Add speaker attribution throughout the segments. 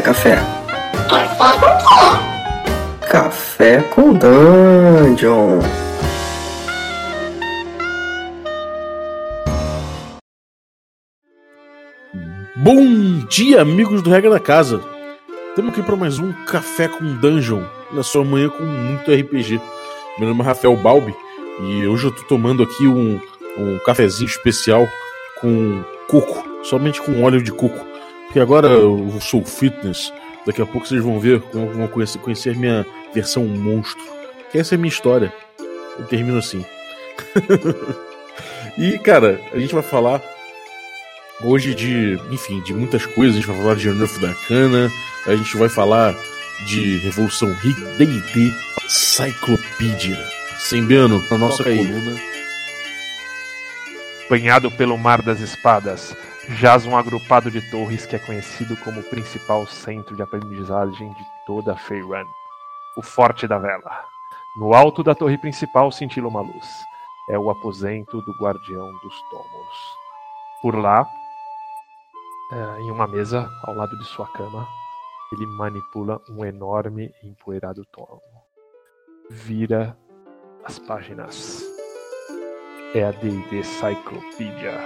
Speaker 1: Quer café?
Speaker 2: Café com quê?
Speaker 1: Café com Dungeon.
Speaker 3: Bom dia, amigos do Regra da Casa. Estamos aqui para mais um Café com Dungeon, na sua manhã com muito RPG. Meu nome é Rafael Balbi e hoje eu tô tomando aqui um, um cafezinho especial com coco, somente com óleo de coco. Porque agora eu sou fitness, daqui a pouco vocês vão ver, vão conhecer, conhecer minha versão monstro. Que essa é a minha história. Eu termino assim. e cara, a gente vai falar hoje de, enfim, de muitas coisas. A gente vai falar de Enough da Cana, a gente vai falar de Revolução Rick, D&D, Cyclopedia. Sembiano, na nossa
Speaker 4: Toca
Speaker 3: coluna.
Speaker 4: Banhado pelo mar das espadas, jaz um agrupado de torres que é conhecido como o principal centro de aprendizagem de toda Feyran. O Forte da Vela. No alto da torre principal cintila uma luz. É o aposento do Guardião dos Tomos. Por lá, eh, em uma mesa ao lado de sua cama, ele manipula um enorme e empoeirado tomo. Vira as páginas. É a D&D Cyclopedia.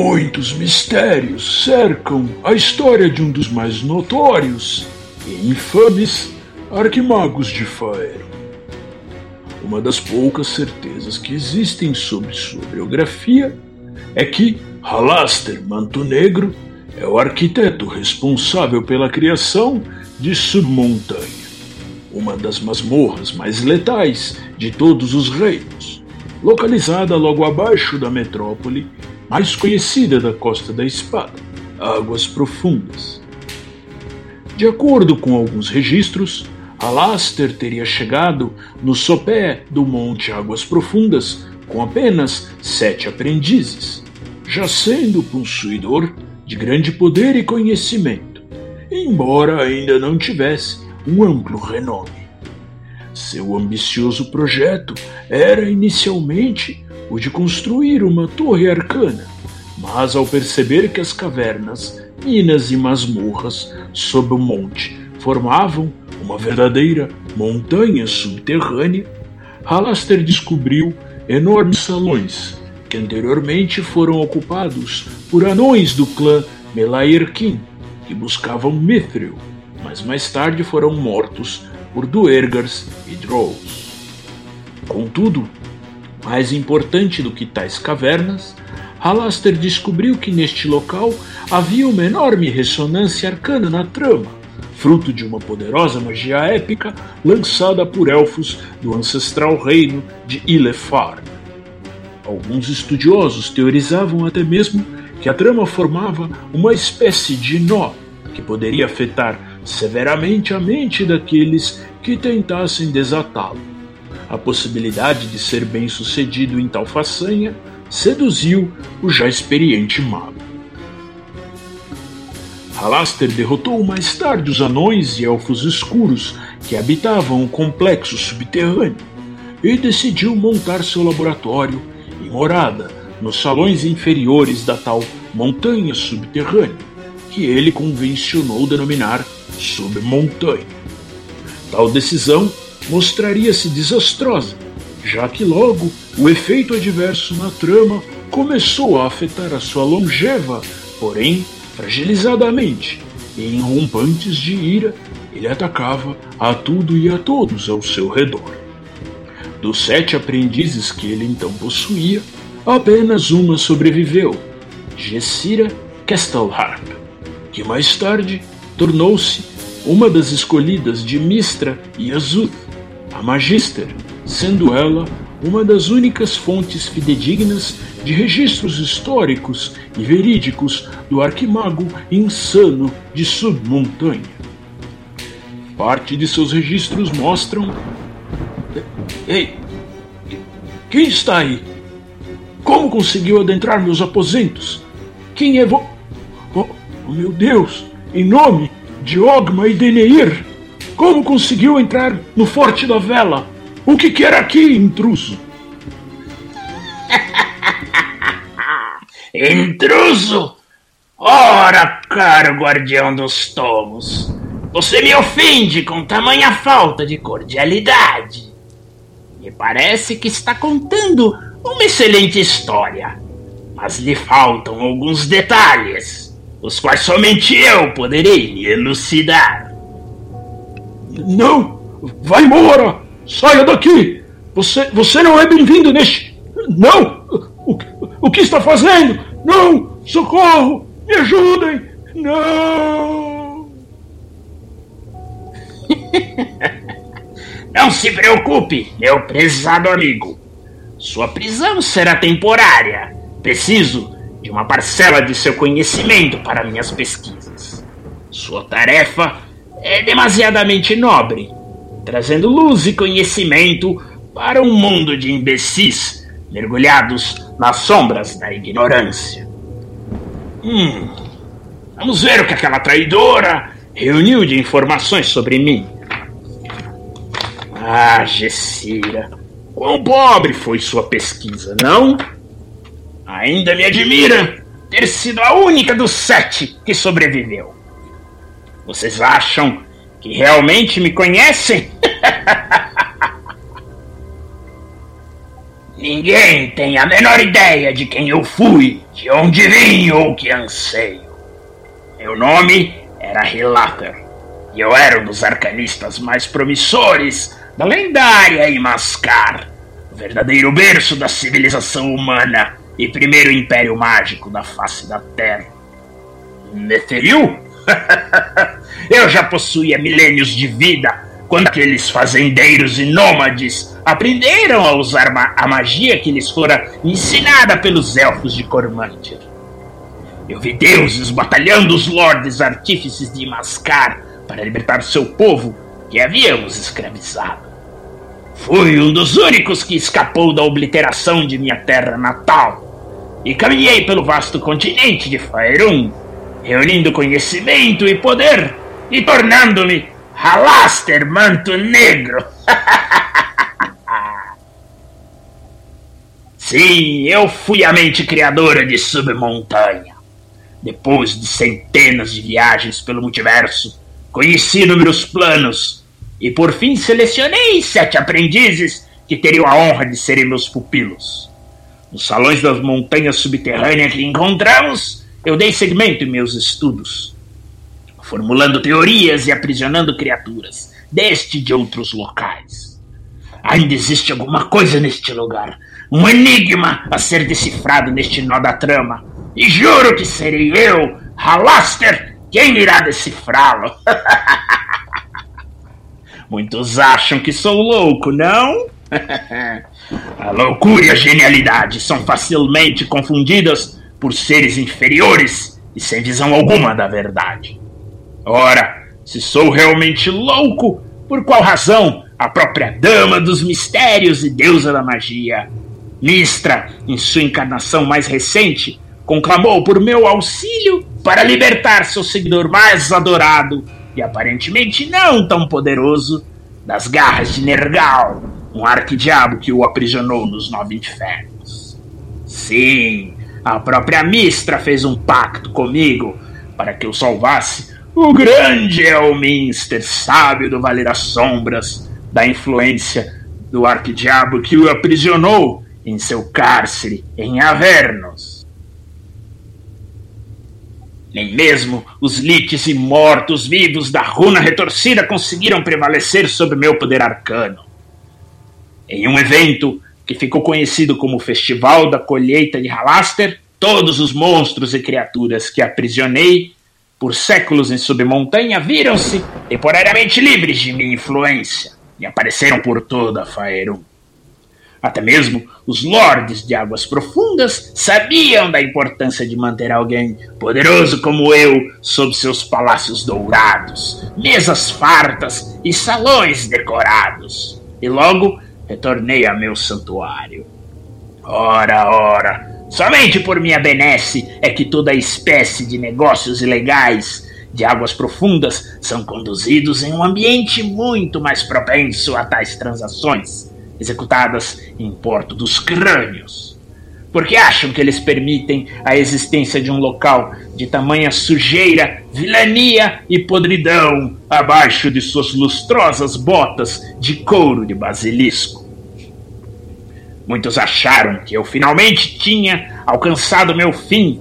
Speaker 5: Muitos mistérios cercam a história de um dos mais notórios e infames arquimagos de Faerun. Uma das poucas certezas que existem sobre sua biografia é que Halaster Manto Negro é o arquiteto responsável pela criação de Submontanha, uma das masmorras mais letais de todos os reinos, localizada logo abaixo da metrópole mais conhecida da Costa da Espada, Águas Profundas. De acordo com alguns registros, Alaster teria chegado no sopé do Monte Águas Profundas com apenas sete aprendizes, já sendo possuidor de grande poder e conhecimento, embora ainda não tivesse um amplo renome. Seu ambicioso projeto era inicialmente o de construir uma torre arcana, mas ao perceber que as cavernas, minas e masmorras sob o monte formavam uma verdadeira montanha subterrânea, Halaster descobriu enormes salões que anteriormente foram ocupados por anões do clã Melairkin, que buscavam Mithril, mas mais tarde foram mortos por Duergars e Drolls. Contudo, mais importante do que tais cavernas, Halaster descobriu que neste local havia uma enorme ressonância arcana na trama, fruto de uma poderosa magia épica lançada por elfos do ancestral reino de Ilefar. Alguns estudiosos teorizavam até mesmo que a trama formava uma espécie de nó que poderia afetar severamente a mente daqueles que tentassem desatá-lo. A possibilidade de ser bem sucedido em tal façanha seduziu o já experiente mago. Halaster derrotou mais tarde os anões e elfos escuros que habitavam o complexo subterrâneo e decidiu montar seu laboratório e morada nos salões inferiores da tal montanha subterrânea, que ele convencionou denominar submontanha. Tal decisão mostraria-se desastrosa, já que logo o efeito adverso na trama começou a afetar a sua longeva, porém fragilizadamente, e em rompantes de ira ele atacava a tudo e a todos ao seu redor. Dos sete aprendizes que ele então possuía, apenas uma sobreviveu, Gessira Kestelharp, que mais tarde tornou-se uma das escolhidas de Mistra e Azuth, a Magister, sendo ela uma das únicas fontes fidedignas de registros históricos e verídicos do arquimago insano de Submontanha. Parte de seus registros mostram. Ei! Quem está aí? Como conseguiu adentrar meus aposentos? Quem é vo. Oh, meu Deus! Em nome de Ogma e Deneir! Como conseguiu entrar no Forte da Vela? O que quer aqui, intruso?
Speaker 1: Intruso? Ora, caro guardião dos tomos, você me ofende com tamanha falta de cordialidade. Me parece que está contando uma excelente história, mas lhe faltam alguns detalhes, os quais somente eu poderei elucidar.
Speaker 5: Não! Vai embora! Saia daqui! Você, você não é bem-vindo neste. Não! O, o que está fazendo? Não! Socorro! Me ajudem! Não!
Speaker 1: Não se preocupe, meu prezado amigo. Sua prisão será temporária. Preciso de uma parcela de seu conhecimento para minhas pesquisas. Sua tarefa é demasiadamente nobre, trazendo luz e conhecimento para um mundo de imbecis mergulhados nas sombras da ignorância. Hum, vamos ver o que aquela traidora reuniu de informações sobre mim. Ah, Gessira, quão pobre foi sua pesquisa, não? Ainda me admira ter sido a única dos sete que sobreviveu. Vocês acham que realmente me conhecem? Ninguém tem a menor ideia de quem eu fui, de onde vim ou que anseio. Meu nome era Hilater, e eu era um dos arcanistas mais promissores da lendária Imascar, o verdadeiro berço da civilização humana e primeiro império mágico da face da Terra. Netheril? eu já possuía milênios de vida quando aqueles fazendeiros e nômades aprenderam a usar ma a magia que lhes fora ensinada pelos elfos de Cormantir. Eu vi deuses batalhando os lordes artífices de Mascar para libertar seu povo que havíamos escravizado. Fui um dos únicos que escapou da obliteração de minha terra natal e caminhei pelo vasto continente de Faerun, reunindo conhecimento e poder e tornando-me Halaster Manto Negro. Sim, eu fui a mente criadora de Submontanha. Depois de centenas de viagens pelo multiverso, conheci inúmeros planos e por fim selecionei sete aprendizes que teriam a honra de serem meus pupilos. Nos salões das montanhas subterrâneas que encontramos, eu dei segmento em meus estudos formulando teorias e aprisionando criaturas deste e de outros locais. Ainda existe alguma coisa neste lugar, um enigma a ser decifrado neste nó da trama, e juro que serei eu, Halaster, quem irá decifrá-lo. Muitos acham que sou louco, não? a loucura e a genialidade são facilmente confundidas por seres inferiores e sem visão alguma da verdade. Ora, se sou realmente louco, por qual razão a própria Dama dos Mistérios e Deusa da Magia, Mistra, em sua encarnação mais recente, conclamou por meu auxílio para libertar seu seguidor mais adorado e aparentemente não tão poderoso das garras de Nergal, um arquidiabo que o aprisionou nos nove infernos. Sim, a própria Mistra fez um pacto comigo para que eu salvasse o grande Elminster, sábio do Vale das Sombras, da influência do arquidiabo que o aprisionou em seu cárcere em Avernos. Nem mesmo os lites e mortos-vivos da runa retorcida conseguiram prevalecer sobre meu poder arcano. Em um evento que ficou conhecido como Festival da Colheita de Halaster, todos os monstros e criaturas que aprisionei por séculos em submontanha, viram-se temporariamente livres de minha influência e apareceram por toda Faerun. Até mesmo os lordes de águas profundas sabiam da importância de manter alguém poderoso como eu sob seus palácios dourados, mesas fartas e salões decorados. E logo retornei a meu santuário. Ora, ora, Somente por minha benesse é que toda espécie de negócios ilegais de águas profundas são conduzidos em um ambiente muito mais propenso a tais transações, executadas em Porto dos Crânios. Porque acham que eles permitem a existência de um local de tamanha sujeira, vilania e podridão abaixo de suas lustrosas botas de couro de basilisco. Muitos acharam que eu finalmente tinha alcançado meu fim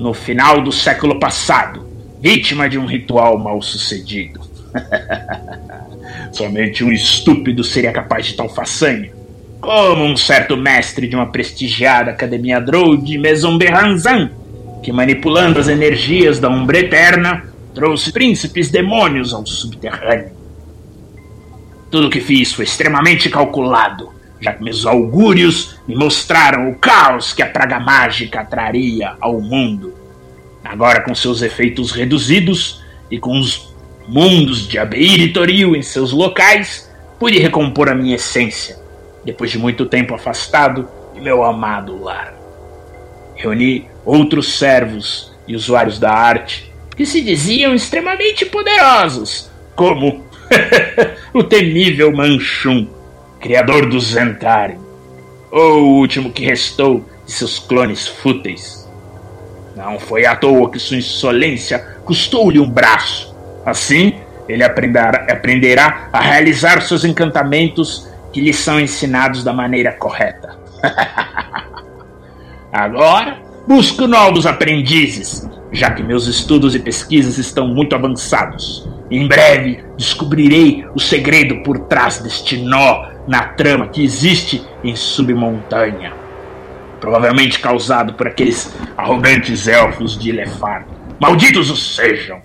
Speaker 1: no final do século passado, vítima de um ritual mal sucedido. Somente um estúpido seria capaz de tal façanha. Como um certo mestre de uma prestigiada academia de Maison Berranzan, que manipulando as energias da Umbra Eterna, trouxe príncipes demônios ao subterrâneo. Tudo o que fiz foi extremamente calculado, já que meus augúrios me mostraram o caos que a praga mágica traria ao mundo. Agora, com seus efeitos reduzidos e com os mundos de Abeir e Toril em seus locais, pude recompor a minha essência, depois de muito tempo afastado de meu amado lar. Reuni outros servos e usuários da arte que se diziam extremamente poderosos, como o temível Manchum, criador do Zentari, ou o último que restou de seus clones fúteis. Não foi à toa que sua insolência custou-lhe um braço. Assim, ele aprenderá, aprenderá a realizar seus encantamentos que lhe são ensinados da maneira correta. Agora, busco novos aprendizes, já que meus estudos e pesquisas estão muito avançados. Em breve descobrirei o segredo por trás deste nó na trama que existe em Submontanha. Provavelmente causado por aqueles arrogantes elfos de Ilefar. Malditos os sejam!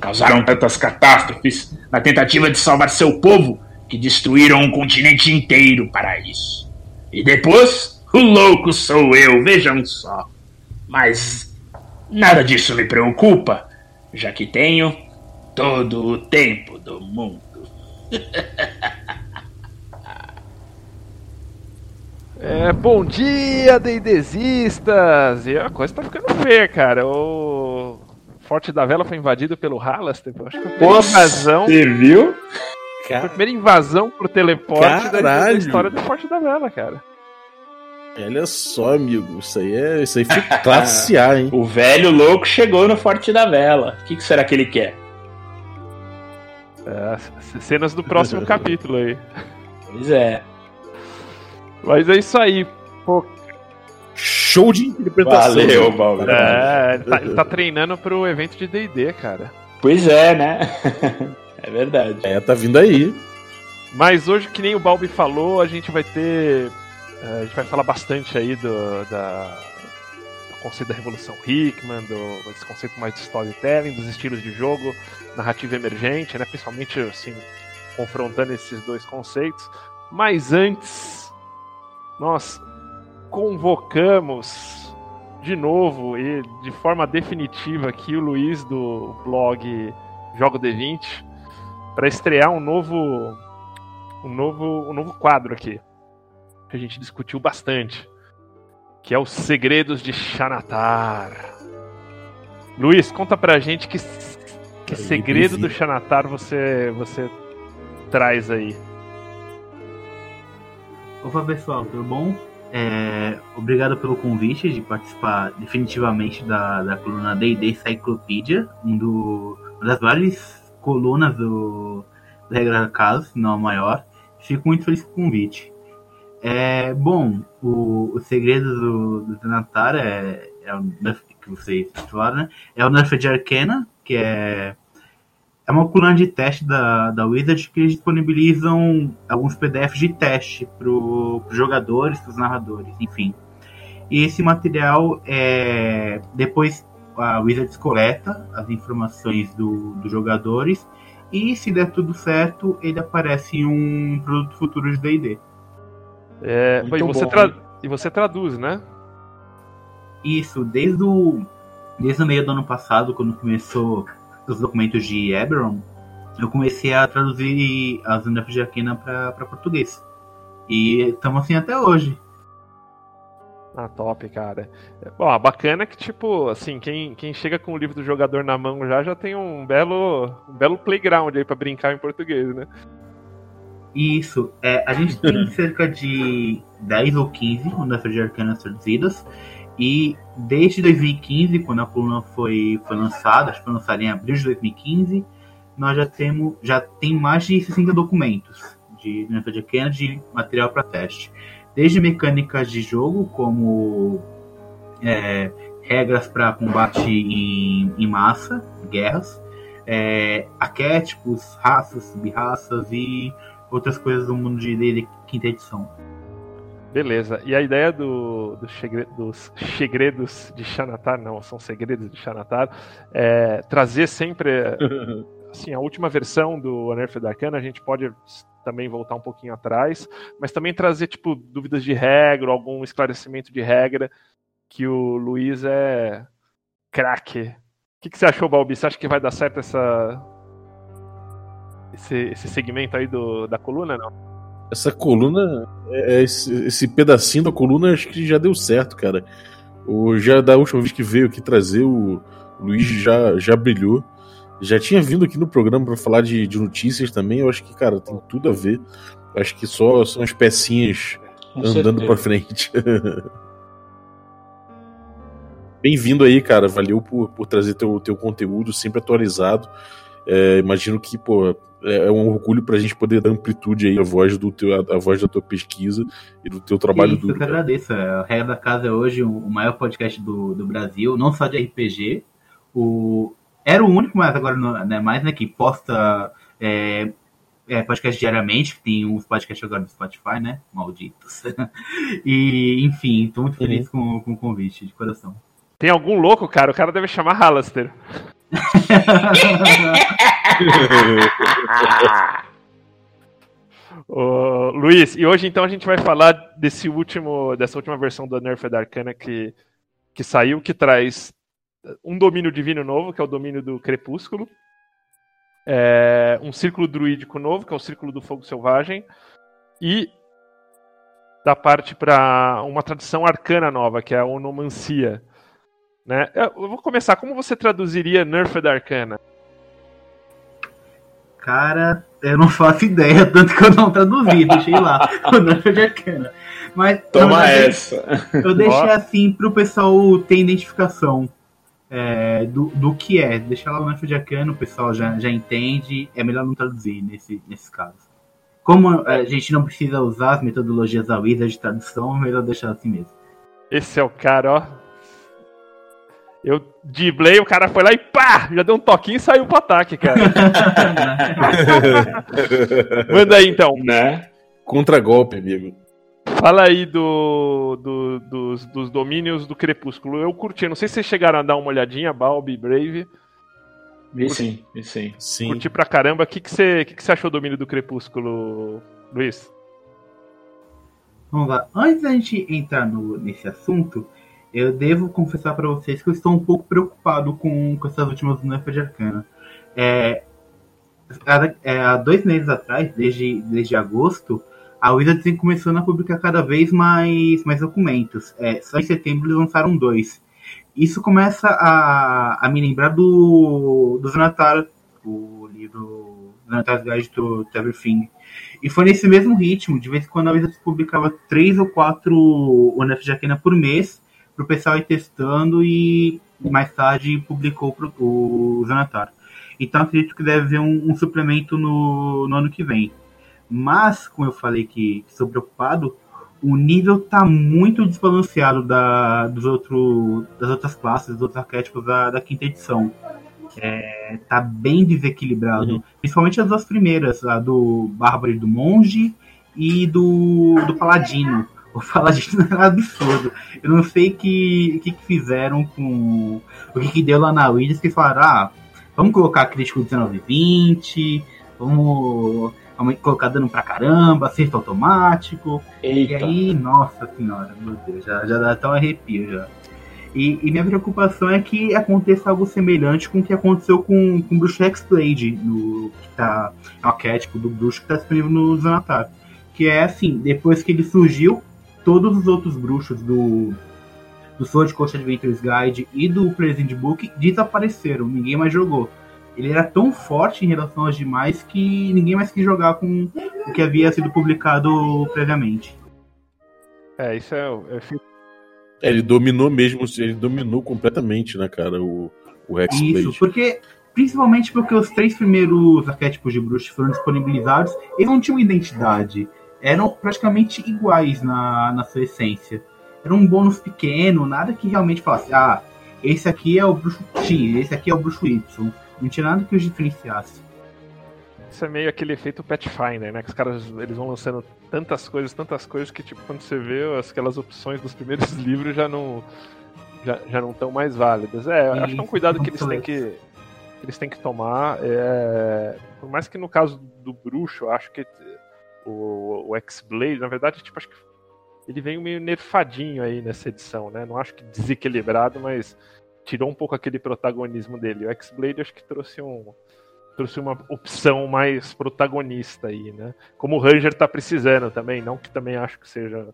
Speaker 1: Causaram tantas catástrofes na tentativa de salvar seu povo que destruíram um continente inteiro para isso. E depois, o louco sou eu, vejam só. Mas nada disso me preocupa, já que tenho todo o tempo do mundo.
Speaker 4: É, bom dia, Deidesistas! E a coisa tá ficando feia, cara. O Forte da Vela foi invadido pelo Halaster. Acho que foi a primeira invasão.
Speaker 6: Você viu?
Speaker 4: Foi a primeira invasão pro teleporte da, história do Forte da Vela, cara.
Speaker 3: Olha só, amigo. Isso aí é. Isso aí foi classe A, hein?
Speaker 6: O velho louco chegou no Forte da Vela. O que, que será que ele quer?
Speaker 4: É, cenas do próximo capítulo aí.
Speaker 6: Pois é.
Speaker 4: Mas é isso aí. Pô,
Speaker 3: Show de interpretação.
Speaker 6: Valeu? Balbi.
Speaker 4: é, ele, tá, ele tá treinando pro evento de DD, cara.
Speaker 6: Pois é, né? É verdade.
Speaker 3: É, tá vindo aí.
Speaker 4: Mas hoje, que nem o Balbi falou, a gente vai ter. eh, A gente vai falar bastante aí do, da, do conceito da Revolução Hickman, do, desse conceito mais de storytelling, dos estilos de jogo, narrativa emergente, né? Principalmente assim, confrontando esses dois conceitos. Mas antes, nós convocamos de novo e de forma definitiva aqui o Luiz do blog Jogo D20 para estrear um novo um novo um novo quadro aqui que a gente discutiu bastante, que é os segredos de Xanatar. Luiz, conta pra gente que que
Speaker 3: Aí,
Speaker 4: segredo do Xanatar você você traz aí.
Speaker 7: Opa pessoal, tudo bom? É, obrigado pelo convite de participar definitivamente da, da coluna D&D Cyclopedia, um do, uma das maiores colunas do, do da Casa, se não a maior. Fico muito feliz com o convite. É, bom, o, o segredo do, do é, é o que vocês falaram, né? É o nerf de Arcana, que é é uma coluna de teste da, da Wizard que eles disponibilizam alguns PDFs de teste para os jogadores, para os narradores, enfim. E esse material é. Depois a Wizards coleta as informações do, dos jogadores e se der tudo certo, ele aparece em um produto futuro de DD.
Speaker 4: É, e, você
Speaker 6: bom,
Speaker 4: tra-
Speaker 6: hein?
Speaker 4: e você traduz, né?
Speaker 7: Isso, desde o, desde o meio do ano passado, quando começou os documentos de Eberron, eu comecei a traduzir as UNF de Arcana para português. E estamos assim até hoje.
Speaker 4: Ah, top, cara. Bom, a bacana é que, tipo, assim, quem, quem chega com o livro do jogador na mão já já tem um belo, um belo playground aí pra brincar em português, né?
Speaker 7: Isso. É, a gente tem cerca de 10 ou 15 Unidades de Arcanas traduzidas. E desde 2015, quando a coluna foi, foi lançada, acho que foi lançada em abril de 2015, nós já temos já tem mais de 60 documentos de de de material para teste. Desde mecânicas de jogo, como é, regras para combate em, em massa, guerras, é, arquétipos, raças, sub-raças e outras coisas do mundo de D&D quinta edição.
Speaker 4: Beleza. E a ideia do, do segre, dos segredos de Xanatar, não, são segredos de Xanatar, é trazer sempre assim, a última versão do Unearthed Arcana, a gente pode também voltar um pouquinho atrás, mas também trazer tipo dúvidas de regra, algum esclarecimento de regra, que o Luiz é craque. O que, que você achou, Balbi? Você acha que vai dar certo essa esse, esse segmento aí do, da coluna, não?
Speaker 3: Essa coluna, é, é esse, esse, pedacinho da coluna, acho que já deu certo, cara. O, já da última vez que veio aqui trazer, o Luiz já, já brilhou. Já tinha vindo aqui no programa para falar de, de, notícias também. Eu acho que, cara, tem tudo a ver. Eu acho que só são as pecinhas Com andando para frente. Bem-vindo aí, cara. Valeu por, por trazer teu, teu conteúdo sempre atualizado. É, imagino que, pô, é, é um orgulho para a gente poder dar amplitude aí à voz, do teu, à voz da tua pesquisa e do teu trabalho
Speaker 7: Isso,
Speaker 3: duro.
Speaker 7: Eu que agradeço. A Regra da Casa é hoje o maior podcast do, do Brasil, não só de RPG. O, era o único, mas agora não é mais, né, que posta é, é, podcast diariamente, que tem uns podcasts agora no Spotify, né? Malditos. e, enfim, estou muito feliz com, com o convite, de coração.
Speaker 4: Tem algum louco, cara? O cara deve chamar Halaster. Ô, Luiz, e hoje então a gente vai falar desse último, dessa última versão do Nerfed Arcana que, que saiu, que traz um domínio divino novo, que é o domínio do Crepúsculo, é, um círculo druídico novo, que é o círculo do fogo selvagem, e da parte para uma tradição arcana nova, que é a onomancia. Né? Eu vou começar. Como você traduziria Nerfed Arcana?
Speaker 7: Cara, eu não faço ideia, tanto que eu não traduzi, deixei lá, o Nerfed Arcana. Mas
Speaker 1: Toma essa.
Speaker 7: eu deixei assim pro pessoal ter identificação é, do, do que é. Deixar lá o Nerfed Arcana, o pessoal já, já entende, é melhor não traduzir nesse, nesses casos. Como a gente não precisa usar as metodologias da Wizard de tradução, é melhor deixar assim mesmo.
Speaker 4: Esse é o cara, ó, eu driblei, o cara foi lá e pá! Já deu um toquinho e saiu pro ataque, cara. Manda aí então.
Speaker 3: Né? Contra-golpe, amigo.
Speaker 4: Fala aí do, do, dos, dos, domínios do Crepúsculo. Eu curti, não sei se vocês chegaram a dar uma olhadinha, Balbi, Brave.
Speaker 1: Vi sim, vi sim. sim.
Speaker 4: Curti pra caramba. O que, que, você, que, que você achou do domínio do Crepúsculo, Luiz?
Speaker 7: Vamos lá. Antes da gente entrar no, nesse assunto, eu devo confessar para vocês que eu estou um pouco preocupado com, com essas últimas nerfs de Arcana. É, há, é, há dois meses atrás, desde, desde agosto, a Wizards começou a publicar cada vez mais, mais documentos. É, só em setembro eles lançaram dois. Isso começa a, a me lembrar do, do Zanatar, o livro Zanatar's Guide to, to Everything. E foi nesse mesmo ritmo, de vez em quando a Wizards publicava três ou quatro de Arcana por mês, para o pessoal ir testando e mais tarde publicou pro, o Zanatar. Então acredito que deve haver um, um suplemento no, no, ano que vem. Mas, como eu falei que estou preocupado, o nível está muito desbalanceado da, dos outro, das outras classes, dos outros arquétipos da, da quinta edição. É, tá bem desequilibrado. Uhum. Principalmente as duas primeiras, a do Bárbaro e do Monge e do, do Paladino. Vou falar disso é absurdo. Eu não sei que que, que fizeram com. O que, que deu lá na Wizards que falaram, ah, vamos colocar crítico 1920, vamos, vamos colocar dano pra caramba, acerto automático. Eita. E aí, nossa senhora, meu Deus, já, já dá até um arrepio já. E, e, minha preocupação é que aconteça algo semelhante com o que aconteceu com, com o Bruxo Hexblade, no, que tá, é o arquétipo do bruxo que tá disponível no Zanatar. Que é assim, depois que ele surgiu, todos os outros bruxos do, do Sword Coast Adventures Guide e do Present Book desapareceram, ninguém mais jogou. Ele era tão forte em relação aos demais que ninguém mais quis jogar com o que havia sido publicado previamente.
Speaker 4: É, isso é.
Speaker 3: é ele dominou mesmo, ele dominou completamente, né, cara, o, o Hexblade.
Speaker 7: Isso, porque principalmente porque os três primeiros arquétipos de bruxo foram disponibilizados, eles não tinham identidade. Eram praticamente iguais na, na sua essência. Era um bônus pequeno, nada que realmente falasse, ah, esse aqui é o bruxo X, esse aqui é o bruxo Y. Não tinha nada que os diferenciasse.
Speaker 4: Isso é meio aquele efeito Pathfinder, né? Que os caras eles vão lançando tantas coisas, tantas coisas que tipo quando você vê aquelas opções dos primeiros livros já não já, já não estão mais válidas. É, e acho que é um cuidado que eles têm que eles têm que tomar. É, por mais que no caso do bruxo, eu acho que o, o X-Blade, na verdade, tipo, acho que ele veio meio nerfadinho aí nessa edição, né? Não acho que desequilibrado, mas tirou um pouco aquele protagonismo dele. O X-Blade acho que trouxe um trouxe uma opção mais protagonista aí, né? Como o Ranger tá precisando também, não que também acho que seja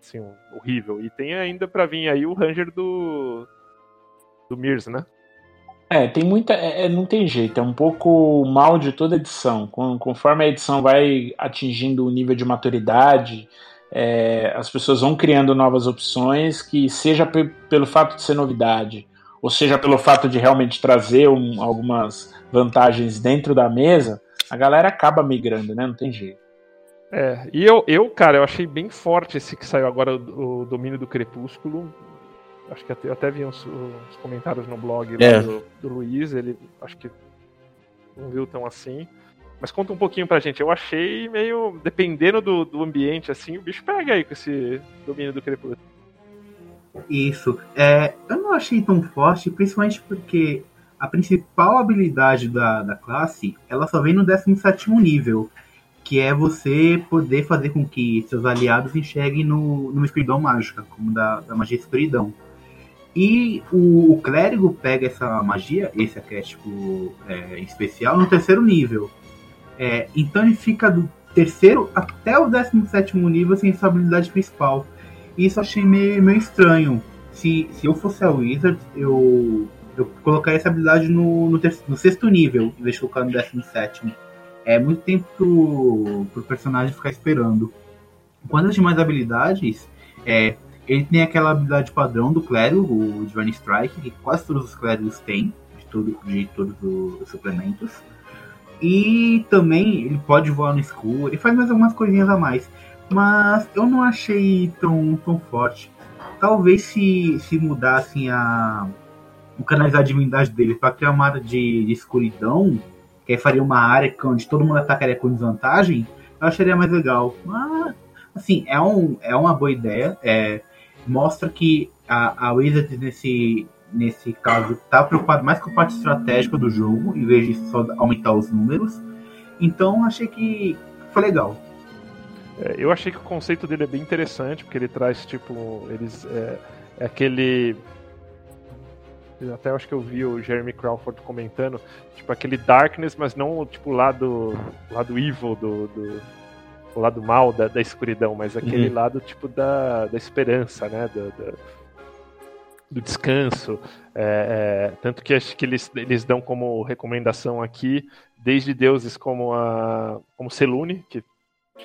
Speaker 4: assim horrível. E tem ainda para vir aí o Ranger do do Mirs, né?
Speaker 1: É, tem muita. É, é, não tem jeito, é um pouco mal de toda edição. Conforme a edição vai atingindo o nível de maturidade, é, as pessoas vão criando novas opções que, seja pelo fato de ser novidade, ou seja pelo fato de realmente trazer um, algumas vantagens dentro da mesa, a galera acaba migrando, né? Não tem jeito.
Speaker 4: É, e eu, eu, cara, eu achei bem forte esse que saiu agora, o, o Domínio do Crepúsculo. Acho que até, eu até vi uns, uns comentários no blog é. do, do Luiz, ele acho que não viu tão assim. Mas conta um pouquinho pra gente. Eu achei meio. Dependendo do, do ambiente, assim, o bicho pega aí com esse domínio do crepúsculo.
Speaker 7: Isso. É, eu não achei tão forte, principalmente porque a principal habilidade da, da classe ela só vem no 17 nível. Que é você poder fazer com que seus aliados enxerguem no, numa escuridão mágica, como da, da magia escuridão. E o, o, clérigo pega essa magia, esse arquétipo é, especial, no terceiro nível. É, então ele fica do terceiro até o 17 nível sem essa habilidade principal. Isso eu achei meio, meio estranho. Se, se eu fosse a Wizard, eu, eu colocaria essa habilidade no, no, no sexto nível, em vez de colocar no 17. É muito tempo pro, pro personagem ficar esperando. Quanto às demais habilidades, é, ele tem aquela habilidade padrão do clérigo, o Divine Strike, que quase todos os clérigos têm, de, tudo, de todos os suplementos. E também ele pode voar no escuro, ele faz mais algumas coisinhas a mais. Mas eu não achei tão, tão forte. Talvez se, se mudassem a, o canalizar a divindade dele para criar uma área de, de, escuridão, que aí faria uma área onde todo mundo atacaria com desvantagem, eu acharia mais legal. Mas, assim, é, um, é uma boa ideia. É, mostra que a, a Wizards nesse, nesse caso, está preocupado mais com a parte estratégica do jogo, em vez de só aumentar os números. Então achei que foi legal.
Speaker 4: É, eu achei que o conceito dele é bem interessante, porque ele traz, tipo, eles. É, é aquele. Até acho que eu vi o Jeremy Crawford comentando, tipo, aquele darkness, mas não tipo o lado, lado evil do, do o lado mal da, da escuridão, mas aquele uhum. lado tipo da, da esperança, né? Do, do, do descanso. É, é, tanto que acho que eles, eles dão como recomendação aqui, desde deuses como a como Selune, que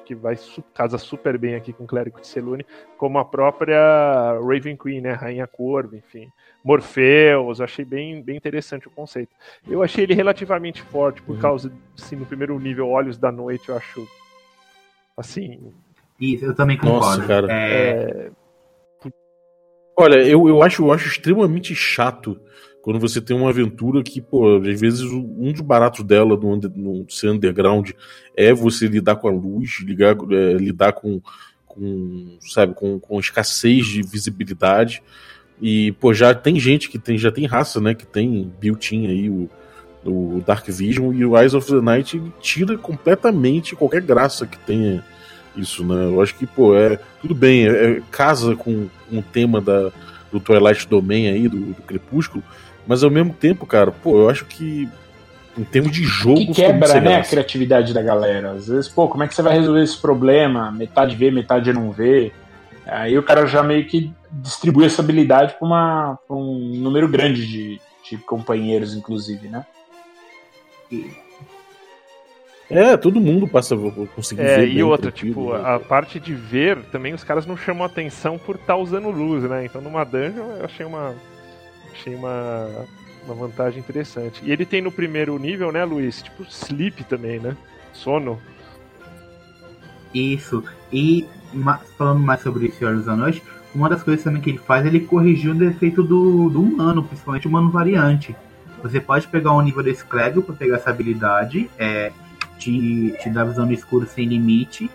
Speaker 4: que vai casa super bem aqui com o clérigo de Selune, como a própria Raven Queen, né, Rainha Corvo, enfim, Morpheus, achei bem, bem interessante o conceito. Eu achei ele relativamente forte por uhum. causa, assim, no primeiro nível, Olhos da Noite, eu acho, assim...
Speaker 7: Isso, eu também concordo.
Speaker 3: Nossa, cara. É... Olha, eu, eu, acho, eu acho extremamente chato quando você tem uma aventura que, pô, às vezes um dos baratos dela no, no ser underground é você lidar com a luz, ligar, é, lidar com, com sabe, com, com escassez de visibilidade. E, pô, já tem gente que tem, já tem raça, né, que tem built-in aí o, o Dark Vision e o Eyes of the Night tira completamente qualquer graça que tenha isso, né? Eu acho que, pô, é tudo bem, é, é casa com, com o tema da, do Twilight Domain aí, do, do, Crepúsculo, mas ao mesmo tempo, cara, pô, eu acho que em termos de jogo.
Speaker 1: Que quebra, né, a criatividade da galera. Às vezes, pô, como é que você vai resolver esse problema? Metade vê, metade não vê. Aí o cara já meio que distribui essa habilidade para um número grande de, de companheiros, inclusive, né?
Speaker 3: É, todo mundo passa a conseguir
Speaker 4: é,
Speaker 3: ver.
Speaker 4: E outra, tipo, né? a parte de ver também os caras não chamam atenção por estar tá usando luz, né? Então numa dungeon eu achei uma. Achei uma, uma vantagem interessante. E ele tem no primeiro nível, né, Luiz? Tipo, sleep também, né? Sono.
Speaker 7: Isso. E falando mais sobre Olhos da Noite, uma das coisas também que ele faz é ele corrigir o defeito do, do humano, principalmente o humano variante. Você pode pegar um nível desse clérigo para pegar essa habilidade, é, te, te dá visão no escuro sem limite,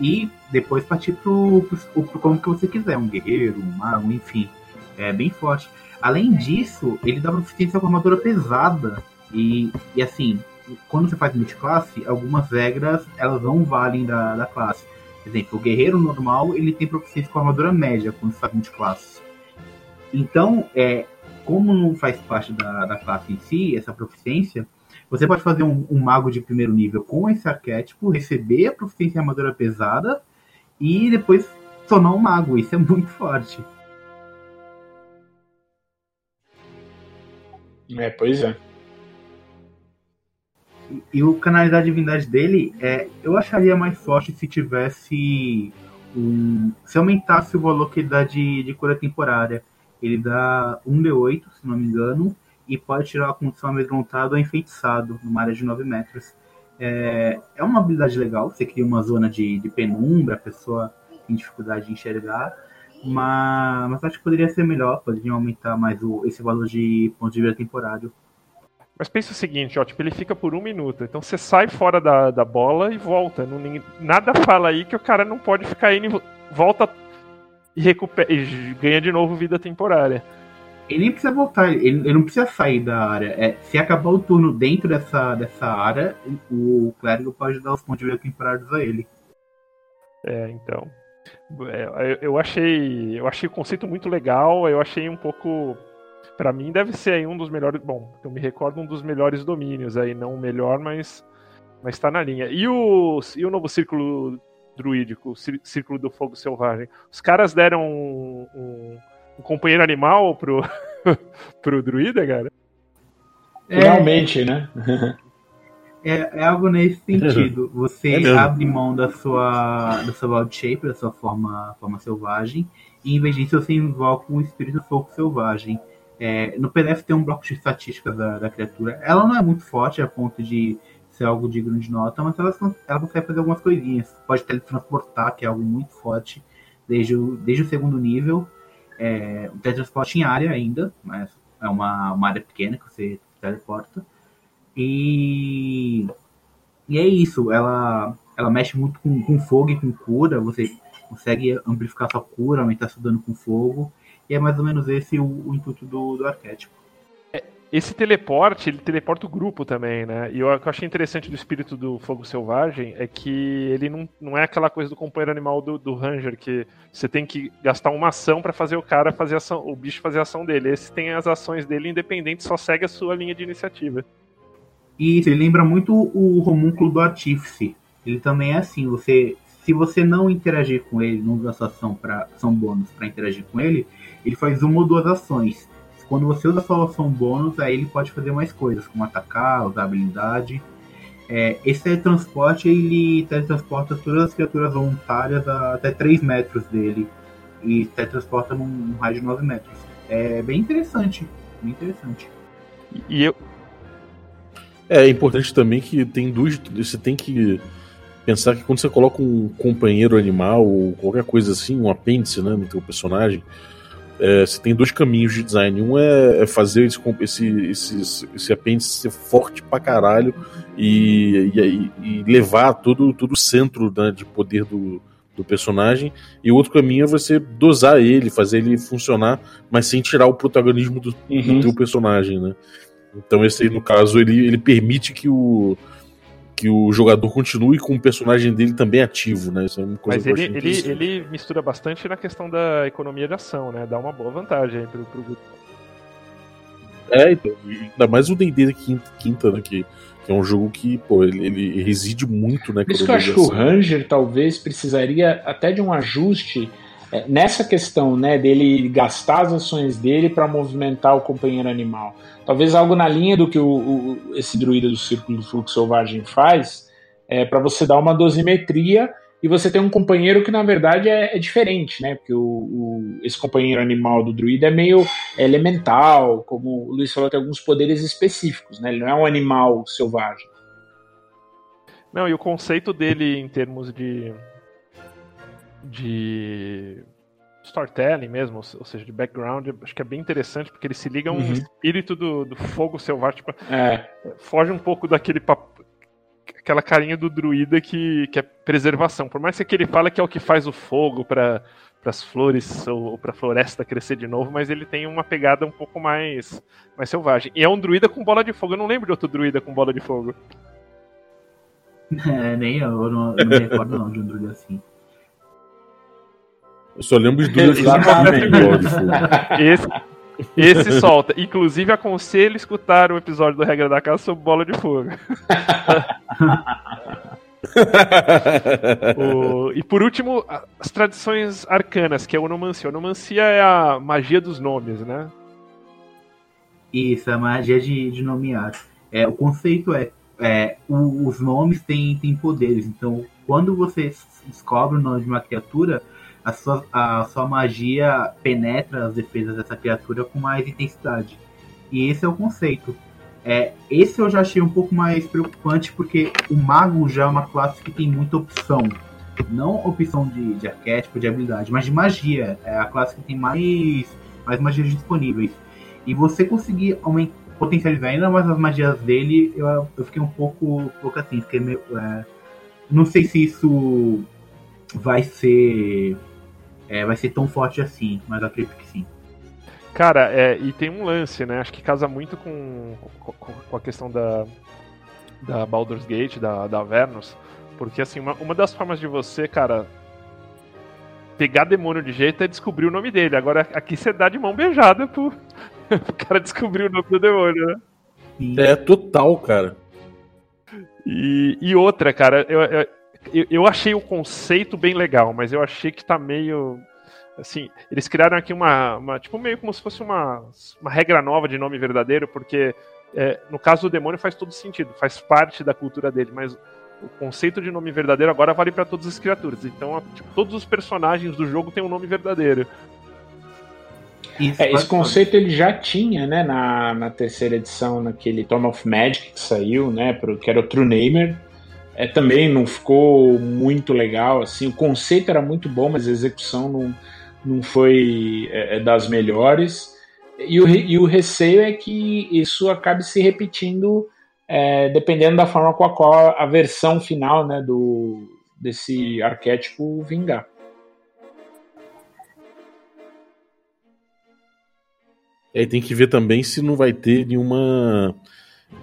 Speaker 7: e depois partir pro, pro, pro como que você quiser, um guerreiro, um mago, enfim. É bem forte. Além disso, ele dá proficiência com armadura pesada. E, e assim, quando você faz multiclasse, algumas regras elas não valem da, da classe. Por exemplo, o guerreiro normal ele tem proficiência com armadura média quando você faz multiclasse. Então, é, como não faz parte da, da classe em si, essa proficiência, você pode fazer um, um, mago de primeiro nível com esse arquétipo, receber a proficiência em armadura pesada e depois tornar um mago. Isso é muito forte.
Speaker 1: É, pois é.
Speaker 7: E, o canalidade divindade dele, é, eu acharia mais forte se tivesse um. Se aumentasse o valor que ele dá de, de cura temporária. Ele dá 1d8, se não me engano, e pode tirar a condição amedrontado ou enfeitiçado, numa área de 9 metros. É, é uma habilidade legal, você cria uma zona de, de penumbra, a pessoa tem dificuldade de enxergar, mas, mas acho que poderia ser melhor, poderia aumentar mais o, esse valor de ponto de vida temporário.
Speaker 4: Mas pensa o seguinte, ó, tipo, ele fica por um minuto. Então você sai fora da, da bola e volta. Não, nada fala aí que o cara não pode ficar indo, volta e, recupera, e ganha de novo vida temporária.
Speaker 7: Ele nem precisa voltar, ele, ele, não precisa sair da área. É, se acabar o turno dentro dessa, dessa área, o clérigo pode dar os pontos de vida temporários a ele.
Speaker 4: É, então. É, eu, achei. Eu achei o conceito muito legal, eu achei um pouco. Para mim deve ser aí um dos melhores. Bom, eu me recordo um dos melhores domínios aí, não o melhor, mas. Mas tá na linha. E o, e o novo círculo druídico, o Círculo do Fogo Selvagem. Os caras deram um, um, um companheiro animal pro, pro druida, cara?
Speaker 1: Finalmente, né?
Speaker 7: é, é algo nesse sentido. Você é abre mão da sua, da sua wild shape, da sua forma, forma selvagem, e em vez disso você invoca um espírito do fogo selvagem. É, no PDF tem um bloco de estatísticas da, da, criatura. Ela não é muito forte a ponto de ser algo digno de nota, mas ela, ela consegue fazer algumas coisinhas. Pode teletransportar, que é algo muito forte desde o, desde o segundo nível. É, teletransporte em área ainda, mas é uma, uma área pequena que você teleporta. E, e é isso, ela, ela mexe muito com, com fogo e com cura, você consegue amplificar sua cura, aumentar seu dano com fogo, e é mais ou menos esse o, o intuito do, do arquétipo
Speaker 4: esse teleporte, ele teleporta o grupo também, né? E o que eu achei interessante do espírito do fogo selvagem é que ele não, não é aquela coisa do companheiro animal do, do Ranger, que você tem que gastar uma ação para fazer o cara fazer ação, o bicho fazer a ação dele. Esse tem as ações dele independente, só segue a sua linha de iniciativa.
Speaker 7: Isso, ele lembra muito o homúnculo do artífice. Ele também é assim, você. Se você não interagir com ele, não usar sua ação para ação bônus para interagir com ele, ele faz uma ou duas ações quando você usa sua ação bônus, aí ele pode fazer mais coisas, como atacar, usar habilidade. É, esse teletransporte, ele teletransporta todas as criaturas voluntárias a até 3 metros dele. E teletransporta num, num raio de 9 metros. É bem interessante. Bem interessante.
Speaker 4: E eu.
Speaker 3: É, é importante também que tem duas. Você tem que pensar que quando você coloca um companheiro animal ou qualquer coisa assim, um apêndice né, no teu personagem, é, você tem dois caminhos de design. Um é, é fazer esse, esse, esse, esse apêndice ser forte pra caralho e, e, e levar todo, todo o centro né, de poder do, do personagem. E o outro caminho é você dosar ele, fazer ele funcionar, mas sem tirar o protagonismo do, uhum. do teu personagem, né? Então esse aí, no caso, ele, ele permite que o, que o jogador continue com o personagem dele também ativo, né? Isso é uma
Speaker 4: coisa Mas ele, ele, ele mistura bastante na questão da economia de ação, né? Dá uma boa vantagem aí pro, pro.
Speaker 3: É, então, ainda mais o D&D quinta, quinta né, que, que, é um jogo que, pô, ele, ele reside muito, né?
Speaker 1: Por isso que eu acho que o Ranger talvez precisaria até de um ajuste nessa questão né, dele gastar as ações dele para movimentar o companheiro animal. Talvez algo na linha do que o, o esse druida do círculo do fluxo selvagem faz, é, para você dar uma dosimetria e você tem um companheiro que na verdade é, é diferente, né? Porque o, o, esse companheiro animal do druida é meio elemental, como o Luiz falou, tem alguns poderes específicos, né? Ele não é um animal selvagem.
Speaker 4: Não, e o conceito dele em termos de. De. storytelling mesmo, ou seja, de background, acho que é bem interessante, porque ele se liga a um uhum. espírito do, do fogo selvagem. Tipo, é. Foge um pouco daquele papo aquela carinha do druida que, que é preservação. Por mais que ele fala que é o que faz o fogo para as flores ou, ou para a floresta crescer de novo, mas ele tem uma pegada um pouco mais, mais selvagem. E é um druida com bola de fogo. Eu não lembro de outro druida com bola de fogo.
Speaker 7: É, nem eu, eu não, não me recordo não de um druida assim.
Speaker 3: Eu só lembro de fogo.
Speaker 4: Esse, esse solta. Inclusive, aconselho escutar o episódio do Regra da Casa sobre bola de fogo. o... E por último, as tradições arcanas, que é a onomancia. A onomancia é a magia dos nomes, né?
Speaker 7: Isso, a magia de, de nomear. É, o conceito é, é o, os nomes têm, têm poderes. Então, quando você descobre o nome de uma criatura, a sua, a sua magia penetra as defesas dessa criatura com mais intensidade. E esse é o conceito. É, esse eu já achei um pouco mais preocupante porque o mago já é uma classe que tem muita opção. Não opção de, de arquétipo, de habilidade, mas de magia. É a classe que tem mais, mais magias disponíveis. E você conseguir aumentar, potencializar ainda mais as magias dele, eu, eu fiquei um pouco, pouco assim. Meio, é, não sei se isso vai ser é, vai ser tão forte assim, mas acredito que sim.
Speaker 4: Cara, é, e tem um lance, né? Acho que casa muito com, com, a questão da, da Baldur's Gate, da, da Avernus, porque assim, uma, uma das formas de você, cara, pegar demônio de jeito é descobrir o nome dele. Agora aqui você dá de mão beijada pro, pro cara descobrir o nome do demônio, né?
Speaker 3: É total, cara.
Speaker 4: E, e outra, cara, eu, eu eu, eu achei o conceito bem legal, mas eu achei que tá meio assim, eles criaram aqui uma, uma, tipo meio como se fosse uma, uma regra nova de nome verdadeiro, porque é, no caso do demônio faz todo sentido, faz parte da cultura dele, mas o conceito de nome verdadeiro agora vale para todas as criaturas. Então, tipo, todos os personagens do jogo têm um nome verdadeiro.
Speaker 1: É, esse conceito ele já tinha, né, na, na terceira edição, naquele Tome of Magic que saiu, né, pro, que era o True Namer, é, também não ficou muito legal. Assim, o conceito era muito bom, mas a execução não, não foi é, é, das melhores. E o, e o receio é que isso acabe se repetindo é, dependendo da forma com a qual a versão final né, do, desse arquétipo vingar.
Speaker 3: É, tem que ver também se não vai ter nenhuma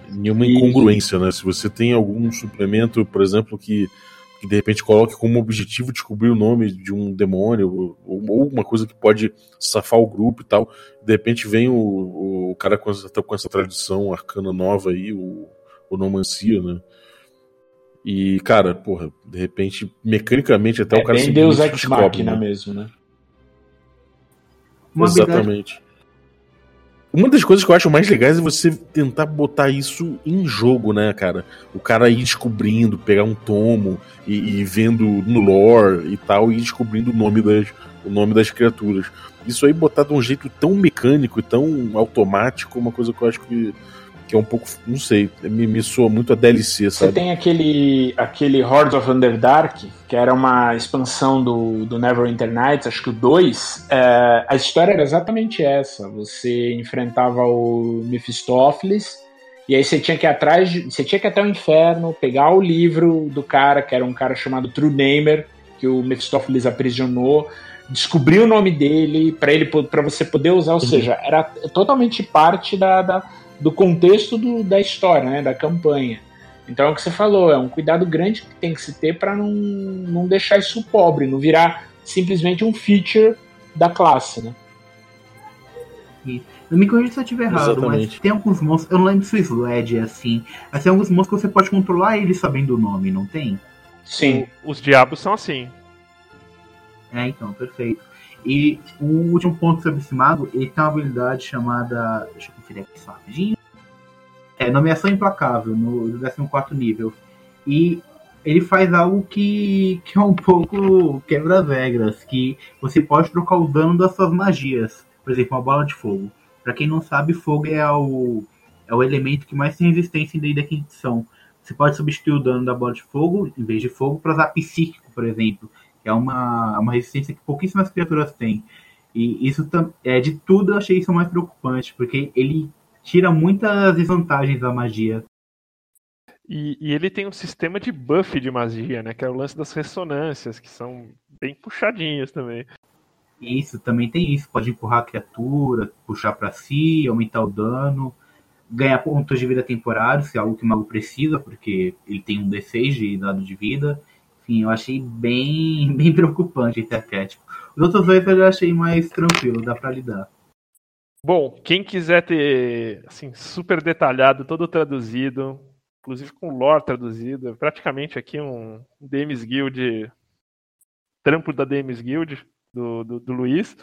Speaker 3: nenhuma incongruência, né? Se você tem algum suplemento, por exemplo, que, que de repente coloque como objetivo descobrir o nome de um demônio, ou, ou uma coisa que pode safar o grupo e tal, de repente vem o, o cara com essa, com essa tradição arcana nova aí, o, o Nomancia, né? E, cara, porra, de repente, mecanicamente até
Speaker 1: é,
Speaker 3: o cara
Speaker 1: se Deus Ex Machina né? mesmo, né?
Speaker 3: Uma Exatamente. Uma das coisas que eu acho mais legais é você tentar botar isso em jogo, né, cara? O cara ir descobrindo, pegar um tomo e, e vendo no lore e tal, e descobrindo o nome das, o nome das criaturas. Isso aí botar de um jeito tão mecânico e tão automático, uma coisa que eu acho que que é um pouco, não sei, me, me soa muito a DLC,
Speaker 1: sabe? Você tem aquele, aquele Hordes of Underdark, que era uma expansão do, do Neverwinter Nights, acho que o 2, é, a história era exatamente essa, você enfrentava o Mephistófeles, e aí você tinha que ir atrás, de, você tinha que ir até o inferno, pegar o livro do cara, que era um cara chamado True Namer, que o Mephistófeles aprisionou, descobrir o nome dele para ele para você poder usar, ou uhum. seja, era totalmente parte da, da do contexto do, da história, né, da campanha. Então é o que você falou, é um cuidado grande que tem que se ter para não, não deixar isso pobre, não virar simplesmente um feature da classe, né?
Speaker 7: Não me corrija se eu estiver errado, Exatamente. mas tem alguns monstros, eu não lembro se o Sled é assim, mas tem alguns monstros que você pode controlar eles sabendo o nome, não tem?
Speaker 1: Sim.
Speaker 4: O, os diabos são assim.
Speaker 7: É, então, perfeito. E o último ponto sobre esse mago, ele tem uma habilidade chamada. Deixa eu conferir aqui só rapidinho. É, nomeação implacável, no 14 nível. E ele faz algo que, que é um pouco quebra as regras, que você pode trocar o dano das suas magias. Por exemplo, uma bola de fogo. Para quem não sabe, fogo é o, é o elemento que mais tem resistência em da quinta edição. Você pode substituir o dano da bola de fogo, em vez de fogo, para usar psíquico, por exemplo. É uma, uma resistência que pouquíssimas criaturas têm. E isso é de tudo eu achei isso mais preocupante, porque ele tira muitas desvantagens da magia.
Speaker 4: E, e, ele tem um sistema de buff de magia, né? Que é o lance das ressonâncias, que são bem puxadinhas também.
Speaker 7: Isso, também tem isso. Pode empurrar a criatura, puxar para si, aumentar o dano, ganhar pontos de vida temporários, se é algo que o mago precisa, porque ele tem um D6 de dado de vida. Enfim, eu achei bem, bem preocupante esse arquétipo. Os outros dois eu já achei mais tranquilo, dá para lidar.
Speaker 4: Bom, quem quiser ter assim super detalhado, todo traduzido, inclusive com lore traduzido, é praticamente aqui um DMs Guild, trampo da DMs Guild do, do, do Luiz.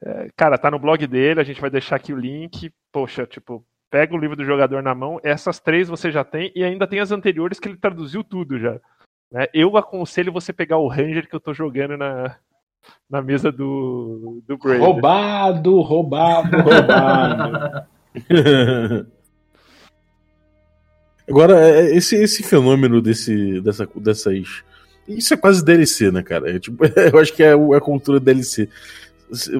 Speaker 4: É, cara, tá no blog dele, a gente vai deixar aqui o link. Poxa, tipo, pega o livro do jogador na mão, essas três você já tem, e ainda tem as anteriores que ele traduziu tudo já. Né? Eu aconselho você pegar o Ranger que eu tô jogando na, na mesa do, do Brady.
Speaker 1: Roubado, roubado, roubado.
Speaker 3: Agora, é, é, esse, esse fenômeno desse, dessa, dessas. Isso é quase DLC, né, cara? É, tipo, eu acho que é a cultura DLC.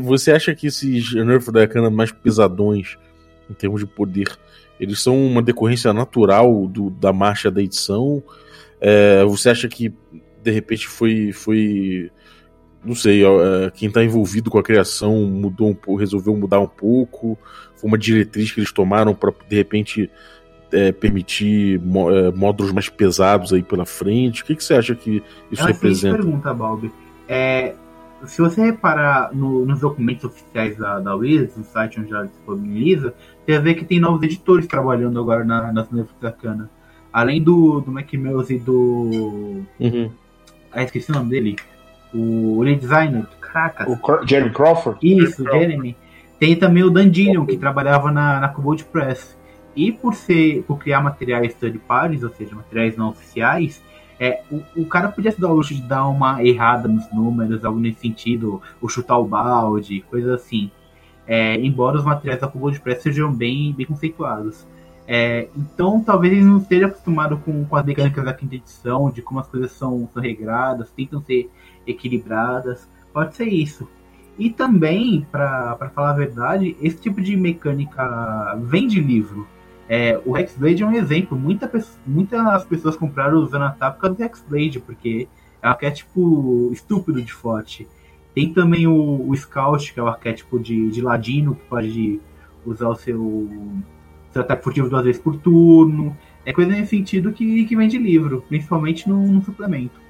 Speaker 3: Você acha que esses Nerf da Cana mais pesadões, em termos de poder, eles são uma decorrência natural do, da marcha da edição? É, você acha que, de repente, foi. foi não sei, é, quem está envolvido com a criação mudou um pouco, resolveu mudar um pouco? Foi uma diretriz que eles tomaram para, de repente é, permitir é, módulos mais pesados aí pela frente? O que, que você acha que isso é representa?
Speaker 7: pergunta, Balbi. É, se você reparar no, nos documentos oficiais da, da Wizards, no site onde ela disponibiliza, você vê que tem novos editores trabalhando agora na, nas da Cana. Além do, do McMills e do. Uhum. Ah, esqueci o nome dele. O redesigner. Caraca.
Speaker 1: O Jeremy Crawford?
Speaker 7: Isso, Jeremy. Tem também o Dan Dinion, que trabalhava na, na Cobalt Press. E por ser por criar materiais third parties, ou seja, materiais não oficiais, é, o, o cara podia se dar o luxo de dar uma errada nos números, algo nesse sentido, ou chutar o balde, coisas assim. É, embora os materiais da Google Press sejam bem, bem conceituados. É, então, talvez ele não esteja acostumado com, com as mecânicas da quinta edição, de como as coisas são, são regradas, tentam ser equilibradas. Pode ser isso. E também, para falar a verdade, esse tipo de mecânica vem de livro. É, o Hexblade é um exemplo. Muita, muitas pessoas compraram usando a causa do Hexblade, porque é um arquétipo estúpido de forte. Tem também o, o Scout, que é o arquétipo de, de ladino, que pode usar o seu, seu ataque furtivo duas vezes por turno. É coisa nesse sentido que, que vem de livro, principalmente no, no suplemento.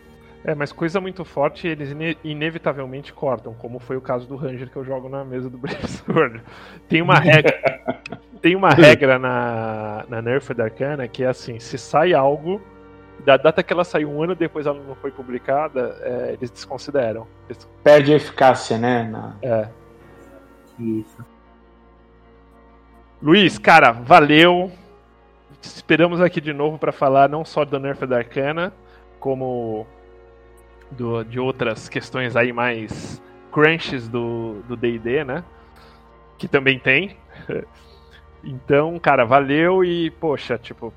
Speaker 4: É, mas coisa muito forte eles ine inevitavelmente cortam, como foi o caso do Ranger que eu jogo na mesa do Brave Sword. Tem uma regra. tem uma regra na, na Nerf da Arcana que é assim, se sai algo, da data que ela saiu um ano depois ela não foi publicada, é, eles desconsideram. Eles...
Speaker 1: Perde eficácia, né? Na...
Speaker 4: É.
Speaker 7: Isso.
Speaker 4: Luiz, cara, valeu. Esperamos aqui de novo para falar não só do Nerf da Arcana, como do, de outras questões aí mais crunches do D&D, né? Que também tem. Então, cara, valeu e, poxa, tipo,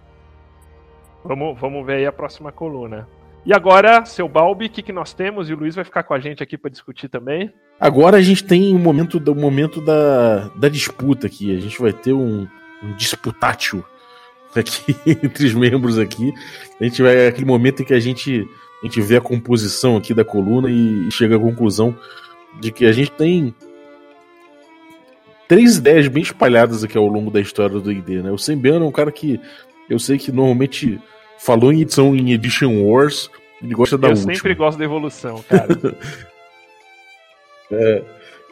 Speaker 4: vamos, vamos ver aí a próxima coluna. E agora, seu Balbi, o que, que nós temos? E o Luiz vai ficar com a gente aqui para discutir também.
Speaker 3: Agora a gente tem o um momento, do, momento da, da disputa aqui. A gente vai ter um, um disputátil aqui entre os membros aqui. A gente vai aquele momento em que a gente a gente vê a composição aqui da coluna e, e chega à conclusão de que a gente tem três ideias bem espalhadas aqui ao longo da história do ID, né? O Sembiano é um cara que eu sei que normalmente falou em edição em Edition Wars, ele gosta da eu última.
Speaker 4: Eu sempre gosto da evolução, cara.
Speaker 3: é,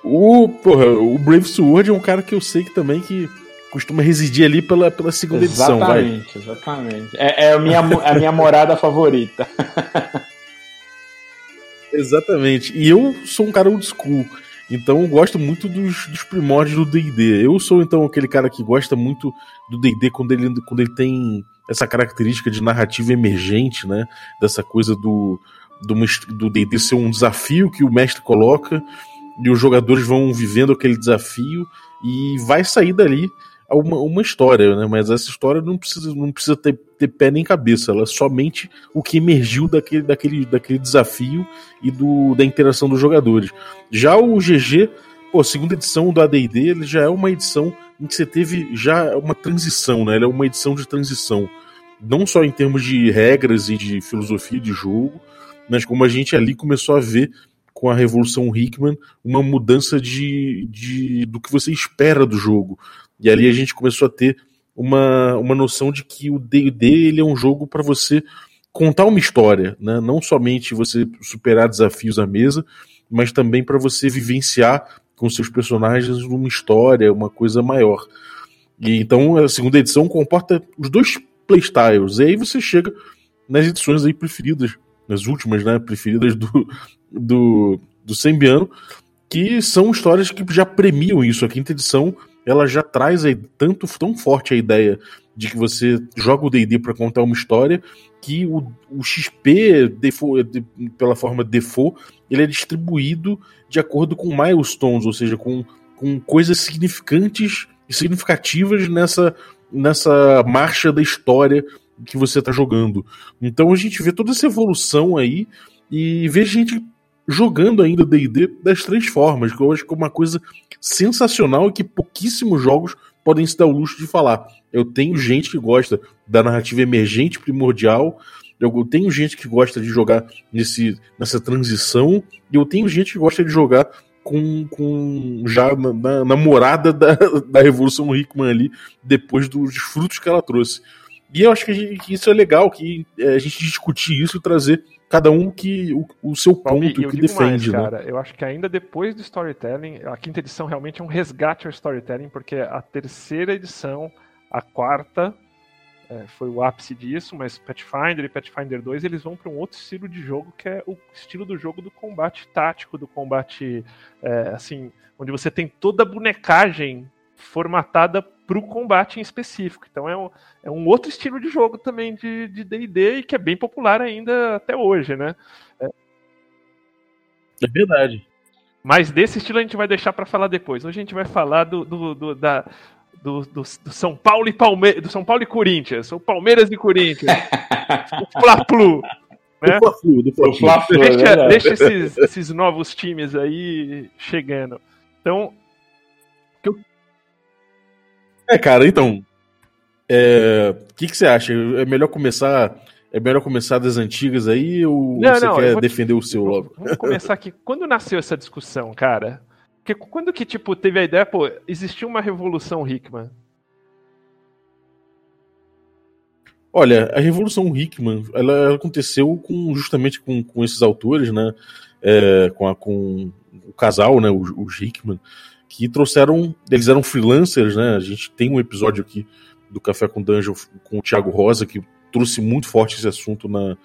Speaker 3: o, porra, o Brave Sword é um cara que eu sei que também que costuma residir ali pela, pela segunda
Speaker 1: exatamente,
Speaker 3: edição.
Speaker 1: Exatamente, exatamente. É, é a, minha, a minha morada favorita.
Speaker 3: exatamente. E eu sou um cara old school. Então eu gosto muito dos, dos primórdios do D&D. Eu sou então aquele cara que gosta muito do D&D quando ele, quando ele tem essa característica de narrativa emergente, né? Dessa coisa do do D&D ser um desafio que o mestre coloca e os jogadores vão vivendo aquele desafio e vai sair dali uma, uma história, né? Mas essa história não precisa, não precisa ter, ter pé nem cabeça, ela é somente o que emergiu daquele, daquele, daquele desafio e do, da interação dos jogadores. Já o GG, pô, segunda edição do AD&D, ele já é uma edição em que você teve já uma transição, né? Ela é uma edição de transição, não só em termos de regras e de filosofia de jogo, mas como a gente ali começou a ver com a Revolução Hickman uma mudança de, de do que você espera do jogo. E ali a gente começou a ter uma, uma noção de que o D&D ele é um jogo para você contar uma história, né? não somente você superar desafios à mesa, mas também para você vivenciar com seus personagens uma história, uma coisa maior. E então a segunda edição comporta os dois playstyles. E aí você chega nas edições aí preferidas, nas últimas, né, preferidas do do, do Sembiano, que são histórias que já premiam isso. A quinta edição ela já traz aí tanto tão forte a ideia de que você joga o D&D para contar uma história que o, o XP default, de, pela forma default ele é distribuído de acordo com milestones, ou seja, com, com coisas significantes e significativas nessa, nessa marcha da história que você está jogando. Então a gente vê toda essa evolução aí e vê gente jogando ainda D&D das três formas, que eu acho que é uma coisa sensacional e que pouquíssimos jogos podem se dar o luxo de falar. Eu tenho gente que gosta da narrativa emergente primordial, eu tenho gente que gosta de jogar nesse, nessa transição, e eu tenho gente que gosta de jogar com, com já na, na, na morada da, da Revolução Hickman ali, depois dos frutos que ela trouxe. E eu acho que, gente, que isso é legal, que é, a gente discutir isso e trazer cada um que o, o seu ponto que defende,
Speaker 4: mais,
Speaker 3: né?
Speaker 4: cara, eu acho que ainda depois do storytelling, a quinta edição realmente é um resgate ao storytelling, porque a terceira edição, a quarta é, foi o ápice disso, mas Pathfinder e Pathfinder 2 eles vão para um outro estilo de jogo que é o estilo do jogo do combate tático, do combate é, assim, onde você tem toda a bonecagem formatada para o combate em específico. Então é um, é um outro estilo de jogo também de D&D e que é bem popular ainda até hoje, né?
Speaker 3: É, é verdade.
Speaker 4: Mas desse estilo a gente vai deixar para falar depois. Hoje a gente vai falar do, do, do da, do, do, do, São Paulo e Palmeiras, do São Paulo e Corinthians, o Palmeiras e Corinthians, o Fla-Flu. Né?
Speaker 3: Do Fla-Flu, do
Speaker 4: Fla-Flu. Deixa, é deixa esses, esses novos times aí chegando. Então,
Speaker 3: é, cara, então. O é, que, que você acha? É melhor começar. É melhor começar das antigas aí ou não, você não, quer defender o seu
Speaker 4: logo? Vamos começar aqui. Quando nasceu essa discussão, cara? Porque quando que, tipo, teve a ideia, pô, existiu uma revolução Hickman.
Speaker 3: Olha, a Revolução Hickman, ela, aconteceu com, justamente com, com esses autores, né? É, com, a, com o casal, né? Os, os Hickman que trouxeram. Eles eram freelancers, né? A gente tem um episódio aqui do Café com Dungeon com o Thiago Rosa que trouxe muito forte esse assunto na,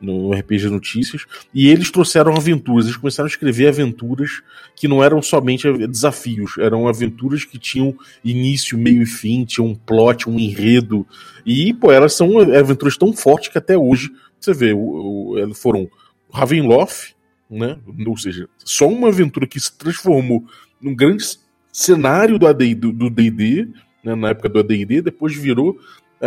Speaker 3: no RPG Notícias, e eles trouxeram aventuras, eles começaram a escrever aventuras que não eram somente desafios, eram aventuras que tinham início, meio e fim, tinham um plot, um enredo, e, pô, elas são aventuras tão fortes que até hoje, você vê, o, foram Ravenloft, né, ou seja, só uma aventura que se transformou num grande cenário do AD, do D&D, né, na época do AD&D, depois virou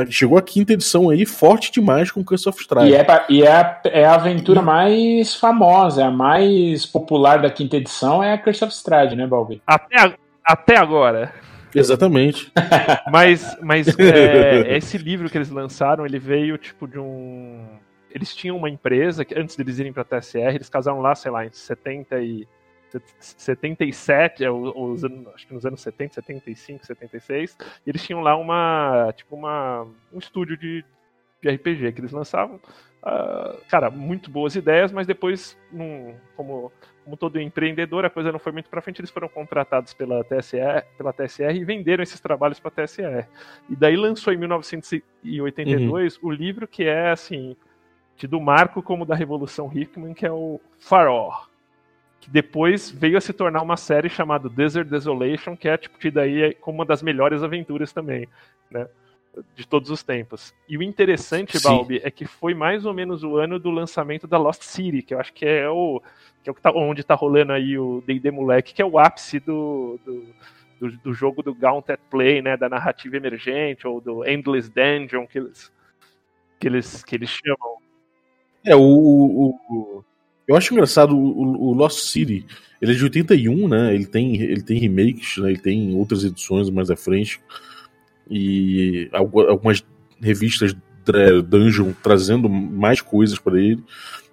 Speaker 3: chegou a quinta edição aí, forte demais com Curse of Strahd.
Speaker 1: E, é, e é, a, é a aventura mais famosa, a mais popular da quinta edição é a Curse of Strahd, né, Balbi?
Speaker 4: Até, até agora.
Speaker 3: Exatamente.
Speaker 4: mas mas é, esse livro que eles lançaram, ele veio tipo de um... Eles tinham uma empresa, que antes deles irem pra TSR, eles casaram lá, sei lá, em 70 e 77, é, os, acho que nos anos 70, 75, 76, e eles tinham lá uma, tipo uma, um estúdio de, de RPG que eles lançavam. Uh, cara, muito boas ideias, mas depois, num, como, como todo empreendedor, a coisa não foi muito para frente, eles foram contratados pela TSR, pela TSR e venderam esses trabalhos para a TSR. E daí lançou em 1982 uhum. o livro que é, assim, tido marco como da Revolução Hickman, que é o Farol que depois veio a se tornar uma série chamada Desert Desolation, que é tipo tida aí como uma das melhores aventuras também, né? De todos os tempos. E o interessante,
Speaker 3: Sim.
Speaker 4: Balbi, é que foi mais ou menos o ano do lançamento da Lost City, que eu acho que é o que é o que tá, onde tá rolando aí o D&D Moleque, que é o ápice do, do, do, do jogo do Gauntlet Play, né, da narrativa emergente, ou do Endless Dungeon, que eles, que eles, que eles chamam.
Speaker 3: É, o, o- o- eu acho engraçado o, o Lost City. Ele é de 81, né? Ele tem, ele tem remakes, né? Ele tem outras edições mais à frente. E algu- algumas revistas Dungeon trazendo mais coisas para ele.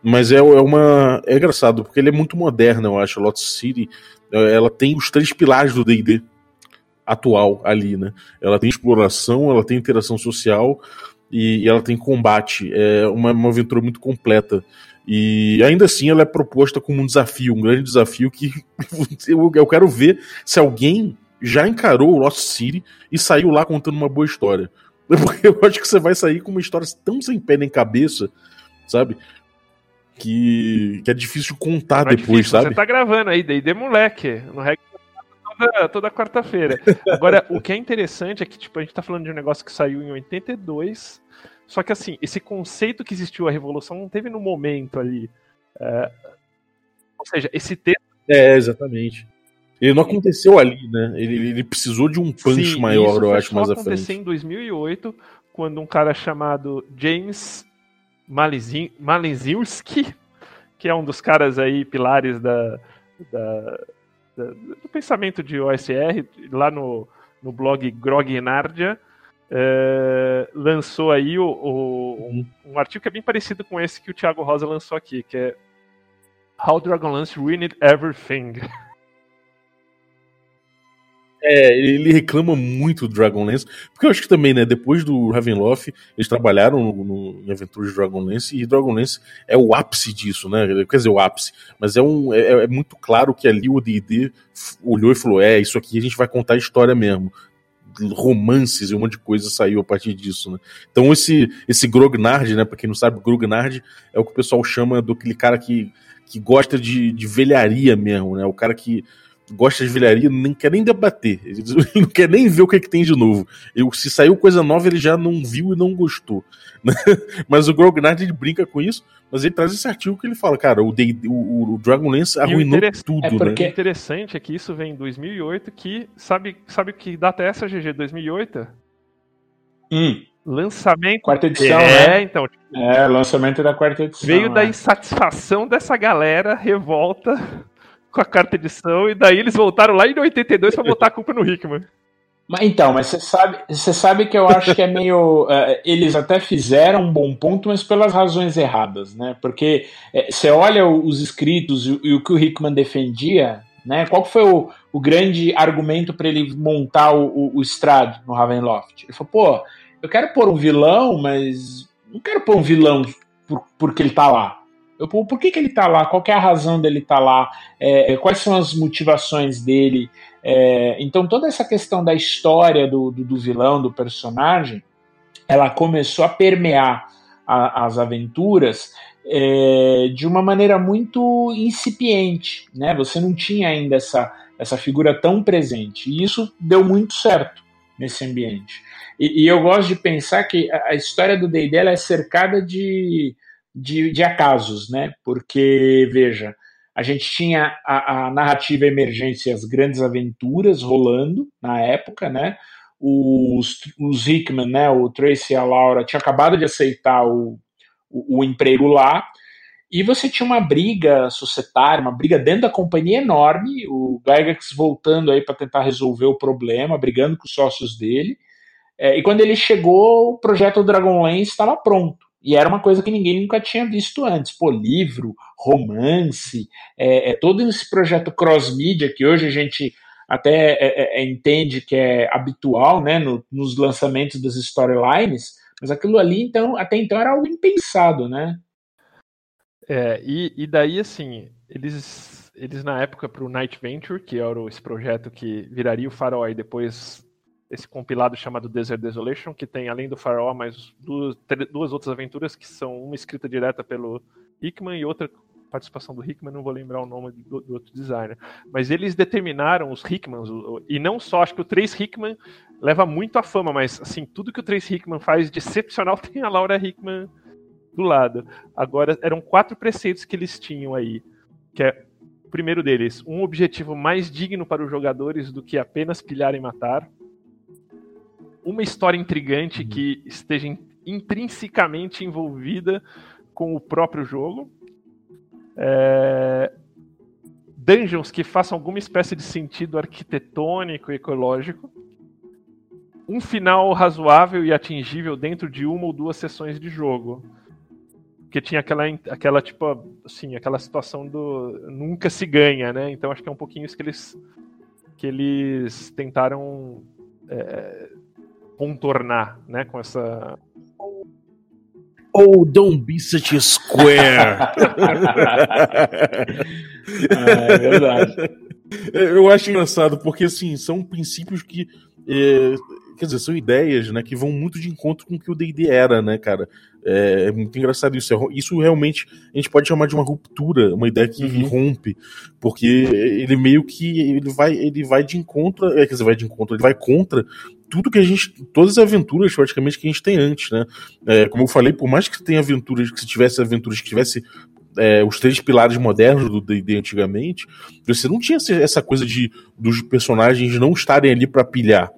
Speaker 3: Mas é, é uma. É engraçado, porque ele é muito moderno, eu acho. Lost City é, ela tem os três pilares do DD atual ali, né? Ela tem exploração, ela tem interação social e, e ela tem combate. É uma, uma aventura muito completa. E ainda assim ela é proposta como um desafio, um grande desafio que eu, quero ver se alguém já encarou o Lost City e saiu lá contando uma boa história. Porque eu acho que você vai sair com uma história tão sem pé nem cabeça, sabe? Que, que é difícil contar
Speaker 4: Não é
Speaker 3: depois,
Speaker 4: difícil,
Speaker 3: sabe?
Speaker 4: Você tá gravando aí, D&D Moleque, no Regra toda, toda quarta-feira. Agora, o que é interessante é que, tipo, a gente tá falando de um negócio que saiu em 82, só que, assim, esse conceito que existiu a Revolução não teve no momento ali. É, ou seja, esse texto...
Speaker 3: É, exatamente. Ele não aconteceu ali, né? Ele, ele precisou de um punch
Speaker 4: Sim,
Speaker 3: maior, eu acho, mais à frente.
Speaker 4: em 2008, quando um cara chamado James Malizin- Malizinski, que é um dos caras aí, pilares da, da- da- do pensamento de OSR, lá no, no blog Grognardia, eh, lançou aí o, o- um, um artigo que é bem parecido com esse que o Thiago Rosa lançou aqui, que é How Dragonlance Ruined Everything.
Speaker 3: É, ele reclama muito do Dragonlance, porque eu acho que também, né, depois do Ravenloft, eles trabalharam no, no- em aventuras de Dragonlance, e Dragonlance é o ápice disso, né, quer dizer, o ápice, mas é, um, é, é muito claro que ali o D&D olhou e falou, é, isso aqui a gente vai contar a história mesmo, romances e um monte de coisa saiu a partir disso, né. Então esse, esse Grognard, né, pra quem não sabe, Grognard é o que o pessoal chama do aquele cara que, que gosta de, de velharia mesmo, né, o cara que gosta de velharia, nem quer nem debater. Ele não quer nem ver o que, é que tem de novo. Eu, se saiu coisa nova, ele já não viu e não gostou. né? mas o Grognard ele brinca com isso, mas ele traz esse artigo que ele fala, cara, o, o, o Dragonlance arruinou
Speaker 4: interess-
Speaker 3: tudo,
Speaker 1: é porque-
Speaker 4: O
Speaker 3: né?
Speaker 4: interessante é que isso vem em 2008, que sabe, sabe que data é essa, GG? 2008?
Speaker 1: Hum,
Speaker 4: Lançamento.
Speaker 1: quarta edição,
Speaker 4: é,
Speaker 1: né?
Speaker 4: então,
Speaker 1: É, lançamento da quarta edição.
Speaker 4: veio da
Speaker 1: é.
Speaker 4: insatisfação dessa galera, revolta com a quarta edição, e daí eles voltaram lá em 82 pra botar a culpa no Hickman.
Speaker 1: Mas então, mas você sabe, você sabe que eu acho que é meio. eh, eles até fizeram um bom ponto, mas pelas razões erradas, né? Porque eh, você olha o- os escritos e, o- e o que o Hickman defendia, né? Qual foi o, o grande argumento para ele montar o, o, o Strad no Ravenloft? Ele falou, pô, eu quero pôr um vilão, mas não quero pôr um vilão por, porque ele tá lá. Por que, que ele tá lá? Qual é a razão dele estar tá lá? Eh, quais são as motivações dele? É, então toda essa questão da história do, do, do vilão, do personagem, ela começou a permear a- as aventuras é, de uma maneira muito incipiente, né? Você não tinha ainda essa, essa figura tão presente e isso deu muito certo nesse ambiente. E, e eu gosto de pensar que a, a história do D&D é cercada de, de, de acasos, né? Porque veja, a gente tinha a, a narrativa emergência, as grandes aventuras rolando na época, né? Os, os Hickman, né? O Tracy e a Laura tinham acabado de aceitar o, o, o emprego lá. E você tinha uma briga societária, uma briga dentro da companhia enorme, o Gygax voltando aí para tentar resolver o problema, brigando com os sócios dele. É, e quando ele chegou, o projeto Dragonlance estava pronto. E era uma coisa que ninguém nunca tinha visto antes. Pô, livro, romance, é, é todo esse projeto cross-mídia que hoje a gente até é, é, entende que é habitual né, no, nos lançamentos das storylines, mas aquilo ali, então, até então era algo impensado, né?
Speaker 4: É, e, e daí, assim, eles, eles na época pro Night Venture, que era esse projeto que viraria o Farol e depois esse compilado chamado Desert Desolation, que tem, além do Farol, mais duas, duas outras aventuras que são uma escrita direta pelo Hickman e outra participação do Hickman, não vou lembrar o nome do, do outro designer. Mas eles determinaram os Hickmans, e não só, acho que o Trace Hickman leva muito a fama, mas assim, tudo que o Trace Hickman faz de excepcional tem a Laura Hickman do lado. Agora, eram quatro preceitos que eles tinham aí, que é o primeiro deles, um objetivo mais digno para os jogadores do que apenas pilhar e matar. Uma história intrigante uhum. que esteja intrinsecamente envolvida com o próprio jogo. É... Dungeons que façam alguma espécie de sentido arquitetônico e ecológico. Um final razoável e atingível dentro de uma ou duas sessões de jogo. Porque tinha aquela, aquela tipo, assim, aquela situação do nunca se ganha, né? Então acho que é um pouquinho isso que eles, que eles tentaram é, contornar, né? Com essa
Speaker 3: Oh, don't be such a square.
Speaker 1: ah, é verdade.
Speaker 3: Eu acho engraçado, porque assim, são princípios que. É, quer dizer, são ideias, né, que vão muito de encontro com o que o D&D era, né, cara? É, é, muito engraçado isso. É isso realmente a gente pode chamar de uma ruptura, uma ideia que uhum. rompe, porque ele meio que ele vai, ele vai de encontro, é, quer dizer, vai de encontro, ele vai contra tudo que a gente. Todas as aventuras praticamente que a gente tem antes, né? É, como eu falei, por mais que tenha aventuras, que se tivesse aventuras que tivesse é, os três pilares modernos do D&D antigamente, você não tinha essa coisa de dos personagens não estarem ali para pilhar.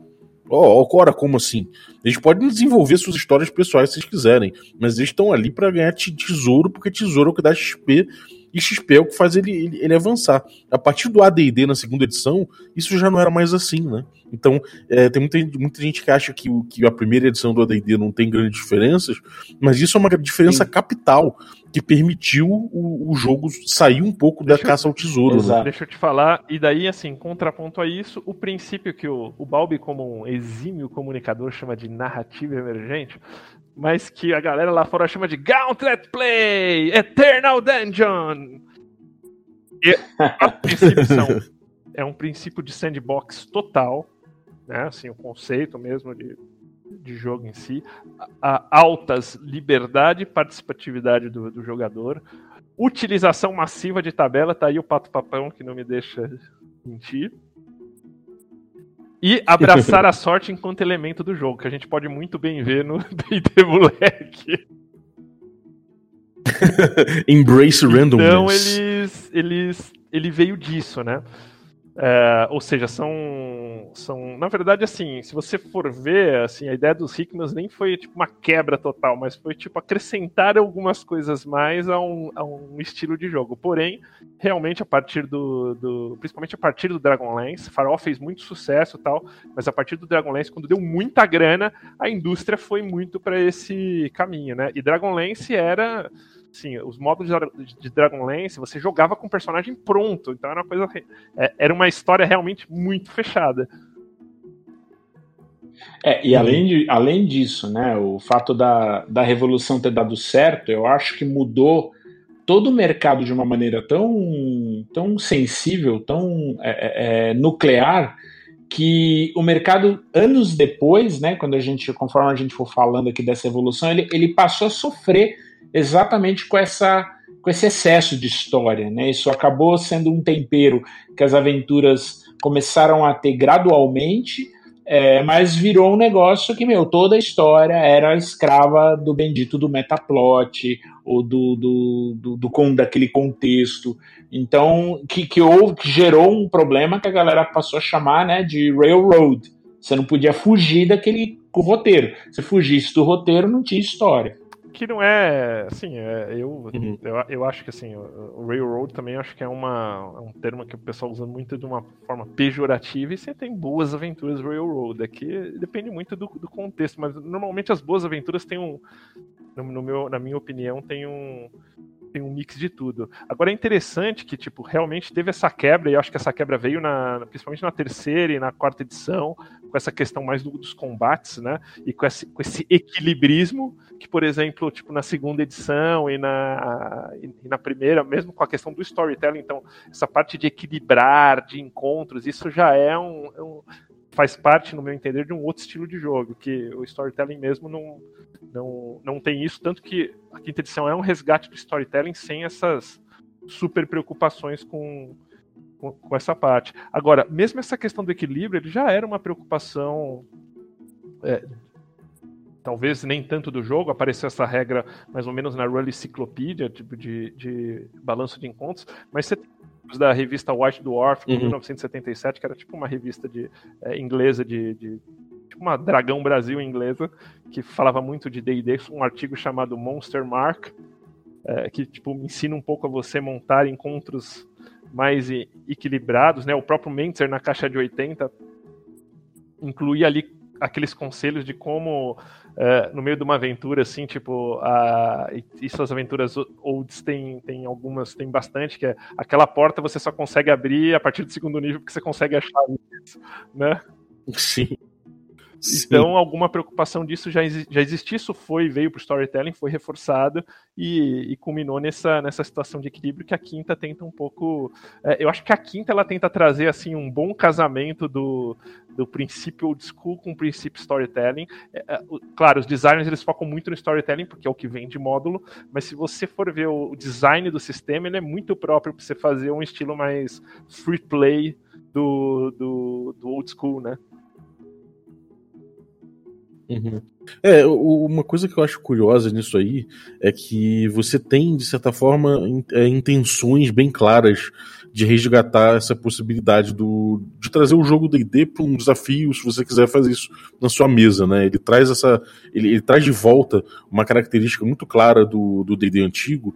Speaker 3: Oh, ora, como assim? Eles podem desenvolver suas histórias pessoais se eles quiserem, mas eles estão ali para ganhar tesouro, porque tesouro é o que dá XP e XP é o que faz ele, ele, ele avançar. A partir do AD&D na segunda edição, isso já não era mais assim, né? Então, é, tem muita, muita gente que acha que, que a primeira edição do AD&D não tem grandes diferenças, mas isso é uma diferença Sim. capital que permitiu o, o, jogo sair um pouco deixa da caça ao tesouro.
Speaker 4: Né? Deixa eu te falar, e daí, assim, contraponto a isso, o princípio que o, o Balbi, como um exímio comunicador, chama de narrativa emergente, mas que a galera lá fora chama de Gauntlet Play, Eternal Dungeon. E a princípio são, é um princípio de sandbox total, né? Assim, o conceito mesmo de, de jogo em si, a, a altas liberdade e participatividade do, do jogador, utilização massiva de tabela, tá aí o pato papão que não me deixa mentir. E abraçar a sorte enquanto elemento do jogo, que a gente pode muito bem ver no D&D Moleque.
Speaker 3: Embrace randomness.
Speaker 4: Então eles, eles, ele veio disso, né? É, ou seja, são, são. Na verdade, assim, se você for ver, assim, a ideia dos Hickmans nem foi tipo uma quebra total, mas foi tipo acrescentar algumas coisas mais a um, a um estilo de jogo. Porém, realmente, a partir do, do. Principalmente a partir do Dragonlance, Farol fez muito sucesso tal, mas a partir do Dragonlance, quando deu muita grana, a indústria foi muito para esse caminho, né? E Dragonlance era Sim, os módulos de Dragonlance você jogava com o personagem pronto, então era uma coisa. É, era uma história realmente muito fechada.
Speaker 1: É, e além, de, além disso, né, o fato da, da revolução ter dado certo, eu acho que mudou todo o mercado de uma maneira tão, tão sensível, tão é, é, é nuclear, que o mercado, anos depois, né, quando a gente, conforme a gente for falando aqui dessa evolução, ele, ele passou a sofrer exatamente com essa com esse excesso de história, né? Isso acabou sendo um tempero que as aventuras começaram a ter gradualmente, é, mas virou um negócio que, meu, toda a história era escrava do bendito do metaplot, ou do, do, do, do, do daquele contexto. Então, que, que, houve, que gerou um problema que a galera passou a chamar né, de railroad. Você não podia fugir daquele roteiro. Se fugisse do roteiro, não tinha história
Speaker 4: que não é, assim, é, eu, uhum. eu, eu acho que assim, o, Railroad também acho que é, uma, é um termo que o pessoal usa muito de uma forma pejorativa e você tem boas aventuras Railroad, aqui é depende muito do, do contexto, mas normalmente as boas aventuras têm um, no, no meu, na minha opinião, tem um, tem um mix de tudo. Agora é interessante que, tipo, realmente teve essa quebra, e eu acho que essa quebra veio na, principalmente na terceira e na quarta edição, com essa questão mais do, dos combates, né? E com esse, com esse equilibrismo que, por exemplo, tipo, na segunda edição e na, e na primeira, mesmo com a questão do storytelling, então, essa parte de equilibrar, de encontros, isso já é um, é um faz parte, no meu entender, de um outro estilo de jogo, que o storytelling mesmo não, não, não tem isso, tanto que a quinta edição é um resgate do storytelling sem essas super preocupações com, com, com, essa parte. Agora, mesmo essa questão do equilíbrio, ele já era uma preocupação. É, talvez nem tanto do jogo, apareceu essa regra mais ou menos na Rally Cyclopedia, tipo de, de balanço de encontros, mas você da revista White Dwarf, de uhum. 1977, que era tipo uma revista de, é, inglesa de, de tipo uma Dragão Brasil inglesa, que falava muito de D&D, um artigo chamado Monster Mark, é, que tipo ensina um pouco a você montar encontros mais equilibrados, né? O próprio Mentzer na caixa de 80 incluía ali aqueles conselhos de como uh, no meio de uma aventura assim, tipo, a, e, e, suas aventuras olds tem, tem algumas, tem bastante, que é aquela porta você só consegue abrir a partir do segundo nível porque você consegue achar isso, né?
Speaker 3: Sim.
Speaker 4: Então, alguma preocupação disso já, já existia, isso foi, veio para o storytelling, foi reforçado e, e, culminou nessa, nessa situação de equilíbrio que a quinta tenta um pouco. É, eu acho que a quinta ela tenta trazer assim um bom casamento do, do princípio old school com o princípio storytelling. É, é, claro, os designers eles focam muito no storytelling, porque é o que vem de módulo, mas se você for ver o, o design do sistema, ele é muito próprio para você fazer um estilo mais free play do, do, do old school, né?
Speaker 3: Uhum. É, uma coisa que eu acho curiosa nisso aí é que você tem, de certa forma, é, intenções bem claras de resgatar essa possibilidade do, de trazer o jogo D&D para um desafio, se você quiser fazer isso na sua mesa, né? Ele traz essa, ele, ele traz de volta uma característica muito clara do D&D antigo,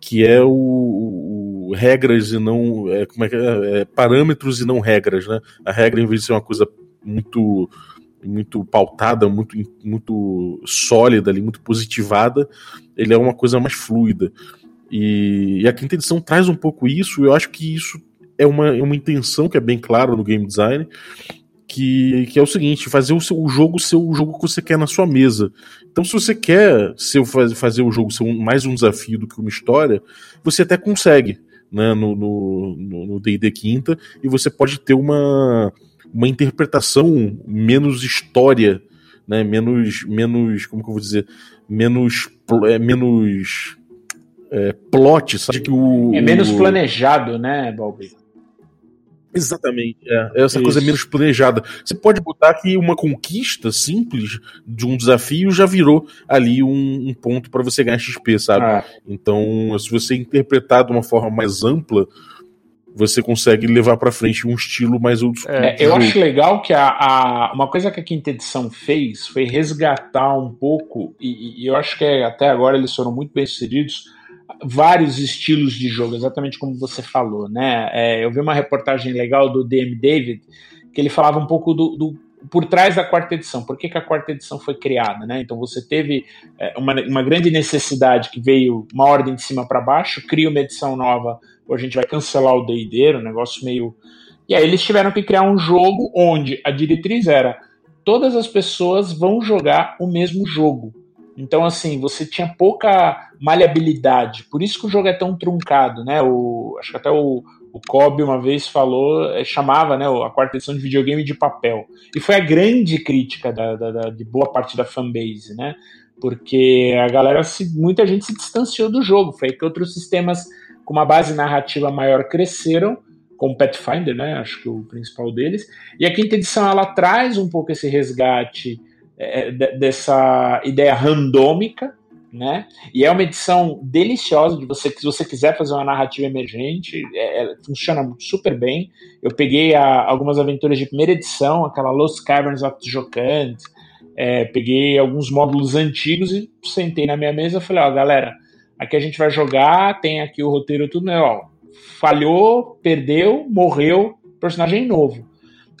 Speaker 3: que é o, o, regras e não é, como é que é, é, parâmetros e não regras, né? A regra em vez de ser uma coisa muito muito pautada, muito, muito sólida ali, muito positivada, ele é uma coisa mais fluida. E, e a quinta edição traz um pouco isso, eu acho que isso é uma, é uma intenção que é bem clara no game design, que, que é o seguinte, fazer o, seu, o jogo ser o jogo que você quer na sua mesa. Então, se você quer ser, fazer o jogo ser um, mais um desafio do que uma história, você até consegue né, no D&D no, no quinta, e você pode ter uma uma interpretação menos história, né? Menos, menos, como que eu vou dizer, menos, é, menos é, plot, sabe que o
Speaker 1: é menos o... planejado, né, Balbi?
Speaker 3: Exatamente, é. Essa Isso. coisa menos planejada. Você pode botar que uma conquista simples de um desafio já virou ali um, um ponto para você ganhar XP, sabe? Ah. Então, se você interpretar de uma forma mais ampla, você consegue levar para frente um estilo mais school.
Speaker 1: É, eu acho legal que a, a, uma coisa que a quinta edição fez foi resgatar um pouco, e, e eu acho que é, até agora eles foram muito bem sucedidos, vários estilos de jogo, exatamente como você falou, né? É, eu vi uma reportagem legal do DM David, que ele falava um pouco do, do por trás da quarta edição, por que, que, a quarta edição foi criada, né? Então você teve é, uma, uma grande necessidade que veio uma ordem de cima para baixo, cria uma edição nova ou a gente vai cancelar o D&D, um negócio meio... E aí eles tiveram que criar um jogo onde a diretriz era todas as pessoas vão jogar o mesmo jogo. Então, assim, você tinha pouca maleabilidade. Por isso que o jogo é tão truncado, né? O, acho que até o, o Kobe uma vez falou, é, chamava né, a quarta edição de videogame de papel. E foi a grande crítica da, da, da, de boa parte da fanbase, né? Porque a galera, se, muita gente se distanciou do jogo. Foi que outros sistemas com uma base narrativa maior cresceram, como Pathfinder, né? Acho que o principal deles. E a quinta edição ela traz um pouco esse resgate é, dessa ideia randômica, né? E é uma edição deliciosa de você, se você quiser fazer uma narrativa emergente, é, é, funciona super bem. Eu peguei a, algumas aventuras de primeira edição, aquela Lost Caverns of Jocant, é, peguei alguns módulos antigos e sentei na minha mesa e falei, ó, galera, Aqui a gente vai jogar, tem aqui o roteiro tudo, né? Ó, falhou, perdeu, morreu, personagem novo.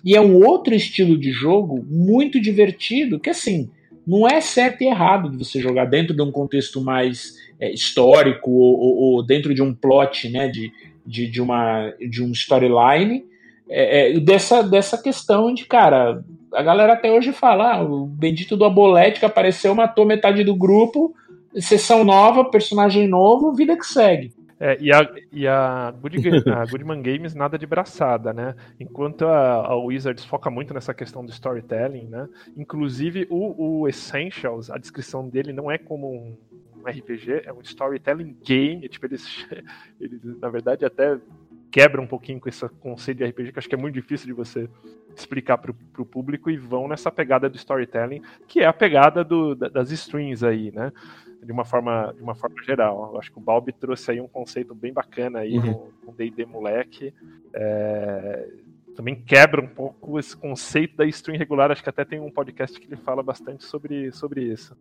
Speaker 1: E é um outro estilo de jogo muito divertido, que assim, não é certo e errado de você jogar dentro de um contexto mais é, histórico ou, ou, ou, dentro de um plot, né, de, de, de uma de um storyline, é, é, dessa, dessa questão de, cara, a galera até hoje fala, ah, o bendito do Abolete que apareceu, matou metade do grupo, sessão nova, personagem novo, vida que segue.
Speaker 4: É, e a, e a, Good, a Goodman Games nada de braçada, né? Enquanto a, a, Wizards foca muito nessa questão do storytelling, né? Inclusive o, o Essentials, a descrição dele não é como um RPG, é um storytelling game. Tipo, eles, eles na verdade, até quebram um pouquinho com esse conceito de RPG, que acho que é muito difícil de você explicar para o público, e vão nessa pegada do storytelling, que é a pegada do, das strings aí, né? De uma forma, de uma forma geral. Eu acho que o Balbi trouxe aí um conceito bem bacana aí uhum. no D&D Moleque. É, também quebra um pouco esse conceito da string regular. Acho que até tem um podcast que ele fala bastante sobre, sobre isso.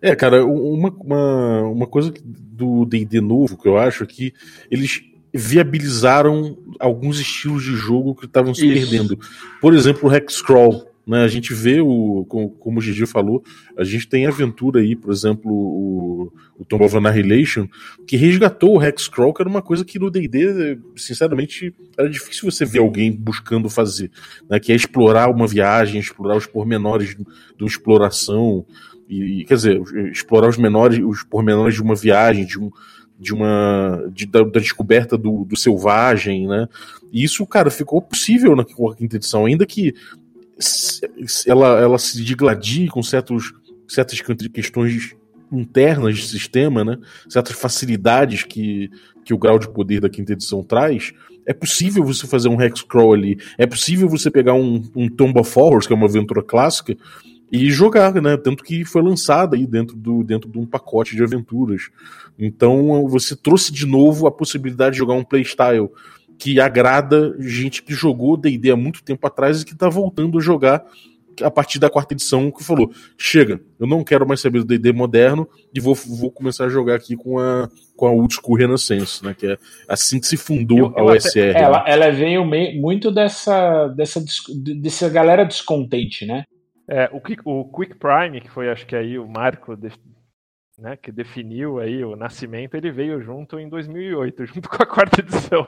Speaker 3: É, cara, uma, uma, uma coisa do D&D novo que eu acho é que eles viabilizaram alguns estilos de jogo que estavam se Isso. perdendo. Por exemplo, o Hexcrawl. Né, a gente vê, o, como o Gigi falou, a gente tem aventura aí, por exemplo, o, o Tomb of Annihilation, que resgatou o Hexcrawl, que era uma coisa que no D&D, sinceramente, era difícil você ver alguém buscando fazer, né, que é explorar uma viagem, explorar os pormenores de uma exploração, e, quer dizer, explorar os menores, os pormenores de uma viagem, de um, de uma de, da, da, descoberta do, do, selvagem, né? E isso, cara, ficou possível na quinta edição, ainda que ela, ela se digladie com certos, certas questões internas de sistema, né? Certas facilidades que, que o grau de poder da quinta edição traz. É possível você fazer um hexcrawl ali. É possível você pegar um, um Tomb of Horrors, que é uma aventura clássica, e jogar, né? Tanto que foi lançada aí dentro, do, dentro de um pacote de aventuras. Então você trouxe de novo a possibilidade de jogar um playstyle que agrada gente que jogou D&D há muito tempo atrás e que está voltando a jogar a partir da quarta edição que falou: chega, eu não quero mais saber do D&D moderno e vou, vou começar a jogar aqui com a com a Old School Renaissance, né? Que é assim que se fundou eu, a OSR.
Speaker 1: Até, ela, né? ela veio meio, muito dessa, dessa dessa galera descontente, né?
Speaker 4: É, o, Quick, o Quick Prime, que foi acho que aí o marco de, né, que definiu aí o nascimento, ele veio junto em 2008, junto com a quarta edição.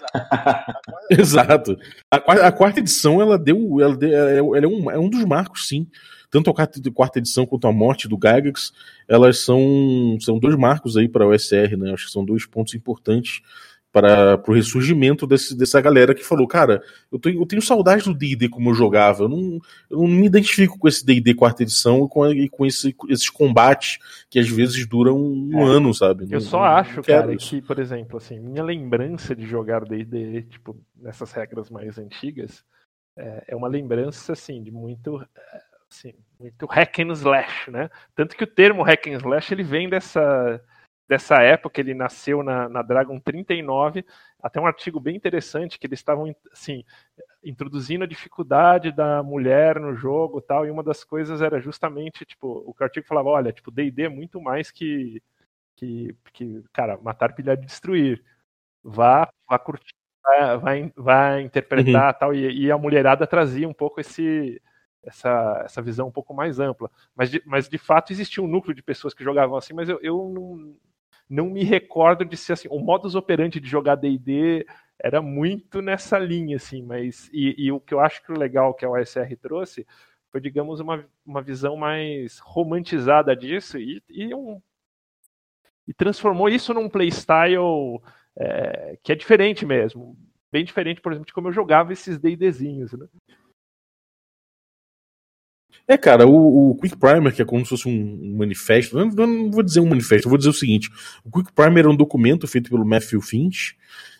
Speaker 3: Exato. A, a, quarta edição ela deu, ela, deu, ela é, um, é um dos marcos, sim. Tanto a quarta, quarta edição quanto a morte do Gygax, elas são, são dois marcos aí para o OSR, né? Acho que são dois pontos importantes para o ressurgimento desse, dessa galera que falou, cara, eu, tô, eu tenho saudade do D&D como eu jogava, eu não, eu não me identifico com esse D&D quarta edição e com, e com esse, esses combates que às vezes duram um é. ano, sabe?
Speaker 4: Eu
Speaker 3: não,
Speaker 4: só não, acho, cara, isso. que, por exemplo, assim, minha lembrança de jogar D&D, tipo, nessas regras mais antigas, é, é uma lembrança, assim, de muito... Assim, muito hack and slash, né? Tanto que o termo hack and slash ele vem dessa dessa época, ele nasceu na, na Dragon 39, até um artigo bem interessante que eles estavam assim, introduzindo a dificuldade da mulher no jogo tal, e uma das coisas era justamente, tipo, o que o artigo falava, olha, tipo, D&D é muito mais que, que, que, cara, matar, pilhar e destruir. Vá, vá curtir, vá, vá, vá interpretar uhum. tal, e, e a mulherada trazia um pouco esse essa, essa visão um pouco mais ampla. Mas de, mas de fato existia um núcleo de pessoas que jogavam assim, mas eu, eu não, não me recordo de ser assim. O modus operandi de jogar DD era muito nessa linha, assim, mas. E, e, o que eu acho que o legal que a OSR trouxe foi, digamos, uma, uma visão mais romantizada disso e, e, um, e transformou isso num playstyle é, que é diferente mesmo. Bem diferente, por exemplo, de como eu jogava esses DDzinhos, né?
Speaker 3: É, cara, o, o, Quick Primer, que é como se fosse um, manifesto, não, não, vou dizer um manifesto, vou dizer o seguinte: o Quick Primer é um documento feito pelo Matthew Finch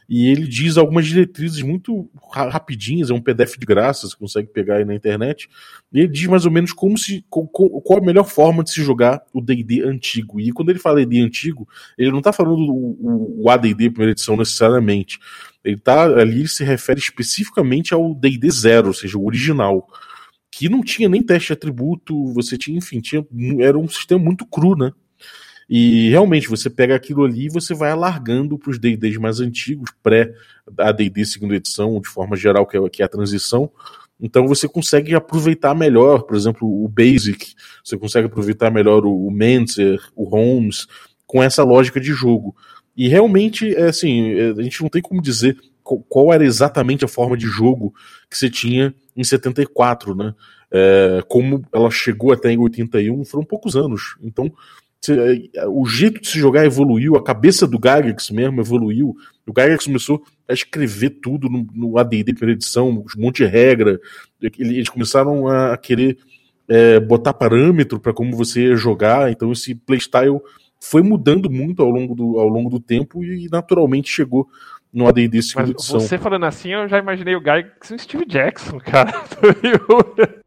Speaker 3: e ele diz algumas diretrizes muito rapidinhas, é um PDF de graça, você consegue pegar aí na internet. E ele diz mais ou menos como se, qual, qual a melhor forma de se jogar o D&D antigo. E quando ele fala D&D antigo, ele não está falando o, o AD&D primeira edição necessariamente. Ele tá ali ele se refere especificamente ao D&D zero, ou seja, o original que não tinha nem teste de atributo, você tinha, enfim, tinha, era um sistema muito cru, né? E realmente você pega aquilo ali e você vai alargando para os D&Ds mais antigos, pré-AD&D segunda edição, de forma geral, que é, que é a transição. Então você consegue aproveitar melhor, por exemplo, o Basic, você consegue aproveitar melhor o, o o Holmes, com essa lógica de jogo. E realmente, é assim, é, a gente não tem como dizer qual era exatamente a forma de jogo que você tinha em 74, né? É, como ela chegou até em 81, foram poucos anos. Então, é, o jeito de se jogar evoluiu, a cabeça do Gygax mesmo evoluiu. O Gygax começou a escrever tudo no, no AD&D primeira edição, um monte de regra. Eles começaram a querer é, botar parâmetro para como você jogar. Então esse playstyle foi mudando muito ao longo do, ao longo do tempo e naturalmente chegou no AD&D segunda
Speaker 4: Mas
Speaker 3: edição.
Speaker 4: você falando assim, eu já imaginei o Gygax e o Steve Jackson, cara.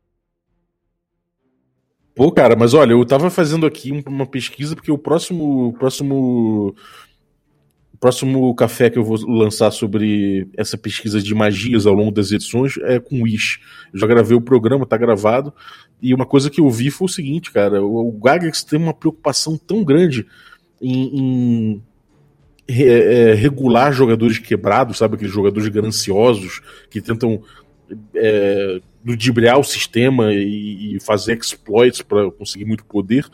Speaker 3: Pô, cara, mas olha, eu tava fazendo aqui uma pesquisa porque o próximo próximo próximo café que eu vou lançar sobre essa pesquisa de magias ao longo das edições é com o Wish. Eu já gravei o programa, tá gravado, e uma coisa que eu vi foi o seguinte, cara, o, o Gygax tem uma preocupação tão grande em, em é, regular jogadores quebrados, sabe, aqueles jogadores gananciosos que tentam é, ludibriar o sistema e, e fazer exploits para conseguir muito poder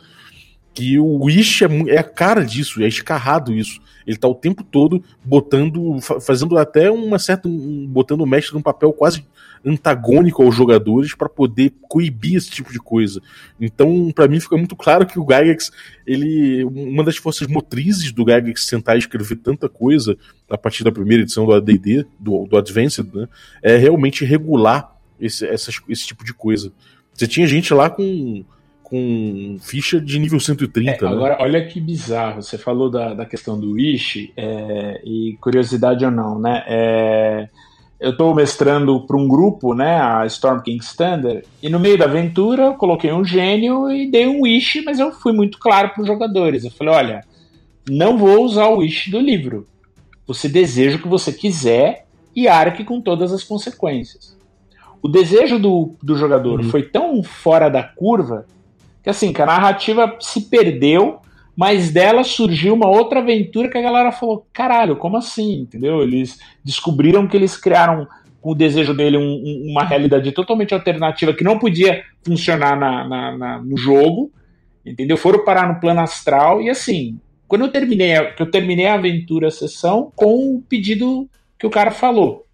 Speaker 3: que o Wish é, é, a cara disso, é escarrado isso. Ele tá o tempo todo botando, fazendo até uma certa, um, botando o mestre num papel quase antagônico aos jogadores para poder coibir esse tipo de coisa. Então, para mim fica muito claro que o Gygax, ele, uma das forças motrizes do Gygax sentar e escrever tanta coisa a partir da primeira edição do AD&D, do, do Advanced, né, é realmente regular esse, essas, esse tipo de coisa. Você tinha gente lá com com ficha de nível 130. É,
Speaker 1: né? Agora, olha que bizarro. Você falou da, da questão do Wish, é, e curiosidade ou não, né? É, eu estou mestrando para um grupo, né, a Storm King Standard, e no meio da aventura eu coloquei um gênio e dei um Wish, mas eu fui muito claro para os jogadores. Eu falei: olha, não vou usar o Wish do livro. Você deseja o que você quiser e arque com todas as consequências. O desejo do, do jogador uhum. foi tão fora da curva que assim, que a narrativa se perdeu, mas dela surgiu uma outra aventura que a galera falou: caralho, como assim? Entendeu? Eles descobriram que eles criaram com o desejo dele um, um, uma realidade totalmente alternativa que não podia funcionar na, na, na, no jogo, entendeu? Foram parar no plano astral e assim, quando eu terminei, eu terminei a aventura a sessão com o pedido que o cara falou.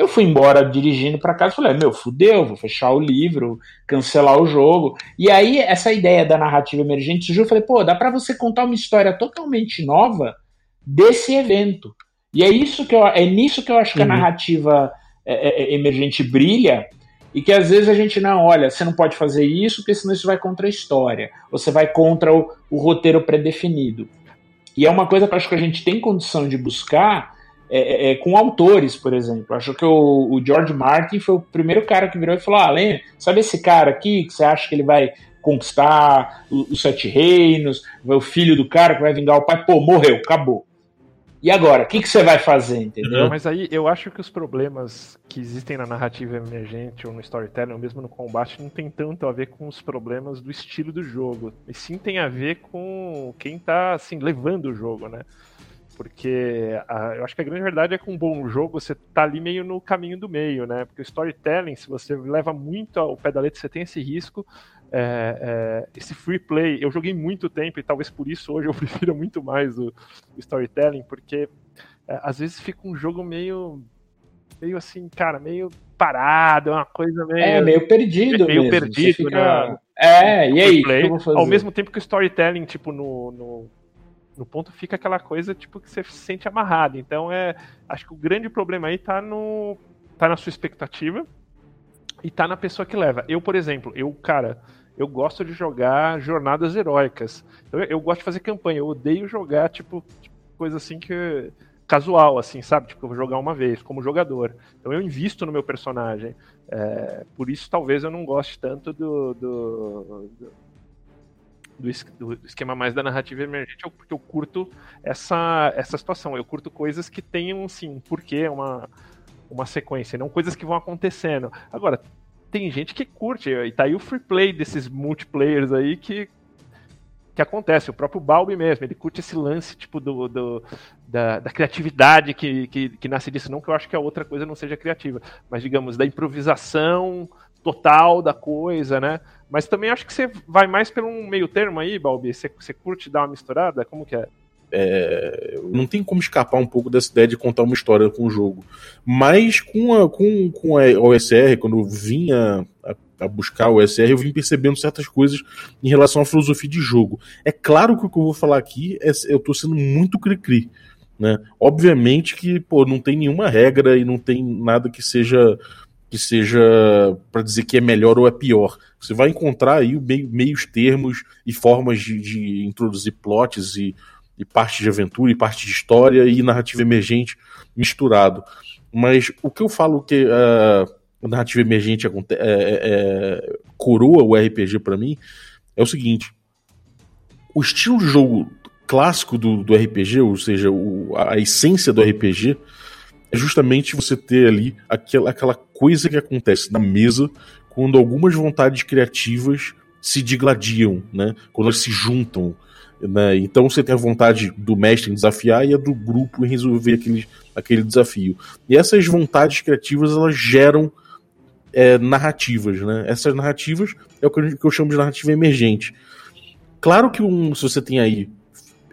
Speaker 1: Eu fui embora dirigindo para casa e falei, meu, fudeu, vou fechar o livro, cancelar o jogo. E aí, essa ideia da narrativa emergente surgiu, eu falei, pô, dá para você contar uma história totalmente nova desse evento. E é isso que eu, é nisso que eu acho que uhum. a narrativa é, é, é, emergente brilha, e que às vezes a gente não, olha, você não pode fazer isso, porque senão isso vai contra a história, você vai contra o, o roteiro predefinido. E é uma coisa que eu acho que a gente tem condição de buscar é, é, é, com autores, por exemplo. Acho que o, o, George Martin foi o primeiro cara que virou e falou: Ah, lembra, sabe esse cara aqui que você acha que ele vai conquistar os Sete Reinos, o filho do cara que vai vingar o pai? Pô, morreu, acabou. E agora, o que, que você vai fazer, entendeu?
Speaker 4: Mas aí eu acho que os problemas que existem na narrativa emergente ou no storytelling, ou mesmo no combate, não tem tanto a ver com os problemas do estilo do jogo. E sim tem a ver com quem tá assim, levando o jogo, né? Porque a, eu acho que a grande verdade é que um bom jogo você tá ali meio no caminho do meio, né? Porque o storytelling, se você leva muito ao pé da letra, você tem esse risco. É, é, esse free play, eu joguei muito tempo e talvez por isso hoje eu prefiro muito mais o, o storytelling, porque é, às vezes fica um jogo meio meio assim, cara, meio parado, é uma coisa meio.
Speaker 1: É, meio perdido.
Speaker 4: Meio
Speaker 1: mesmo.
Speaker 4: perdido, fica...
Speaker 1: né? É, e aí? Play,
Speaker 4: ao mesmo tempo que o storytelling, tipo, no, no, no ponto fica aquela coisa tipo que você se sente amarrado. Então é, acho que o grande problema aí tá no tá na sua expectativa e tá na pessoa que leva. Eu, por exemplo, eu, cara, eu gosto de jogar jornadas heróicas. Eu, eu gosto de fazer campanha, eu odeio jogar tipo, coisa assim que casual, assim, sabe? Tipo, eu vou jogar uma vez como jogador. Então eu invisto no meu personagem. É, por isso talvez eu não goste tanto do, do, do do, do esquema mais da narrativa emergente, porque eu curto essa, essa situação. Eu curto coisas que tenham, assim, um porquê, uma, uma sequência, não coisas que vão acontecendo. Agora, tem gente que curte, e tá aí o free play desses multiplayers aí que, que acontece. O próprio Balbi mesmo, ele curte esse lance, tipo, do, do da, da, criatividade que, que, que, nasce disso. Não que eu acho que a outra coisa não seja criativa, mas, digamos, da improvisação total da coisa, né? Mas também acho que você vai mais pelo um meio termo aí, Balbi. Você, você curte dar uma misturada? Como que é?
Speaker 3: É, não tem como escapar um pouco dessa ideia de contar uma história com o jogo. Mas com a, com, com a OSR, quando vinha a, a, buscar o OSR, eu vim percebendo certas coisas em relação à filosofia de jogo. É claro que o que eu vou falar aqui é eu estou sendo muito cri-cri. Né? Obviamente que pô, não tem nenhuma regra e não tem nada que seja que seja para dizer que é melhor ou é pior. Você vai encontrar aí meios termos e formas de, de introduzir plots e, e parte de aventura, e parte de história e narrativa emergente misturado. Mas o que eu falo que uh, a narrativa emergente é, é, é, coroa o RPG para mim é o seguinte: o estilo de jogo clássico do, do RPG, ou seja, o, a essência do RPG, é justamente você ter ali aquela, aquela coisa que acontece na mesa quando algumas vontades criativas se digladiam, né? Quando elas se juntam. Né? Então você tem a vontade do mestre em desafiar e a do grupo em resolver aquele, aquele desafio. E essas vontades criativas elas geram é, narrativas. Né? Essas narrativas é o que eu, que eu chamo de narrativa emergente. Claro que um, se você tem aí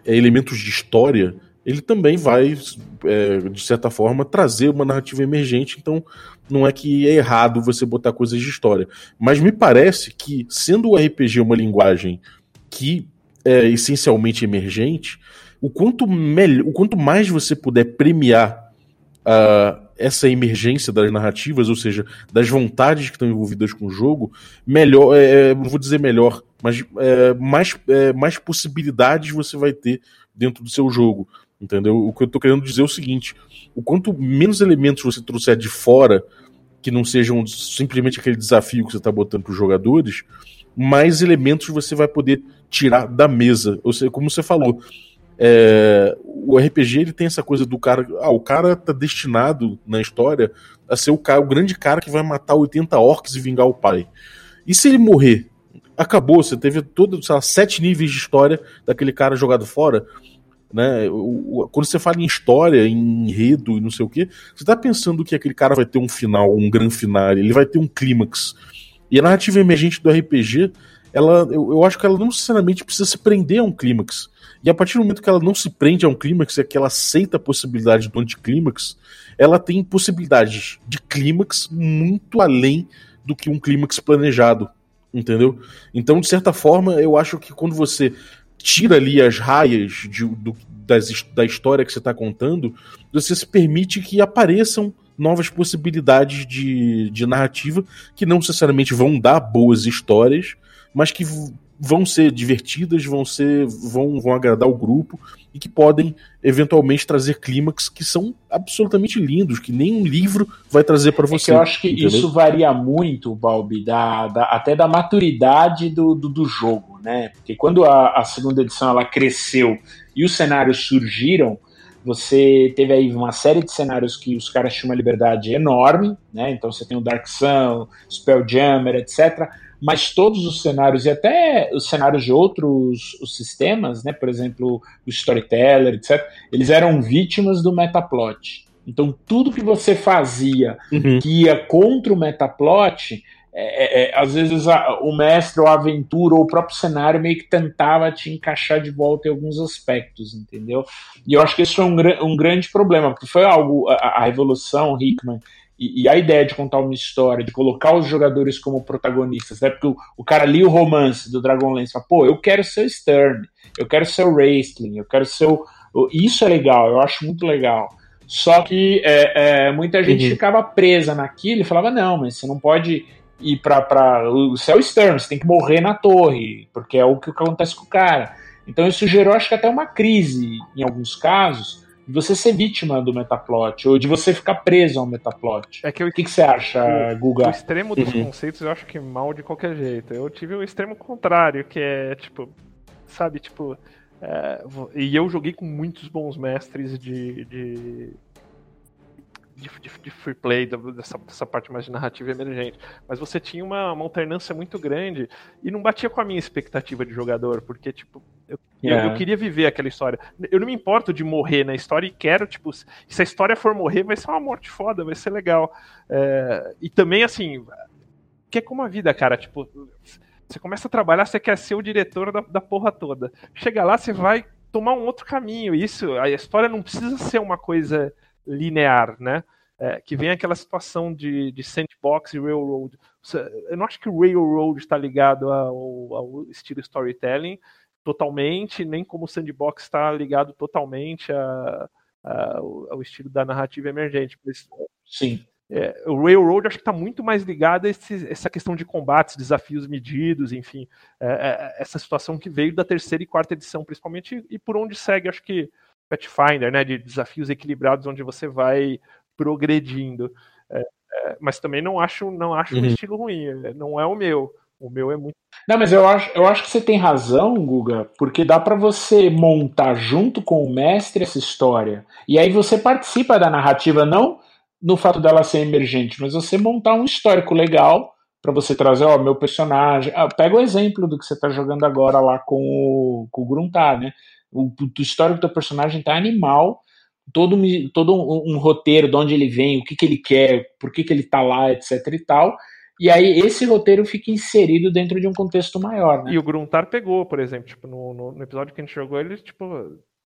Speaker 3: é, elementos de história, ele também vai, é, de certa forma, trazer uma narrativa emergente. Então, não é que é errado você botar coisas de história. Mas me parece que, sendo o RPG uma linguagem que é essencialmente emergente, o quanto, melhor, o quanto mais você puder premiar uh, essa emergência das narrativas, ou seja, das vontades que estão envolvidas com o jogo, melhor, é, é, vou dizer melhor, mas é, mais, é, mais possibilidades você vai ter dentro do seu jogo. Entendeu? O que eu estou querendo dizer é o seguinte: o quanto menos elementos você trouxer de fora, que não sejam simplesmente aquele desafio que você está botando para os jogadores, mais elementos você vai poder tirar da mesa. Ou seja, como você falou, é, o RPG ele tem essa coisa do cara. Ah, o cara tá destinado na história a ser o, cara, o grande cara que vai matar 80 orcs e vingar o pai. E se ele morrer? Acabou, você teve todos, sete níveis de história daquele cara jogado fora. Né? O, o, quando você fala em história, em enredo e não sei o que, você tá pensando que aquele cara vai ter um final, um grande final, ele vai ter um clímax. E a narrativa emergente do RPG, ela, eu, eu acho que ela não necessariamente precisa se prender a um clímax e a partir do momento que ela não se prende a um clímax, é que ela aceita a possibilidade do anticlímax, ela tem possibilidades de clímax muito além do que um clímax planejado. Entendeu? Então, de certa forma, eu acho que quando você tira ali as raias de, do, das, da história que você está contando, você se permite que apareçam novas possibilidades de, de narrativa que não necessariamente vão dar boas histórias, mas que vão ser divertidas, vão ser vão, vão agradar o grupo e que podem eventualmente trazer clímax que são absolutamente lindos, que nem um livro vai trazer para você.
Speaker 1: É eu acho que entendeu? isso varia muito, Balbi, da, da, até da maturidade do, do, do, jogo, né? Porque quando a, a segunda edição ela cresceu e os cenários surgiram, você teve aí uma série de cenários que os caras tinham uma liberdade enorme, né? Então você tem o Dark Sun, Spelljammer, etc mas todos os cenários e até os cenários de outros os sistemas, né, por exemplo, o Storyteller, etc., eles eram vítimas do metaplot. Então, tudo que você fazia uhum. que ia contra o metaplot, é, é, é, às vezes a, o mestre ou a aventura ou o próprio cenário meio que tentava te encaixar de volta em alguns aspectos, entendeu? E eu acho que isso foi um, um grande problema, porque foi algo, a, a Revolução, Hickman, e, e, a ideia de contar uma história, de colocar os jogadores como protagonistas, né? Porque o, o cara lia o romance do Dragonlance e fala, pô, eu quero ser o Stern, eu quero ser o Raistling, eu quero ser o. Isso é legal, eu acho muito legal. Só que é, é, muita gente uhum. ficava presa naquilo e falava, não, mas você não pode ir pra. pra o Stern, você tem que morrer na torre, porque é o que acontece com o cara. Então isso gerou, acho que até uma crise em alguns casos de você ser vítima do metaplot, ou de você ficar preso ao metaplot. É que eu, o que, que você acha, o, Guga?
Speaker 4: O extremo dos uhum. conceitos eu acho que mal de qualquer jeito. Eu tive o extremo contrário, que é, tipo, sabe, tipo. É, e eu joguei com muitos bons mestres de, de de, de, de, free play, dessa, dessa parte mais de narrativa emergente. Mas você tinha uma, uma alternância muito grande e não batia com a minha expectativa de jogador, porque, tipo, eu, yeah. eu, eu, queria viver aquela história. Eu não me importo de morrer na história e quero, tipo, se a história for morrer, vai ser uma morte foda, vai ser legal. É, e também, assim, que é como a vida, cara, tipo. Você começa a trabalhar, você quer ser o diretor da, da porra toda. Chega lá, você vai tomar um outro caminho. Isso, a história não precisa ser uma coisa linear, né? É, que vem aquela situação de, de sandbox e railroad. Eu não acho que o railroad está ligado ao, ao, estilo storytelling totalmente, nem como o sandbox está ligado totalmente a, a, ao estilo da narrativa emergente.
Speaker 1: Sim.
Speaker 4: é, o Railroad acho que está muito mais ligado a esse, essa questão de combates, desafios medidos, enfim, é, é, essa situação que veio da terceira e quarta edição, principalmente, e por onde segue, acho que Pathfinder, né, de desafios equilibrados, onde você vai progredindo. É, é, mas também não acho, não acho uhum. um estilo ruim, é, não é o meu. O meu é muito.
Speaker 1: Não, mas eu acho, eu acho que você tem razão, Guga, porque dá para você montar junto com o mestre essa história. E aí você participa da narrativa, não no fato dela ser emergente, mas você montar um histórico legal para você trazer, ó, meu personagem. Ah, pega o exemplo do que você está jogando agora lá com o, com o Gruntar, né? O, o histórico do personagem tá animal, todo, todo um, um, roteiro de onde ele vem, o que, que ele quer, por que, que ele tá lá, etc e tal. E aí esse roteiro fica inserido dentro de um contexto maior, né?
Speaker 4: E o Gruntar pegou, por exemplo, tipo, no, no, no episódio que a gente jogou, ele, tipo,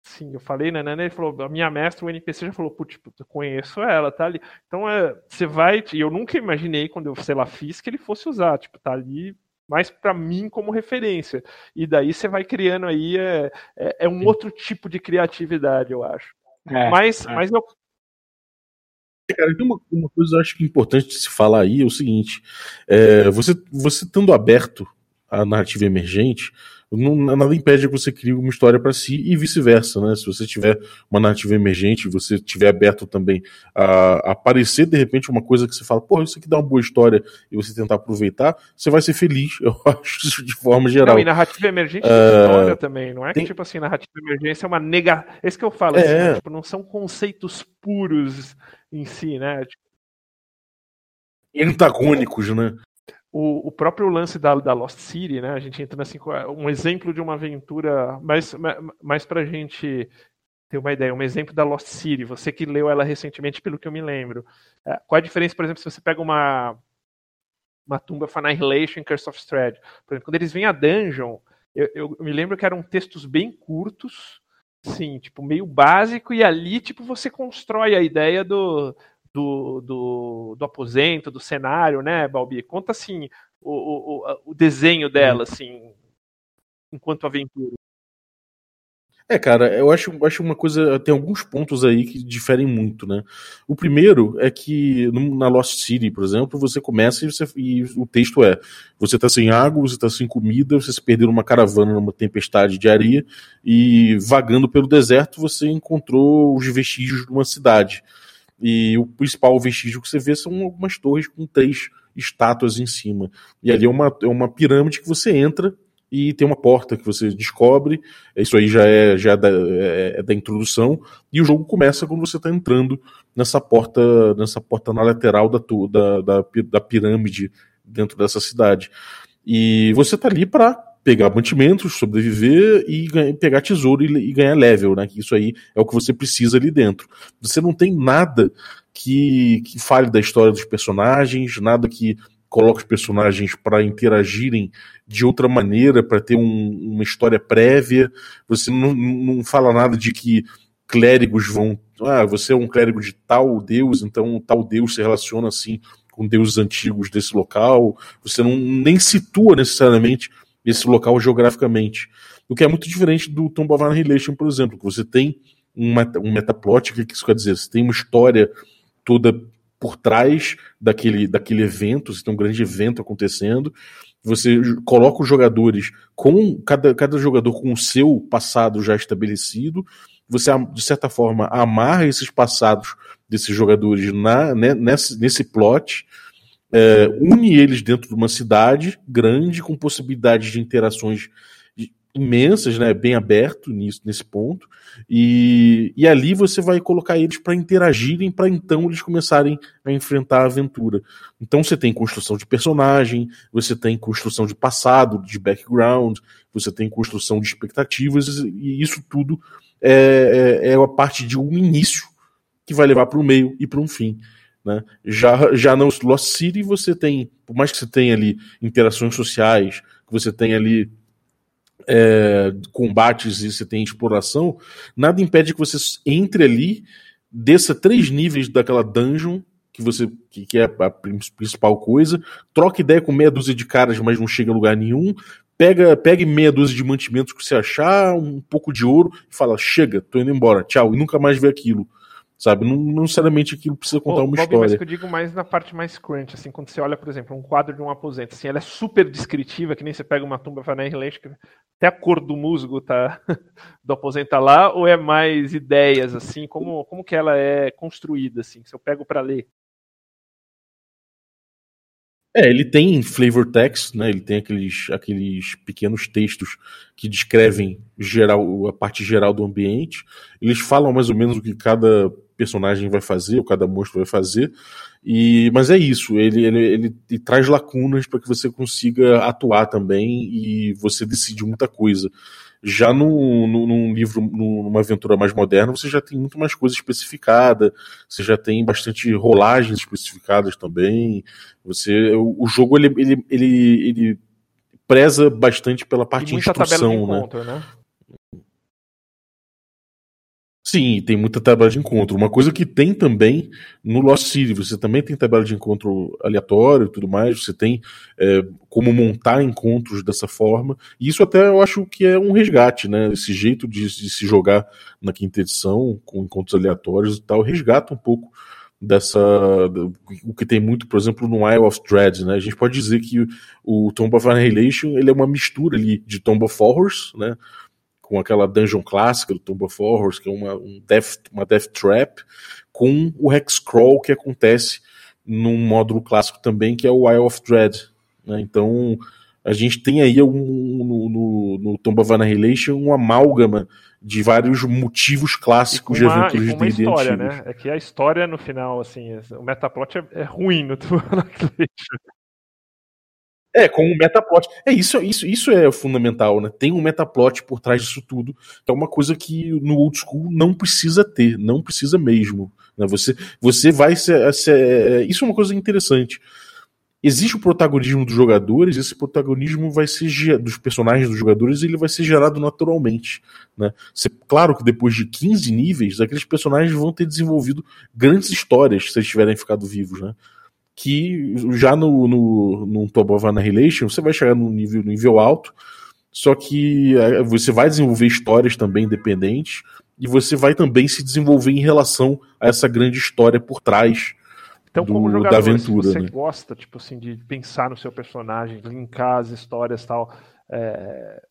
Speaker 4: Sim, eu falei, né, né? Ele falou, a minha mestra, o NPC já falou, putz, eu conheço ela, tá ali. Então, é, você vai, e eu nunca imaginei, quando eu, sei lá, fiz, que ele fosse usar, tipo, tá ali mais para mim como referência. E daí você vai criando aí, é, é, é um outro tipo de criatividade, eu acho. É, mas, é. mas eu...
Speaker 3: Cara, tem uma, uma coisa que eu acho que é importante de se falar aí, é o seguinte, é, você, você estando aberto à narrativa emergente, não, nada impede que você crie uma história para si e vice-versa, né? Se você tiver uma narrativa emergente, você tiver aberto também a, a, aparecer de repente uma coisa que você fala, pô, isso aqui dá uma boa história e você tentar aproveitar, você vai ser feliz, eu acho, de forma geral. Não,
Speaker 4: e narrativa emergente é história também, não é tem... que tipo assim, narrativa emergência é uma nega. Esse que eu falo, é... assim, né? tipo, não são conceitos puros em si, né? Tipo...
Speaker 3: Antagônicos, né?
Speaker 4: O, o próprio lance da, da Lost City, né? A gente entra assim, um exemplo de uma aventura, mais, mais pra gente ter uma ideia, um exemplo da Lost City, você que leu ela recentemente, pelo que eu me lembro. É, qual a diferença, por exemplo, se você pega uma, uma tumba for Annihilation Curse of Strahd? Por exemplo, quando eles vêm a dungeon, eu, eu, me lembro que eram textos bem curtos, sim, tipo, meio básico, e ali, tipo, você constrói a ideia do, do, do, do aposento, do cenário, né, Balbi? Conta assim o, o, o desenho dela, assim, enquanto aventura.
Speaker 3: É, cara, eu acho, acho uma coisa. Tem alguns pontos aí que diferem muito, né? O primeiro é que na Lost City, por exemplo, você começa e, você, e o texto é: você tá sem água, você tá sem comida, você se perdeu numa caravana numa tempestade de areia e vagando pelo deserto você encontrou os vestígios de uma cidade. E o principal vestígio que você vê são algumas torres com três estátuas em cima. E ali é uma, é uma pirâmide que você entra e tem uma porta que você descobre. Isso aí já é, já é da, é, é da introdução. E o jogo começa quando você está entrando nessa porta, nessa porta na lateral da, da, da, da pirâmide dentro dessa cidade. E você está ali para pegar mantimentos, sobreviver e ganhar, pegar tesouro e, e, ganhar level, né? Isso aí é o que você precisa ali dentro. Você não tem nada que, que fale da história dos personagens, nada que coloque os personagens para interagirem de outra maneira, para ter um, uma história prévia. Você não, não fala nada de que clérigos vão. Ah, você é um clérigo de tal deus, então tal deus se relaciona assim com deuses antigos desse local. Você não nem situa necessariamente esse local geograficamente. O que é muito diferente do Tomb of Annihilation, por exemplo, que você tem um, um metaplot, o que isso quer dizer? Você tem uma história toda por trás daquele, daquele evento, você tem um grande evento acontecendo, você coloca os jogadores com cada, cada jogador com o seu passado já estabelecido, você de certa forma amarra esses passados desses jogadores na, né, nesse, nesse plot é, une eles dentro de uma cidade grande, com possibilidades de interações imensas, né, bem aberto nisso, nesse ponto, e, e ali você vai colocar eles para interagirem, para então eles começarem a enfrentar a aventura. Então você tem construção de personagem, você tem construção de passado, de background, você tem construção de expectativas, e isso tudo é, é, é a parte de um início que vai levar para o meio e para um fim. Né? Já, já no Lost City você tem, por mais que você tenha ali interações sociais, que você tenha ali é, combates e você tenha exploração, nada impede que você entre ali, desça três níveis daquela dungeon, que você que, que é a principal coisa, troque ideia com meia dúzia de caras, mas não chega a lugar nenhum, pega, pegue meia dúzia de mantimentos que você achar, um pouco de ouro, e fala, chega, tô indo embora, tchau, e nunca mais vê aquilo sabe? Não, não necessariamente aquilo precisa contar Ô, uma Bob, história. Mas
Speaker 4: que eu digo mais na parte mais crunch, assim, quando você olha, por exemplo, um quadro de um aposento, assim, ela é super descritiva, que nem você pega uma tumba e Relation, até a cor do musgo tá do aposento tá lá, ou é mais ideias, assim, como, como que ela é construída, assim, se eu pego para ler?
Speaker 3: É, ele tem flavor text, né? Ele tem aqueles, aqueles pequenos textos que descrevem geral, a parte geral do ambiente. Eles falam mais ou menos o que cada personagem vai fazer, ou cada monstro vai fazer. E, mas é isso, ele, ele, ele, ele traz lacunas para que você consiga atuar também e você decide muita coisa. Já no, no, num livro, numa aventura mais moderna, você já tem muito mais coisa especificada, você já tem bastante rolagens especificadas também. Você, o, o jogo ele, ele, ele, ele preza bastante pela parte de instrução, né? Encontro, né? Sim, tem muita tabela de encontro. Uma coisa que tem também no Lost City, você também tem tabela de encontro aleatório e tudo mais, você tem é, como montar encontros dessa forma. E isso até eu acho que é um resgate, né? Esse jeito de, de se jogar na quinta edição, com encontros aleatórios e tal, resgata um pouco dessa o que tem muito, por exemplo, no Isle of Dread, né? A gente pode dizer que o Tomb of Annihilation ele é uma mistura ali de Tomb of Horrors, né? Com aquela dungeon clássica do Tomb of Horrors, que é uma, um death, uma Death Trap, com o Hexcrawl que acontece num módulo clássico também, que é o Isle of Dread. Né? Então, a gente tem aí um, no, no, no Tomb of Annihilation um amálgama de vários motivos clássicos
Speaker 4: uma,
Speaker 3: de aventuras
Speaker 4: de D&D história, né? É que a história no final, assim, o metaplot é, é ruim no Tomb of Annihilation.
Speaker 3: É, com um metaplot. É isso, isso, isso é fundamental, né? Tem um metaplot por trás disso tudo, que é uma coisa que no old school não precisa ter, não precisa mesmo. Né? Você, você vai ser, ser, é, isso é uma coisa interessante. Existe o protagonismo dos jogadores, esse protagonismo vai ser dos personagens dos jogadores, ele vai ser gerado naturalmente, né? Claro que depois de 15 níveis, aqueles personagens vão ter desenvolvido grandes histórias se eles tiverem ficado vivos, né? Que já no, no, no Top of Annihilation você vai chegar no nível, nível alto, só que é, você vai desenvolver histórias também independentes e você vai também se desenvolver em relação a essa grande história por trás
Speaker 4: então, do, como jogador, da aventura. Se você né? gosta, tipo assim, de pensar no seu personagem, linkar as histórias tal, é,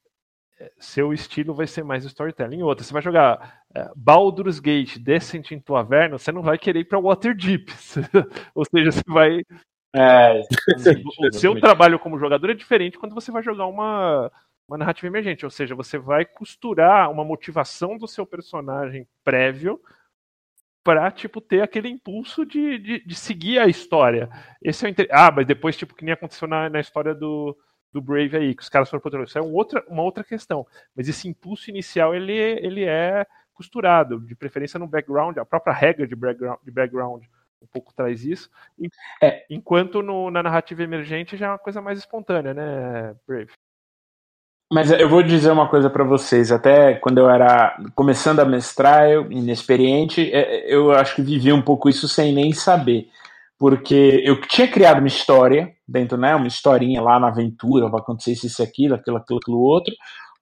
Speaker 4: seu estilo vai ser mais storytelling. Outra, você vai jogar é, Baldur's Gate, Descent into Averno, você não vai querer ir para Waterdeep. Ou seja, você vai. É, o seu trabalho como jogador é diferente quando você vai jogar uma, uma narrativa emergente. Ou seja, você vai costurar uma motivação do seu personagem prévio para tipo ter aquele impulso de, de, de, seguir a história. Esse é o inter... Ah, mas depois tipo que nem aconteceu na, na história do do Brave aí, que os caras foram pro Isso é um outra, uma outra questão. Mas esse impulso inicial, ele, ele é costurado, de preferência no background, a própria regra de background, de background um pouco traz isso. É. Enquanto no, na narrativa emergente já é uma coisa mais espontânea, né, Brave?
Speaker 1: Mas eu vou dizer uma coisa para vocês. Até quando eu era começando a mestrar, eu, inexperiente, é, eu acho que vivi um pouco isso sem nem saber porque eu tinha criado uma história dentro, né, uma historinha lá na aventura, vai acontecer isso, aquilo, aquilo, aquilo, aquilo outro,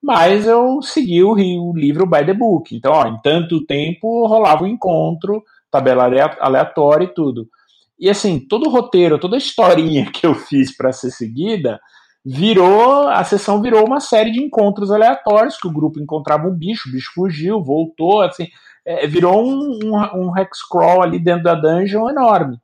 Speaker 1: mas eu segui o, o livro by the book. Então, ó, em tanto tempo rolava um encontro, tabela aleatória e tudo. E assim, todo o roteiro, toda a historinha que eu fiz para ser seguida, virou, a sessão virou uma série de encontros aleatórios, que o grupo encontrava um bicho, o bicho fugiu, voltou, assim, é, virou um, um, um hex crawl ali dentro da dungeon enorme.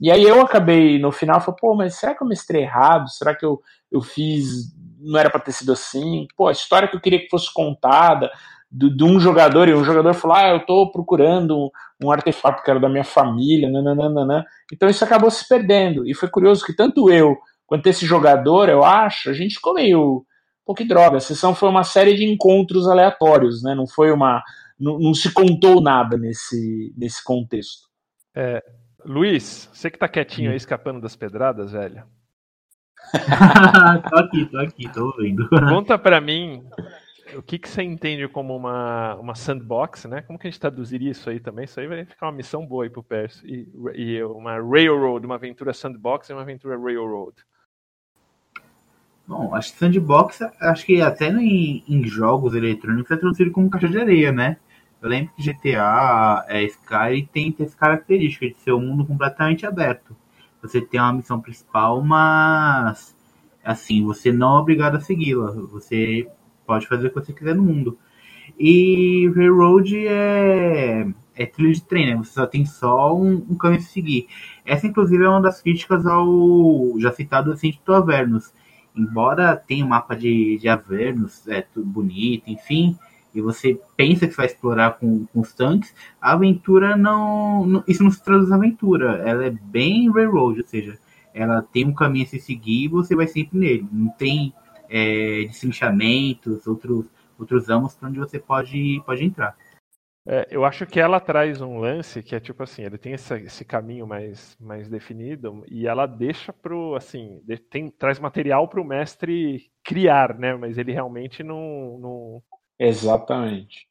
Speaker 1: E aí eu acabei, no final, falei, pô, mas será que eu mestrei errado? Será que eu, eu fiz. Não era para ter sido assim? Pô, a história que eu queria que fosse contada de, de um jogador, e um jogador falou, ah, eu tô procurando um, um artefato que era da minha família, nananana. Então isso acabou se perdendo. E foi curioso que tanto eu quanto esse jogador, eu acho, a gente ficou meio. Pô, que droga. A sessão foi uma série de encontros aleatórios, né? Não foi uma. Não, não se contou nada nesse, nesse contexto.
Speaker 4: É, Luiz, você que tá quietinho aí, escapando das pedradas, velho.
Speaker 7: tô aqui, tô aqui, tô ouvindo.
Speaker 4: Conta pra mim o que, que você entende como uma, uma sandbox, né? Como que a gente traduziria isso aí também? Isso aí vai ficar uma missão boa aí pro Perso. E, e uma railroad, uma aventura sandbox e uma aventura railroad.
Speaker 7: Bom, acho que sandbox, acho que até em, em jogos eletrônicos é traduzido como caixa de areia, né? Eu lembro que GTA é, Skyrim tem essa característica de ser um mundo completamente aberto. Você tem uma missão principal, mas assim, você não é obrigado a segui-la. Você pode fazer o que você quiser no mundo. E Railroad é, é trilho de trem, né? Você só tem só um, um caminho a seguir. Essa, inclusive, é uma das críticas ao já citado Ascente do Avernus. Embora tenha um mapa de, de Avernus, é tudo bonito, enfim, e você pensa que vai explorar com, com os tanques, a aventura não, não, Isso não se traduz aventura. Ela é bem railroad, ou seja, ela tem um caminho a se seguir e você vai sempre nele. Não tem é, desinchamentos, outros, outros amos para onde você pode, pode entrar.
Speaker 4: É, eu acho que ela traz um lance que é tipo assim, ele tem esse, esse caminho mais, mais definido e ela deixa pro, assim, tem, traz material para o mestre criar, né? Mas ele realmente não... não...
Speaker 1: Exatamente.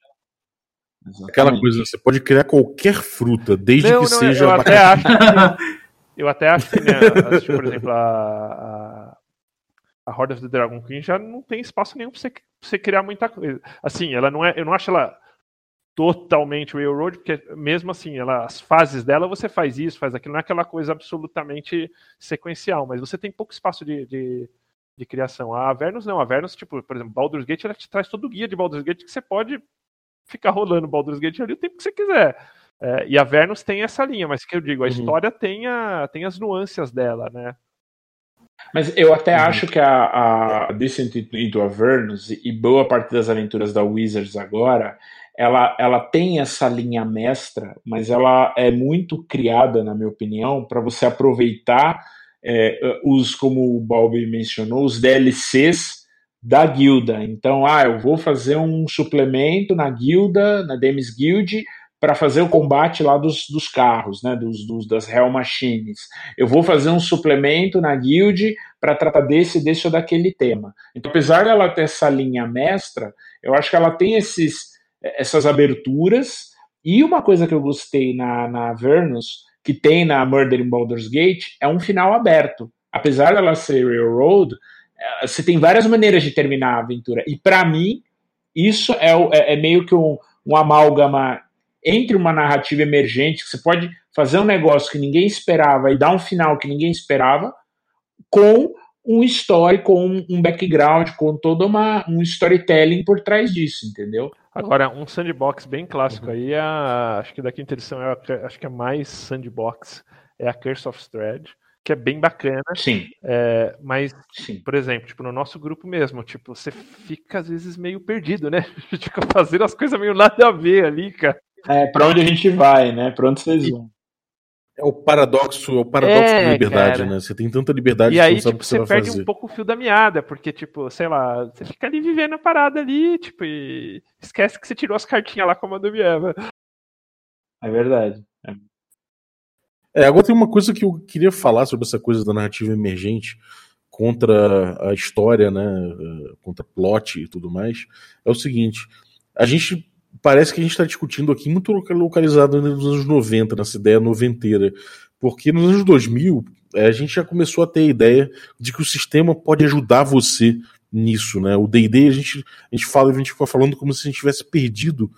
Speaker 3: Exatamente. Aquela coisa, você pode criar qualquer fruta, desde não, que não, seja...
Speaker 4: Eu até, acho que, eu até acho que, né, por exemplo, a, a, a Horde of the Dragon Queen já não tem espaço nenhum para você, você criar muita coisa. Assim, ela não é... Eu não acho ela totalmente railroad, porque mesmo assim, ela, as fases dela você faz isso, faz aquilo, não é aquela coisa absolutamente sequencial, mas você tem pouco espaço de, de, de criação. A Avernus não, a Avernus, tipo, por exemplo, Baldur's Gate, ela te traz todo o guia de Baldur's Gate que você pode ficar rolando Baldur's Gate ali o tempo que você quiser. É, e a Avernus tem essa linha, mas que eu digo, a uhum. história tem, a, tem as nuances dela, né?
Speaker 1: Mas eu até uhum. acho que a, a Descent into Avernus e boa parte das aventuras da Wizards agora ela, ela tem essa linha mestra, mas ela é muito criada, na minha opinião, para você aproveitar é, os, como o Balbi mencionou, os DLCs da guilda. Então, ah, eu vou fazer um suplemento na guilda, na Demis Guild, para fazer o combate lá dos, dos carros, né, dos, dos, das Hell Machines. Eu vou fazer um suplemento na guild para tratar desse, desse ou daquele tema. Então, apesar dela ter essa linha mestra, eu acho que ela tem esses essas aberturas. E uma coisa que eu gostei na, na Avernus, que tem na Murder in Baldur's Gate, é um final aberto. Apesar dela ser Railroad, eh, você tem várias maneiras de terminar a aventura. E para mim, isso é, é, é meio que um, um amálgama entre uma narrativa emergente, que você pode fazer um negócio que ninguém esperava e dar um final que ninguém esperava, com um story, com um background, com todo uma, um storytelling por trás disso, entendeu?
Speaker 4: Agora, um sandbox bem clássico uhum. aí, a, acho que da quinta edição, é acho que é mais sandbox, é a Curse of Thread, que é bem bacana.
Speaker 1: Sim.
Speaker 4: É, mas, Sim. por exemplo, tipo, no nosso grupo mesmo, tipo, você fica às vezes meio perdido, né? Fica fazendo as coisas meio nada a ver ali, cara.
Speaker 1: É, pra onde a gente vai, né? Pra onde vocês vão.
Speaker 3: É o paradoxo, é o paradoxo é, da liberdade, cara. né? Você tem tanta liberdade
Speaker 4: e que aí, não sabe tipo, o que você, você perde fazer. um pouco o fio da meada, porque, tipo, sei lá, você fica ali vivendo a parada ali, tipo, e esquece que você tirou as cartinhas lá com a Mandubieva.
Speaker 1: É verdade.
Speaker 3: É. é, agora tem uma coisa que eu queria falar sobre essa coisa da narrativa emergente contra a história, né? Contra plot e tudo mais. É o seguinte: a gente parece que a gente está discutindo aqui muito localizado nos anos 90, nessa ideia noventeira. Porque nos anos 2000, é, a gente já começou a ter a ideia de que o sistema pode ajudar você nisso, né? O D&D, a gente, a gente fala, a gente fica falando como se a gente tivesse perdido,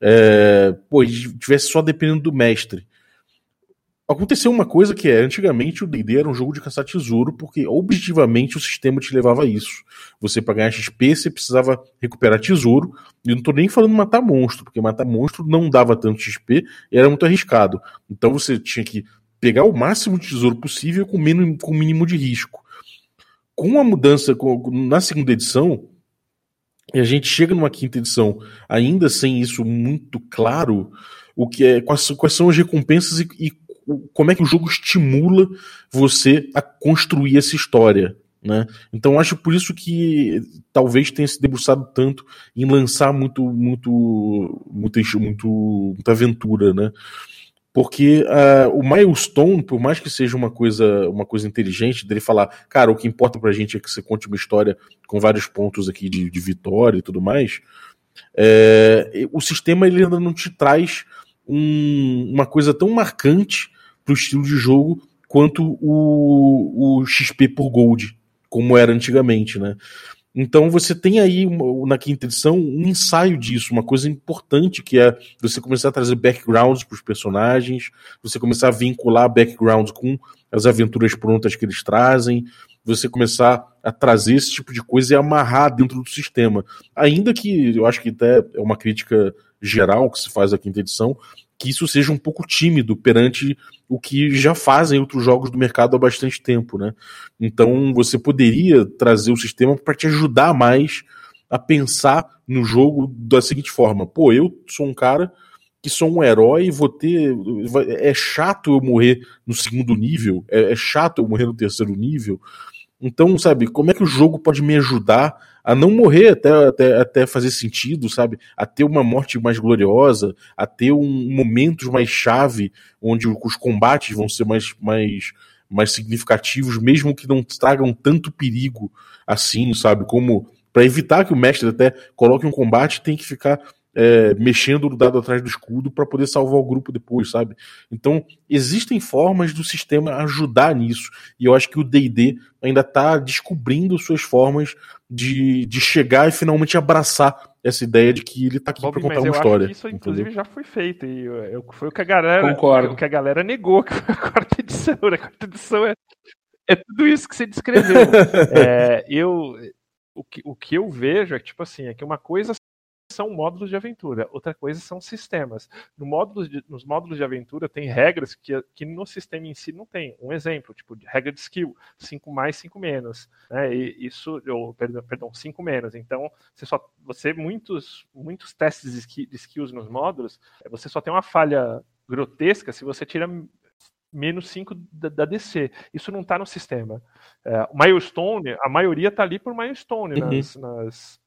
Speaker 3: é, pô, a gente tivesse só dependendo do mestre. Aconteceu uma coisa que é, antigamente o D&D era um jogo de caçar tesouro, porque objetivamente o sistema te levava a isso. Você para ganhar XP, você precisava recuperar tesouro, e eu não tô nem falando matar monstro, porque matar monstro não dava tanto XP e era muito arriscado. Então você tinha que pegar o máximo de tesouro possível com o com mínimo de risco. Com a mudança com, na segunda edição, e a gente chega numa quinta edição ainda sem isso muito claro, o que é quais, quais são as recompensas e, e como é que o jogo estimula você a construir essa história. Né? Então acho por isso que talvez tenha se debruçado tanto em lançar muito, muito, muito, muito muita aventura, né? Porque uh, o milestone, por mais que seja uma coisa, uma coisa inteligente, dele falar, cara, o que importa pra gente é que você conte uma história com vários pontos aqui de, de vitória e tudo mais, é, o sistema ele ainda não te traz um, uma coisa tão marcante para o estilo de jogo quanto o, o XP por Gold, como era antigamente, né? Então você tem aí na quinta edição um ensaio disso, uma coisa importante que é você começar a trazer backgrounds para os personagens, você começar a vincular backgrounds com as aventuras prontas que eles trazem, você começar a trazer esse tipo de coisa e amarrar dentro do sistema. Ainda que eu acho que até é uma crítica geral que se faz à quinta edição, que isso seja um pouco tímido perante o que já fazem outros jogos do mercado há bastante tempo, né? Então você poderia trazer o sistema para te ajudar mais a pensar no jogo da seguinte forma: pô, eu sou um cara que sou um herói, vou ter. É chato eu morrer no segundo nível, é, é chato eu morrer no terceiro nível. Então, sabe, como é que o jogo pode me ajudar a não morrer até, até, até fazer sentido, sabe? A ter uma morte mais gloriosa, a ter um momentos mais chave, onde os combates vão ser mais, mais, mais significativos, mesmo que não tragam tanto perigo assim, sabe? Como para evitar que o mestre até coloque um combate, tem que ficar é, mexendo o dado atrás do escudo para poder salvar o grupo depois, sabe? Então, existem formas do sistema ajudar nisso. E eu acho que o DD ainda está descobrindo suas formas de, de chegar e finalmente abraçar essa ideia de que ele está aqui para contar uma história.
Speaker 4: isso, inclusive, já foi feito. E eu, eu, foi o que a galera.
Speaker 1: Concordo.
Speaker 4: O que a galera negou que foi a quarta edição. Né? A quarta edição é, é tudo isso que você descreveu. é, eu. O que, o que eu vejo é que, tipo assim, é que uma coisa são módulos de aventura, outra coisa são sistemas. No módulos de, nos módulos de aventura tem regras que, que no sistema em si não tem. Um exemplo, tipo, regra de skill, 5 mais, 5 menos. Né? E isso, ou, perdão, perdão, 5 menos. Então, você só. Você, muitos, muitos testes de, de skills nos módulos, você só tem uma falha grotesca se você tira menos 5 da, da, DC. Isso não está no sistema. É, o milestone, a maioria está ali por milestone uhum. nas, nas,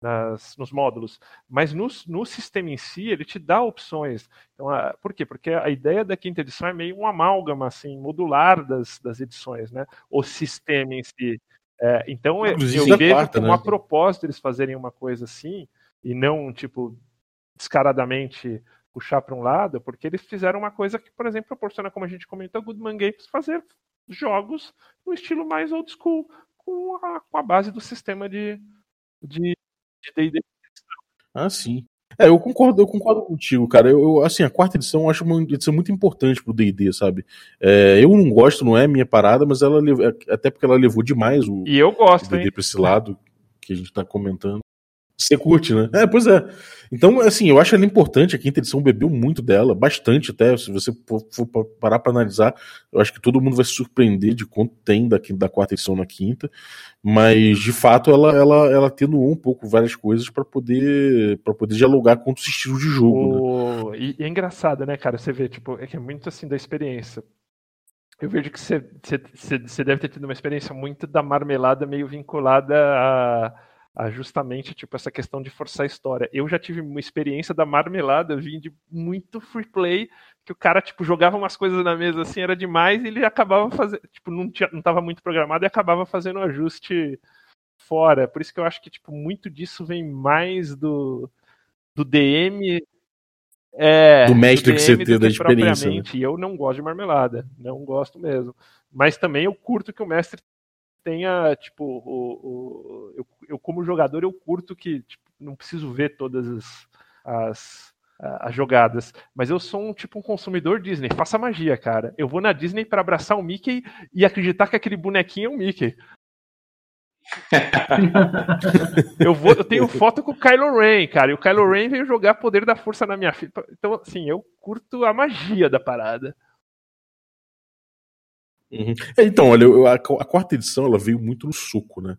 Speaker 4: nas, nos módulos, mas no, no, sistema em si ele te dá opções. Então, a, por quê? Porque a ideia da quinta edição é meio um amálgama assim, modular das, das edições, né? O sistema em si. É, então eu, eu vejo quarta, como né? a propósito eles fazerem uma coisa assim e não tipo descaradamente puxar para um lado, porque eles fizeram uma coisa que, por exemplo, proporciona, como a gente comentou, a Goodman Games fazer jogos no estilo mais old school, com a, com a base do sistema de, de de D&D.
Speaker 3: Ah, sim. É, eu concordo, eu concordo contigo, cara. Eu, eu, assim, a quarta edição eu acho uma edição muito importante pro D&D, sabe? É, eu não gosto, não é minha parada, mas ela até porque ela levou demais o
Speaker 4: E eu gosto,
Speaker 3: D&D pra esse lado que a gente tá comentando. Você curte, né? É, pois é. Então, assim, eu acho ela importante. A quinta edição bebeu muito dela, bastante até. Se você for parar para analisar, eu acho que todo mundo vai se surpreender de quanto tem da, da quarta edição na quinta. Mas, de fato, ela, ela, ela atenuou um pouco várias coisas para poder para poder dialogar com outros estilos de jogo. Né?
Speaker 4: O... Né? E, e, é engraçado, né, cara? Você vê, tipo, é que é muito assim da experiência. Eu vejo que você, você, você deve ter tido uma experiência muito da marmelada meio vinculada a a justamente tipo essa questão de forçar a história. Eu já tive uma experiência da marmelada, vim de muito free play, que o cara tipo jogava umas coisas na mesa assim, era demais, e ele acabava fazendo, tipo, não tinha, não tava muito programado e acabava fazendo um ajuste fora. Por isso que eu acho que tipo muito disso vem mais do do DM é,
Speaker 3: do mestre do que você tem da experiência. Né?
Speaker 4: E eu não gosto de marmelada, não gosto mesmo. Mas também eu curto que o mestre tenha, tipo, o, o eu, eu, como jogador, eu curto que tipo, não preciso ver todas as, as, as, jogadas. Mas eu sou um tipo um consumidor Disney. Faça magia, cara. Eu vou na Disney para abraçar o Mickey e acreditar que aquele bonequinho é o Mickey. eu, vou, eu tenho foto com o Kylo Ren, cara. E o Kylo Ren veio jogar poder da força na minha filha. Então, assim, eu curto a magia da parada.
Speaker 3: Uhum. É, então, olha, a, a, quarta edição ela veio muito no suco, né?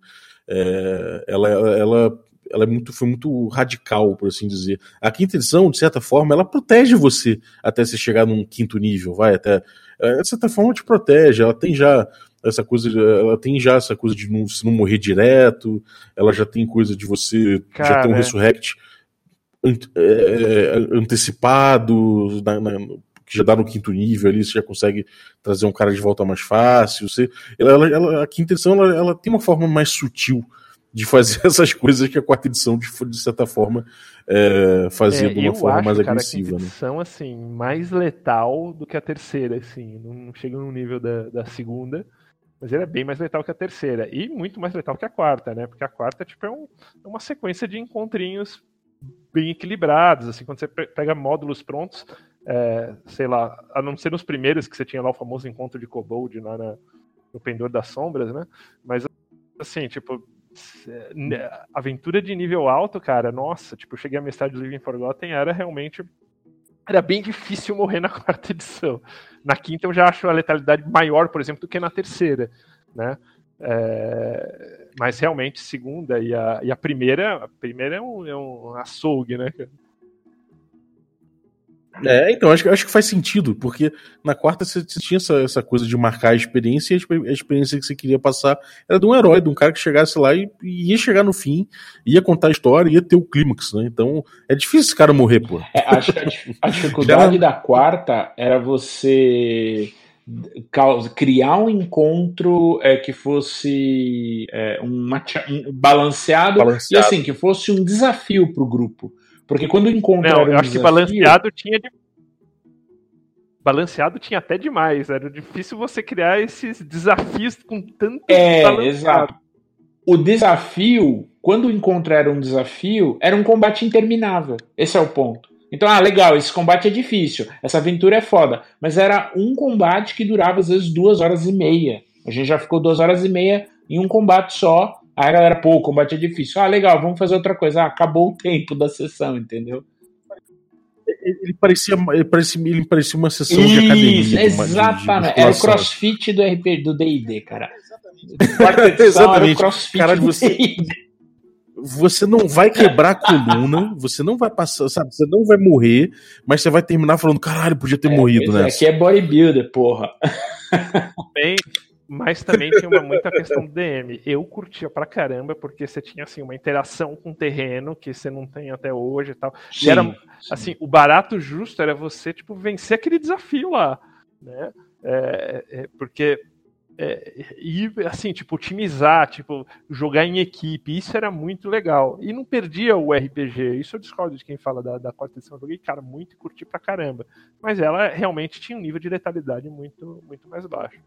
Speaker 3: É, ela, ela, ela é muito, foi muito radical, por assim dizer. A quinta edição, de certa forma, ela protege você até você chegar num quinto nível, vai até. É, de certa forma, te protege. Ela tem já essa coisa, ela tem já essa coisa de não, se não morrer direto. Ela já tem coisa de você Cara, já ter um resurrect é, é, antecipado na, na, que já dá no quinto nível ali, você já consegue trazer um cara de volta mais fácil. Você, ela, ela, a quinta edição ela, ela, tem uma forma mais sutil de fazer essas coisas que a quarta edição, de, de certa forma, é, fazia é, de uma forma acho, mais cara, agressiva. A quinta
Speaker 4: né? edição, assim, mais letal do que a terceira, assim, não chega no nível da, da segunda. Mas ele é bem mais letal que a terceira. E muito mais letal que a quarta, né? Porque a quarta tipo, é, um, é uma sequência de encontrinhos bem equilibrados. Assim, quando você pega módulos prontos, é, sei lá, a não ser nos primeiros que você tinha lá o famoso encontro de Kobold lá na, no Pendor das Sombras, né? Mas assim, tipo, aventura de nível alto, cara, nossa, tipo, eu cheguei a mestrar de Living Forgotten, era realmente era bem difícil morrer na quarta edição. Na quinta eu já acho a letalidade maior, por exemplo, do que na terceira, né? É, mas realmente, segunda e a, e a primeira, a primeira é um, é um açougue, né?
Speaker 3: É, então, acho, acho que faz sentido, porque na quarta você tinha essa, essa coisa de marcar a experiência, e a experiência que você queria passar era de um herói, de um cara que chegasse lá e, e ia chegar no fim, ia contar a história, ia ter o clímax, né? Então, é difícil esse cara morrer, pô.
Speaker 1: É, acho que a, a dificuldade da quarta era você criar um encontro é, que fosse é, um, balanceado, balanceado, e assim, que fosse um desafio para o grupo. Porque quando o encontro. Não,
Speaker 4: eu acho desafio... que balanceado tinha de... Balanceado tinha até demais. Era difícil você criar esses desafios com tanto.
Speaker 1: É, exato. O desafio, quando o encontro era um desafio, era um combate interminável. Esse é o ponto. Então, ah, legal, esse combate é difícil, essa aventura é foda. Mas era um combate que durava às vezes duas horas e meia. A gente já ficou duas horas e meia em um combate só. Aí a galera, pô, o combate é difícil. Ah, legal, vamos fazer outra coisa. Ah, acabou o tempo da sessão, entendeu?
Speaker 3: Ele parecia, ele parecia, ele parecia uma sessão Isso, de academia.
Speaker 1: Exatamente. De, era o crossfit do RP do DD, cara. Exatamente. exatamente.
Speaker 3: crossfit cara, você, você não vai quebrar a coluna, você não vai passar, sabe? Você não vai morrer, mas você vai terminar falando, caralho, podia ter é, morrido, né?
Speaker 1: Aqui é bodybuilder, porra.
Speaker 4: Bem, mas também tinha uma, muita questão do DM. Eu curtia pra caramba, porque você tinha assim, uma interação com o terreno que você não tem até hoje e tal. Sim, e era sim. assim, o barato justo era você, tipo, vencer aquele desafio lá. Né? É, é, porque é, e assim, tipo, otimizar, tipo, jogar em equipe, isso era muito legal. E não perdia o RPG. Isso eu discordo de quem fala da, da quarta edição. Eu joguei, cara, muito e curti pra caramba. Mas ela realmente tinha um nível de letalidade muito, muito mais baixo.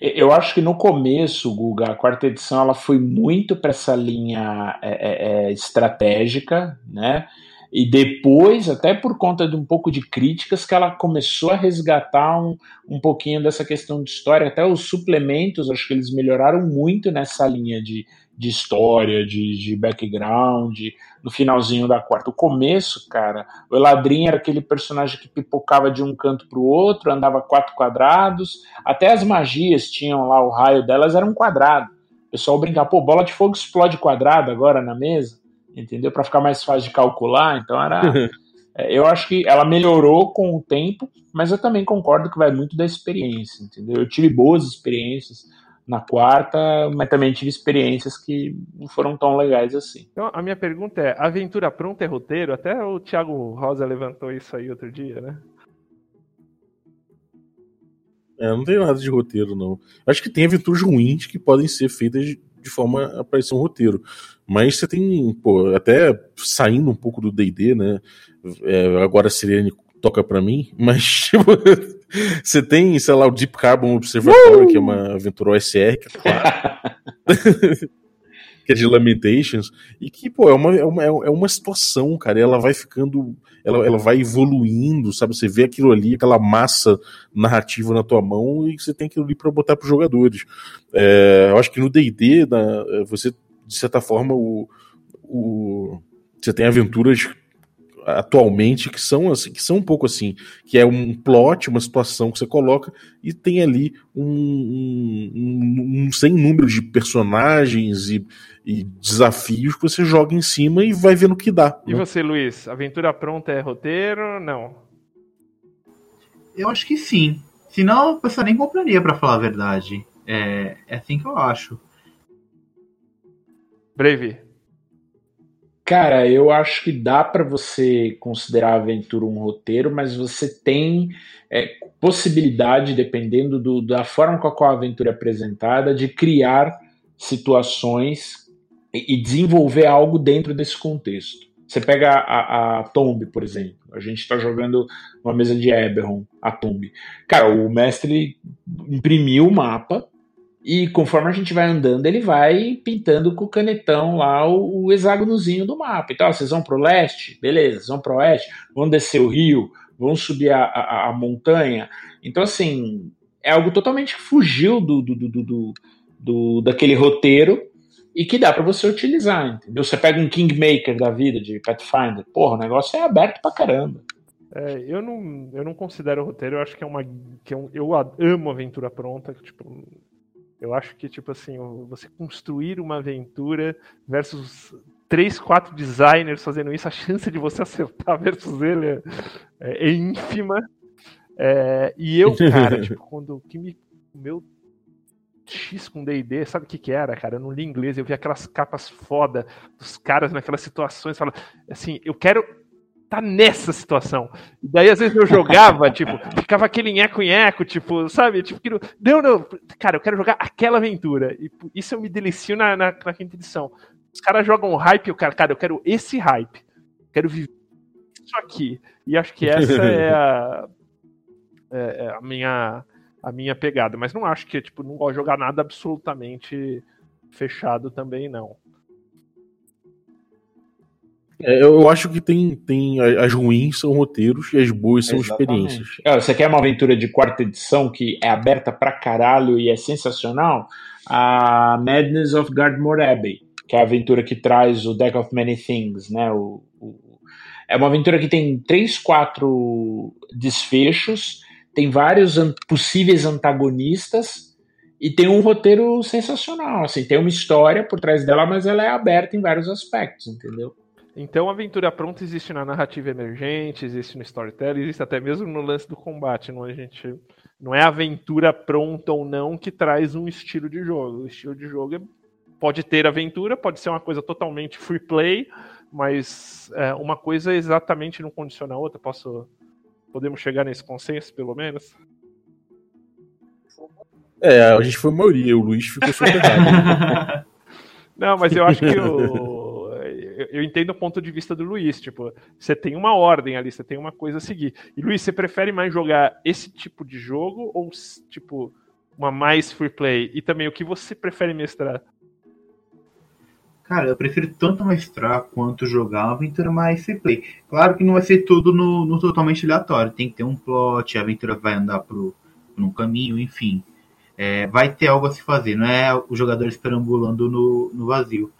Speaker 1: Eu acho que no começo, Guga, a quarta edição ela foi muito para essa linha é, é, é, estratégica, né? E depois, até por conta de um pouco de críticas, que ela começou a resgatar um, um pouquinho dessa questão de história. Até os suplementos, acho que eles melhoraram muito nessa linha de, de história, de, de background, no finalzinho da quarta. O começo, cara, o Eladrin era aquele personagem que pipocava de um canto para o outro, andava quatro quadrados, até as magias tinham lá, o raio delas era um quadrado. O pessoal brincava, pô, bola de fogo explode quadrado agora na mesa entendeu? Para ficar mais fácil de calcular. Então era. É, eu acho que ela melhorou com o tempo, mas eu também concordo que vai muito da experiência, entendeu? Eu tive boas experiências na quarta, mas também tive experiências que não foram tão legais assim.
Speaker 4: Então, a minha pergunta é: aventura pronta é roteiro? Até o Thiago Rosa levantou isso aí outro dia, né?
Speaker 3: É, não tem nada de roteiro, não. Acho que tem aventuras ruins que podem ser feitas de forma a parecer um roteiro. Mas você tem, pô, até saindo um pouco do D&D, né? É, agora a Sirene toca para mim, mas tipo, você tem, sei lá, o Deep Carbon Observatory, uh! que é uma aventura OSR, que é claro. que é de Lamentations, e que, pô, é uma, é uma, é uma situação, cara, ela vai ficando, ela, ela vai evoluindo, sabe? Você vê aquilo ali, aquela massa narrativa na tua mão, e você tem aquilo ali pra botar pros jogadores. É, eu acho que no D&D, você, de certa forma, o, o, você tem aventuras atualmente que são assim, que são um pouco assim, que é um plot, uma situação que você coloca e tem ali um, um, um sem número de personagens e, e, desafios que você joga em cima e vai vendo o que dá.
Speaker 4: E né? você, Luiz, aventura pronta é roteiro? Não.
Speaker 7: Eu acho que sim. Senão a pessoa nem compraria, para falar a verdade. É, é assim que eu acho.
Speaker 4: Breve.
Speaker 1: Cara, eu acho que dá para você considerar a aventura um roteiro, mas você tem é, possibilidade, dependendo do, da forma com a qual a aventura é apresentada, de criar situações e, e desenvolver algo dentro desse contexto. Você pega a, a Tomb, por exemplo. A gente está jogando uma mesa de Eberron, a Tomb. Cara, o mestre imprimiu o mapa E conforme a gente vai andando, ele vai pintando com o canetão lá o, o hexágonozinho do mapa. Então, ó, vocês vão pro leste, beleza, vocês vão pro oeste, vão descer o rio, vão subir a, a, a montanha. Então, assim, é algo totalmente que fugiu do, do, do, do, do daquele roteiro e que dá para você utilizar, entendeu? Você pega um Kingmaker da vida de Pathfinder, porra, o negócio é aberto pra caramba.
Speaker 4: É, eu não, eu não considero roteiro, eu acho que é uma que é um, eu amo aventura pronta, tipo, eu acho que, tipo assim, você construir uma aventura versus três, quatro designers fazendo isso, a chance de você acertar versus ele é, é, é ínfima. É, e eu, cara, tipo, quando que me, o meu X com D&D, sabe o que que era, cara? Eu não li inglês, eu vi aquelas capas foda dos caras naquelas situações, fala assim, eu quero tá nessa situação. E daí, às vezes, eu jogava, tipo, ficava aquele nheco-nheco, tipo, sabe? Tipo, que não, não, cara, eu quero jogar aquela aventura. E isso eu me delicio na, na, na quinta edição. Os caras jogam hype, eu quero, cara, eu quero esse hype. Quero viver isso aqui. E acho que essa é a, é, é a minha a minha pegada. Mas não acho que, tipo, não gosto de jogar nada absolutamente fechado também, não.
Speaker 3: É, eu acho que tem, tem as ruins são roteiros e as boas são Exatamente. experiências.
Speaker 1: É, você quer uma aventura de quarta edição que é aberta pra caralho e é sensacional? A Madness of Gardmore Abbey, que é a aventura que traz o Deck of Many Things, né? O, o, é uma aventura que tem três, quatro desfechos, tem vários an possíveis antagonistas e tem um roteiro sensacional. Assim, tem uma história por trás dela, mas ela é aberta em vários aspectos, entendeu?
Speaker 4: Então, a aventura pronta existe na narrativa emergente, existe no storytelling, existe até mesmo no lance do combate. Não, a gente, não é aventura pronta ou não que traz um estilo de jogo. O estilo de jogo é, pode ter aventura, pode ser uma coisa totalmente free play, mas é, uma coisa exatamente não condiciona a outra. Posso, podemos chegar nesse consenso, pelo menos?
Speaker 3: É, a gente foi a maioria, o Luiz ficou super
Speaker 4: Não, mas eu acho que o eu entendo o ponto de vista do Luiz. Tipo, você tem uma ordem ali, você tem uma coisa a seguir. E Luiz, você prefere mais jogar esse tipo de jogo ou, tipo, uma mais free play? E também o que você prefere mestrar?
Speaker 7: Cara, eu prefiro tanto mestrar quanto jogar uma aventura mais free play. Claro que não vai ser tudo no, no totalmente aleatório. Tem que ter um plot, a aventura vai andar pro, por um caminho, enfim. É, vai ter algo a se fazer, não é o jogador esperambulando no, no vazio.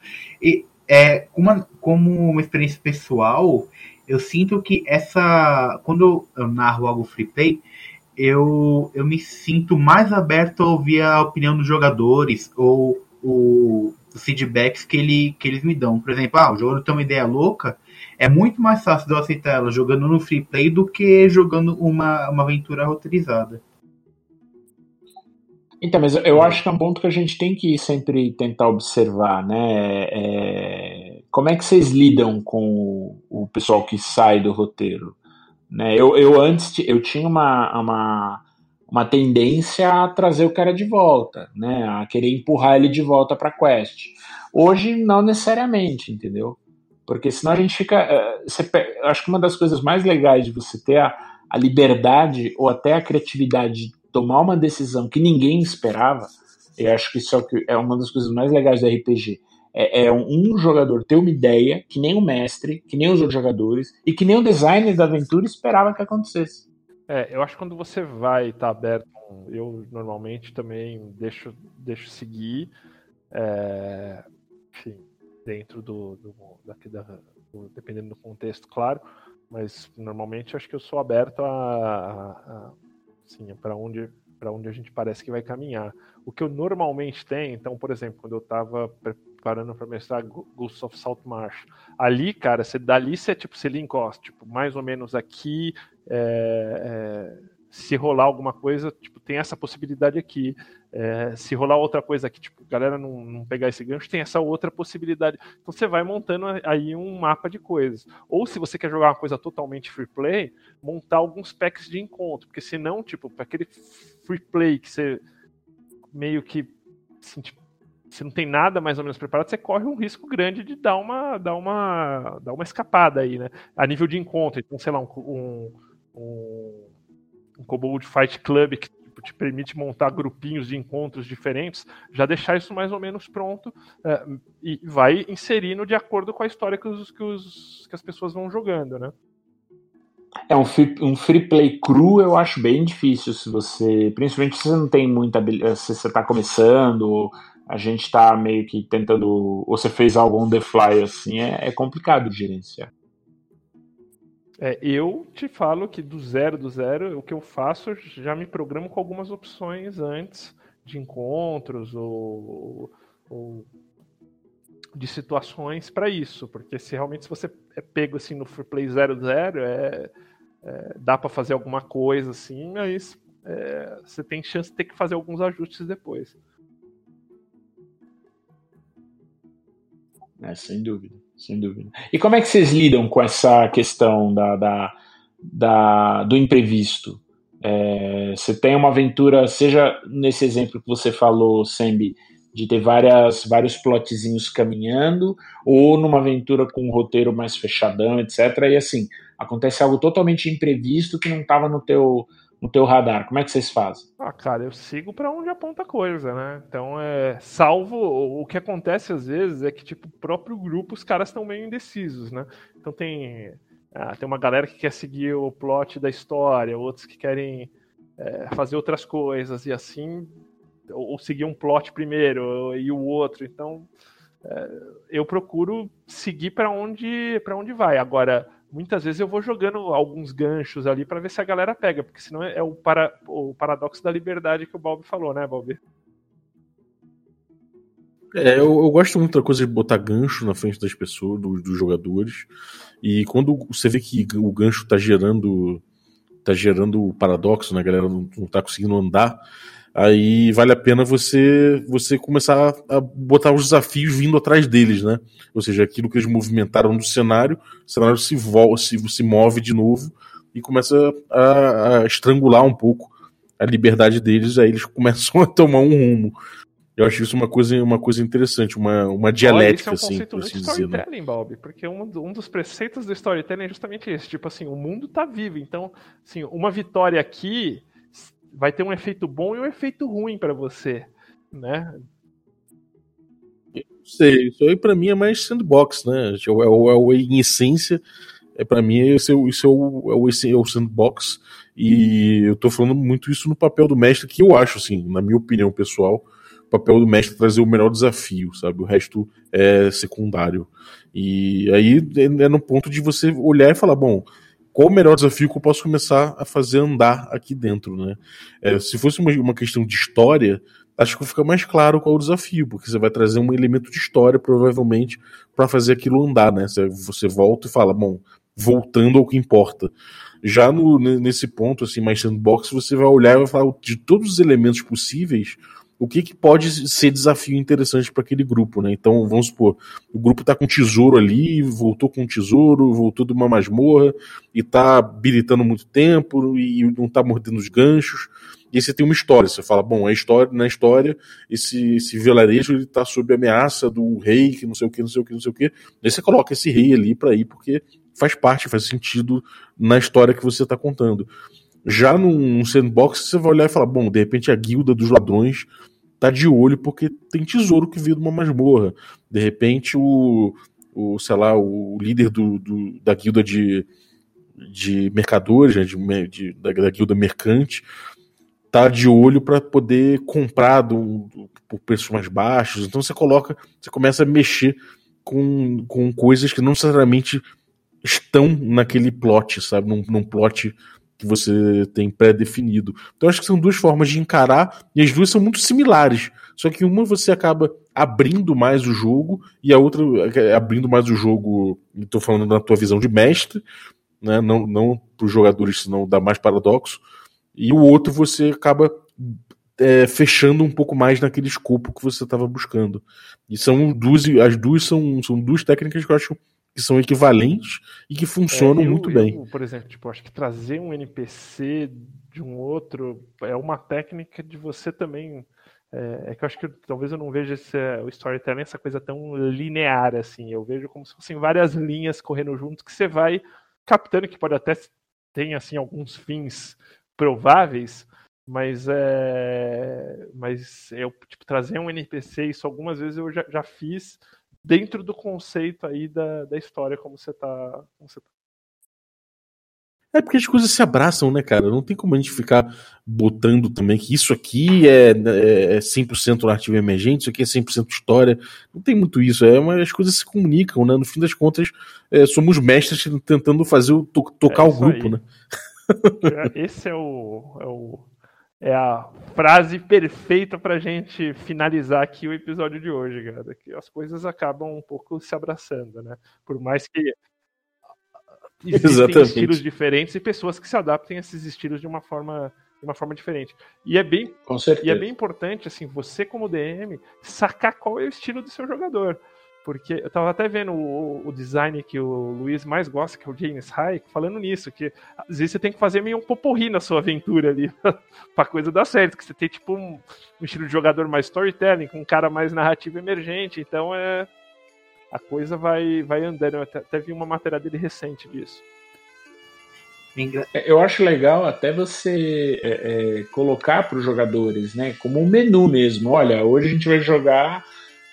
Speaker 7: E é, uma, como uma experiência pessoal, eu sinto que essa. Quando eu narro algo free play, eu, eu me sinto mais aberto a ouvir a opinião dos jogadores ou o, os feedbacks que, ele, que eles me dão. Por exemplo, ah, o jogador tem uma ideia louca, é muito mais fácil de eu aceitar ela jogando no free play do que jogando uma, uma aventura roteirizada.
Speaker 1: Então, mas eu acho que é um ponto que a gente tem que sempre tentar observar, né? É, como é que vocês lidam com o, pessoal que sai do roteiro? Né? Eu, eu antes eu tinha uma, uma, uma tendência a trazer o cara de volta, né? A querer empurrar ele de volta para quest. Hoje não necessariamente, entendeu? Porque senão a gente fica. Eh, você, acho que uma das coisas mais legais de você ter a, a liberdade ou até a criatividade tomar uma decisão que ninguém esperava, eu acho que isso é, é uma das coisas mais legais do RPG. É, é, um jogador ter uma ideia que nem o mestre, que nem os outros jogadores e que nem o designer da aventura esperava que acontecesse.
Speaker 4: É, eu acho que quando você vai tá aberto, eu normalmente também deixo, deixo seguir, é, enfim, dentro do, do, daqui da, do, dependendo do contexto, claro, mas normalmente acho que eu sou aberto a, a, a Sim, é para onde para onde a gente parece que vai caminhar. O que eu normalmente tenho, então, por exemplo, quando eu estava preparando para mestrar Ghosts of Saltmarsh, ali, cara, você dali você tipo, você encosta, tipo, mais ou menos aqui, é, é, se rolar alguma coisa, tipo, tem essa possibilidade aqui. É, se rolar outra coisa aqui, tipo, galera não, não pegar esse gancho, tem essa outra possibilidade. Então você vai montando aí um mapa de coisas. Ou se você quer jogar uma coisa totalmente free play, montar alguns packs de encontro. Porque senão, tipo, para aquele free play que você meio que assim, tipo, você não tem nada mais ou menos preparado, você corre um risco grande de dar uma, dar uma, dar uma escapada aí, né? A nível de encontro. Então, sei lá, um, um, um, um Kobold Fight Club que te permite montar grupinhos de encontros diferentes, já deixar isso mais ou menos pronto é, e vai inserindo de acordo com a história que, os, que, os, que as pessoas vão jogando, né?
Speaker 1: É um free, um free play cru, eu acho bem difícil se você, principalmente se você não tem muita habilidade, se você está começando, a gente está meio que tentando, ou você fez algo on the fly assim, é, é complicado de gerenciar.
Speaker 4: É, eu te falo que do zero do zero, o que eu faço, já me programo com algumas opções antes de encontros ou, ou de situações para isso, porque se realmente se você é pego assim no free play 00, é, é dá para fazer alguma coisa assim, mas é, você tem chance de ter que fazer alguns ajustes depois.
Speaker 1: É, sem dúvida, sem dúvida. E como é que vocês lidam com essa questão da, da, da do imprevisto? É, você tem uma aventura, seja nesse exemplo que você falou, Sembi, de ter várias, vários plotzinhos caminhando, ou numa aventura com um roteiro mais fechadão, etc. E assim, acontece algo totalmente imprevisto que não estava no teu, no teu radar. Como é que vocês fazem?
Speaker 4: Ah, cara, eu sigo para onde aponta a coisa, né? Então, é, salvo o que acontece às vezes é que tipo, o próprio grupo os caras estão meio indecisos, né? Então tem ah, tem uma galera que quer seguir o plot da história, outros que querem é, fazer outras coisas e assim ou seguir um plot primeiro e o outro. Então, é, eu procuro seguir para onde para onde vai. Agora muitas vezes eu vou jogando alguns ganchos ali para ver se a galera pega, porque senão é o, para, o paradoxo da liberdade que o Bob falou, né, Bob?
Speaker 3: É, eu, eu, gosto muito da coisa de botar gancho na frente das pessoas, dos, dos, jogadores. E quando você vê que o gancho tá gerando tá gerando paradoxo, né? A galera não, não tá conseguindo andar, aí vale a pena você você começar a botar os desafios vindo atrás deles, né? Ou seja, aquilo que eles movimentaram do cenário, o cenário se, se, se move de novo e começa a, a, estrangular um pouco a liberdade deles, aí eles começam a tomar um rumo. Eu acho isso uma coisa, uma coisa interessante, uma, uma dialética, Olha,
Speaker 4: assim,
Speaker 3: por
Speaker 4: assim dizer. Né? storytelling, Bob, porque um, um dos preceitos do storytelling é justamente esse, tipo assim, o mundo tá vivo, então, assim, uma vitória aqui vai ter um efeito bom e um efeito ruim para você, né?
Speaker 3: sei, isso aí para mim é mais sandbox, né? É o, é o, em essência, é para mim esse, é, esse é, o, é, o, é o sandbox e eu tô falando muito isso no papel do mestre que eu acho, assim, na minha opinião pessoal, o papel do mestre é trazer o melhor desafio, sabe? O resto é secundário. E aí é no ponto de você olhar e falar, bom, qual o melhor desafio que eu posso começar a fazer andar aqui dentro, né? É, se fosse uma, uma questão de história, acho que fica mais claro qual o desafio, porque você vai trazer um elemento de história, provavelmente, para fazer aquilo andar, né? Você, você volta e fala, bom, voltando ao que importa. Já no, nesse ponto, assim, mais sandbox, você vai olhar e vai falar de todos os elementos possíveis, o que, que pode ser desafio interessante para aquele grupo, né? Então, vamos supor, o grupo tá com tesouro ali, voltou com tesouro, voltou de uma masmorra e tá habilitando muito tempo e não tá mordendo os ganchos. E aí você tem uma história, você fala, bom, a história, na história, esse, esse vilarejo ele tá sob ameaça do rei, que não sei o que, não sei o que, não sei o que. Aí você coloca esse rei ali para ir, porque faz parte, faz sentido na história que você tá contando. Já num sandbox, você vai olhar e falar, bom, de repente a guilda dos ladrões tá de olho porque tem tesouro que veio de uma masmorra. De repente, o, o sei lá, o líder do, do da guilda de, de mercadores, né, de, de da, da, guilda mercante, tá de olho para poder comprar do, do, por preços mais baixos. Então você coloca, você começa a mexer com, com coisas que não necessariamente estão naquele plot, sabe? Num, num plot que você tem pré-definido. Então acho que são duas formas de encarar e as duas são muito similares. Só que uma você acaba abrindo mais o jogo e a outra é, abrindo mais o jogo, estou falando na tua visão de mestre, né? não, não para os jogadores, senão dá mais paradoxo. E o outro você acaba é, fechando um pouco mais naquele escopo que você estava buscando. E são duas, as duas são, são duas técnicas que eu acho que são equivalentes e que funcionam é, eu, muito eu, bem.
Speaker 4: por exemplo, tipo, acho que trazer um NPC de um outro é uma técnica de você também. É, é que eu acho que talvez eu não veja esse, o storytelling essa coisa tão linear assim. Eu vejo como se fossem várias linhas correndo junto que você vai captando, que pode até ter assim alguns fins prováveis, Mas é. Mas eu, tipo, trazer um NPC, isso algumas vezes eu já, já fiz dentro do conceito aí da, da história, como você tá. Como você tá
Speaker 3: é porque as coisas se abraçam, né, cara? Não tem como a gente ficar botando também que isso aqui é, é 100% narrativa emergente, isso aqui é 100% história. Não tem muito isso. É, mas as coisas se comunicam, né? No fim das contas, é, somos mestres tentando fazer o to tocar é o grupo, aí. né?
Speaker 4: Esse é o, é o, é a frase perfeita pra gente finalizar aqui o episódio de hoje, cara. Que as coisas acabam um pouco se abraçando, né? Por mais que existem Exatamente. estilos diferentes e pessoas que se adaptem a esses estilos de uma forma de uma forma diferente. E é bem e é bem importante assim, você como DM sacar qual é o estilo do seu jogador. Porque eu tava até vendo o, o design que o Luiz mais gosta, que é o James High, falando nisso, que às vezes você tem que fazer meio um poporri na sua aventura ali, pra coisa dar certo, que você tem tipo um, um estilo de jogador mais storytelling, com um cara mais narrativo emergente, então é, a coisa vai, vai andando. Eu até, até vi uma matéria dele recente disso.
Speaker 1: É, eu acho legal até você é, é, colocar para os jogadores, né, como um menu mesmo. Olha, hoje a gente vai jogar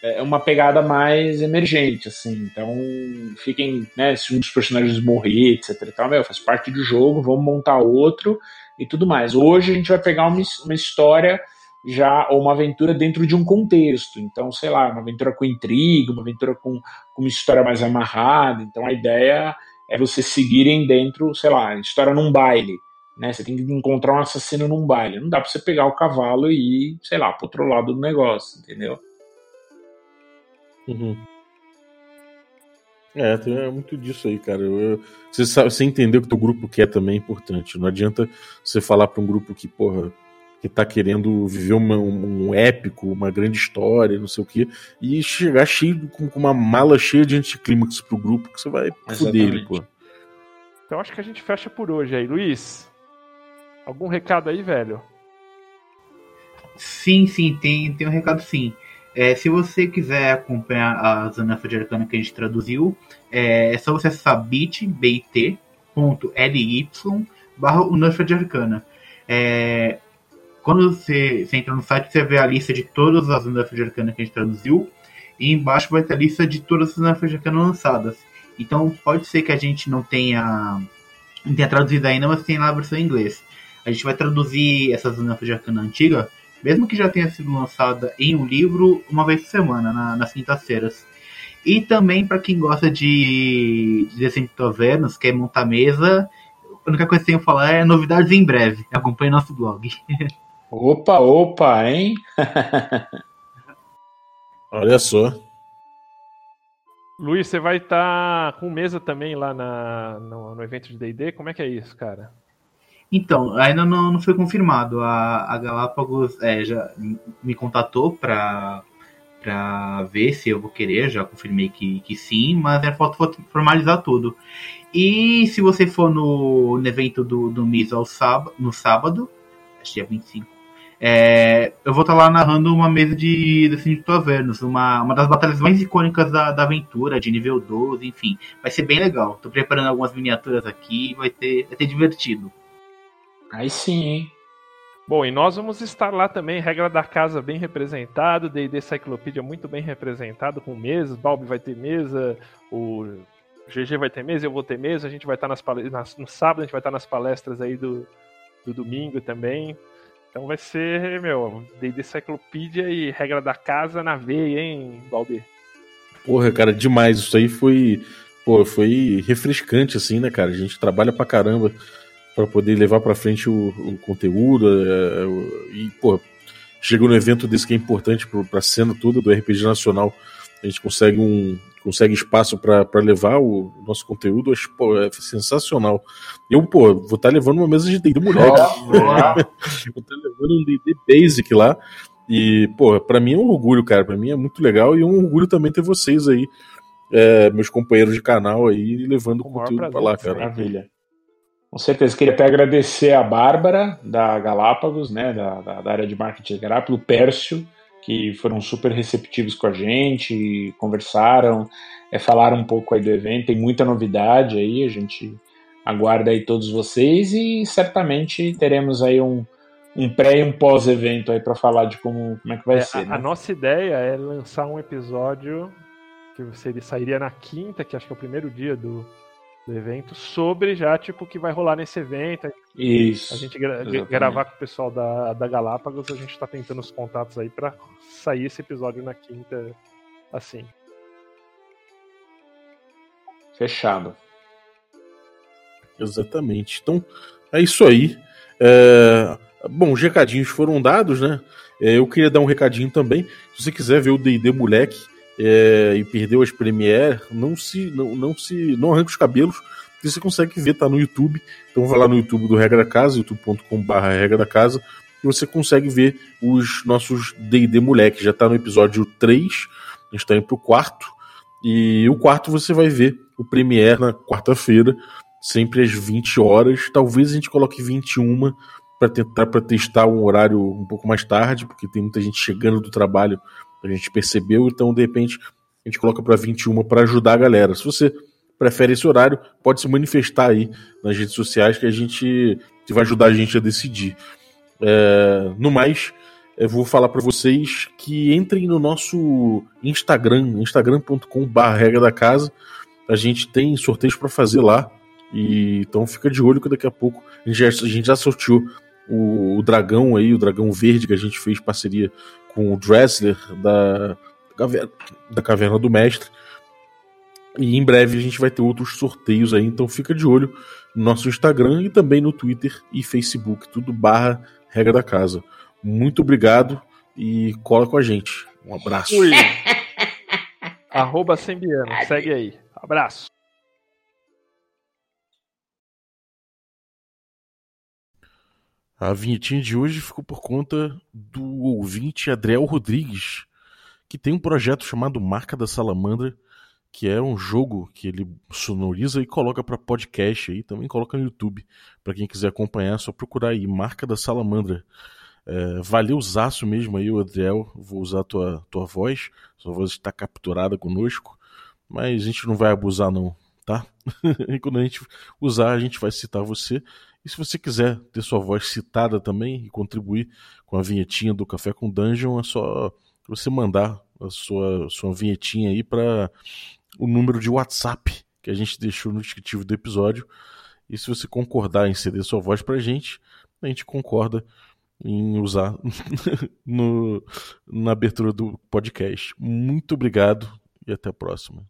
Speaker 1: é, uma pegada mais emergente, assim. Então, fiquem, né, se um dos personagens morrer, etc. E tal, meu, faz parte do jogo, vamos montar outro e tudo mais. Hoje a gente vai pegar uma, uma história já ou uma aventura dentro de um contexto. Então, sei lá, uma aventura com intriga, uma aventura com, com uma história mais amarrada. Então, a ideia é você seguirem dentro, sei lá, história num baile. Né? Você tem que encontrar um assassino num baile. Não dá para você pegar o cavalo e ir, sei lá, pro outro lado do negócio, entendeu?
Speaker 3: Uhum. É, é muito disso aí, cara. Eu, você, sabe, você entender o que o teu grupo quer também é importante. Não adianta você falar para um grupo que, porra, que tá querendo viver uma, um, épico, uma grande história, não sei o quê, e chegar cheio com, com uma mala cheia de anticlímax pro grupo que você vai foder ele, pô.
Speaker 4: Então acho que a gente fecha por hoje aí. Luiz, algum recado aí, velho?
Speaker 7: Sim, sim, tem, tem um recado sim. É, se você quiser acompanhar a Zananfa de Arcana que a gente traduziu, é, é só você acessar bit.ly barra de Arcana. É, quando você, você, entra no site, você vê a lista de todas as unidades de arcana que a gente traduziu, e embaixo vai ter a lista de todas as unidades de arcana lançadas. Então pode ser que a gente não tenha, não tenha traduzido ainda, mas tem lá a versão em inglês. A gente vai traduzir essas unidades de arcana antiga, mesmo que já tenha sido lançada em um livro, uma vez por semana, na, nas quintas-feiras. E também para quem gosta de, de desenho de tavernas, quer montar mesa, a única coisa que eu tenho a falar é novidades em breve. Acompanhe nosso blog.
Speaker 1: Opa, opa, hein?
Speaker 3: Olha só.
Speaker 4: Luiz, você vai estar tá com mesa também lá na, no, no evento de D&D? Como é que é isso, cara?
Speaker 7: Então, ainda não, não foi confirmado. A, a Galápagos é, já me contatou para para ver se eu vou querer, já confirmei que, que sim, mas é falta formalizar tudo. E se você for no, no evento do, do MIS ao sábado, no sábado, acho que é 25, é, eu vou estar lá narrando uma mesa de Destiny de Tavernos, uma, uma das batalhas mais icônicas da, da aventura, de nível 12, enfim. Vai ser bem legal. Tô preparando algumas miniaturas aqui, vai ter, vai ter divertido.
Speaker 1: Aí sim, hein?
Speaker 4: Bom, e nós vamos estar lá também, regra da casa bem representado, D&D Cyclopedia muito bem representado, com mesas, Balbi vai ter mesa, o GG vai ter mesa, eu vou ter mesa, a gente vai estar nas, nas no sábado, a gente vai estar nas palestras aí do, do domingo também. Então vai ser, meu, D&D Cyclopedia e regra da casa na veia, hein, Balbi?
Speaker 3: Porra, cara, demais. Isso aí foi, pô, foi refrescante, assim, né, cara? A gente trabalha pra caramba para poder levar para frente o, o conteúdo é, é, e, pô, chega no evento desse que é importante para a cena toda do RPG Nacional. A gente consegue um, consegue espaço para levar o nosso conteúdo, acho, pô, é sensacional. Eu, pô, vou estar tá levando uma mesa de D&D moleque. vou estar tá levando um D&D Basic lá. E, pô, para mim é um orgulho, cara. Para mim é muito legal e é um orgulho também ter vocês aí, é, meus companheiros de canal aí, levando o conteúdo para lá, cara.
Speaker 1: Maravilha. Com certeza. Queria até agradecer a Bárbara, da Galápagos, né, da, da, da área de marketing de Galápagos, o Pércio, que foram super receptivos com a gente, conversaram, é, falaram um pouco aí do evento, tem muita novidade aí, a gente aguarda aí todos vocês e certamente teremos aí um, um pré e um pós-evento aí para falar de como, como é que vai
Speaker 4: É,
Speaker 1: ser.
Speaker 4: a,
Speaker 1: né?
Speaker 4: a nossa ideia é lançar um episódio que seria, sairia na quinta, que acho que é o primeiro dia do, do evento, sobre já tipo o que vai rolar nesse evento.
Speaker 1: Isso.
Speaker 4: A gente gra-
Speaker 1: exatamente.
Speaker 4: gravar com o pessoal da, da Galápagos, a gente tá tentando os contatos aí para sair esse episódio na quinta, assim.
Speaker 1: Fechado.
Speaker 3: Exatamente. Então, é isso aí. É, Bom, os recadinhos foram dados, né? É, eu queria dar um recadinho também. Se você quiser ver o D&D Moleque é, e perdeu as Premiere, não se, não, não se, não arranque os cabelos. Você consegue ver, tá no YouTube. Então vai lá no YouTube do Regra da Casa, youtube.com.br Regra da Casa, e você consegue ver os nossos D&D Moleque. Já tá no episódio 3, a gente tá indo pro quarto. E o quarto você vai ver o Premiere na quarta-feira, sempre às 20 horas. Talvez a gente coloque 21 para tentar para testar um horário um pouco mais tarde, porque tem muita gente chegando do trabalho, a gente percebeu, então de repente a gente coloca para 21 para ajudar a galera. Se você prefere esse horário, pode se manifestar aí nas redes sociais que a gente que vai ajudar a gente a decidir. É, no mais, eu vou falar para vocês que entrem no nosso Instagram, instagram.com.br regra da casa. A gente tem sorteios para fazer lá. E então fica de olho que daqui a pouco a gente já, a gente já sorteou o, o dragão aí, o dragão verde que a gente fez parceria com o Dressler da, da Caverna do Mestre. E em breve a gente vai ter outros sorteios aí, então fica de olho no nosso Instagram e também no Twitter e Facebook, tudo barra regra da casa. Muito obrigado e cola com a gente. Um abraço.
Speaker 4: Arroba Sembiano, segue aí. Abraço.
Speaker 3: A vinhetinha de hoje ficou por conta do ouvinte Adriel Rodrigues, que tem um projeto chamado Marca da Salamandra, que é um jogo que ele sonoriza e coloca para podcast aí, também coloca no YouTube. Para quem quiser acompanhar, é só procurar aí Marca da Salamandra. É, valeu zaço mesmo aí, Adriel. Vou usar tua, tua voz. Sua voz está capturada conosco. Mas a gente não vai abusar, não, tá? e quando a gente usar, a gente vai citar você. E se você quiser ter sua voz citada também e contribuir com a vinhetinha do Café com Dungeon, é só você mandar a sua, sua vinhetinha aí para o número de WhatsApp que a gente deixou no descritivo do episódio. E se você concordar em ceder sua voz pra gente, a gente concorda em usar no, na abertura do podcast. Muito obrigado e até a próxima.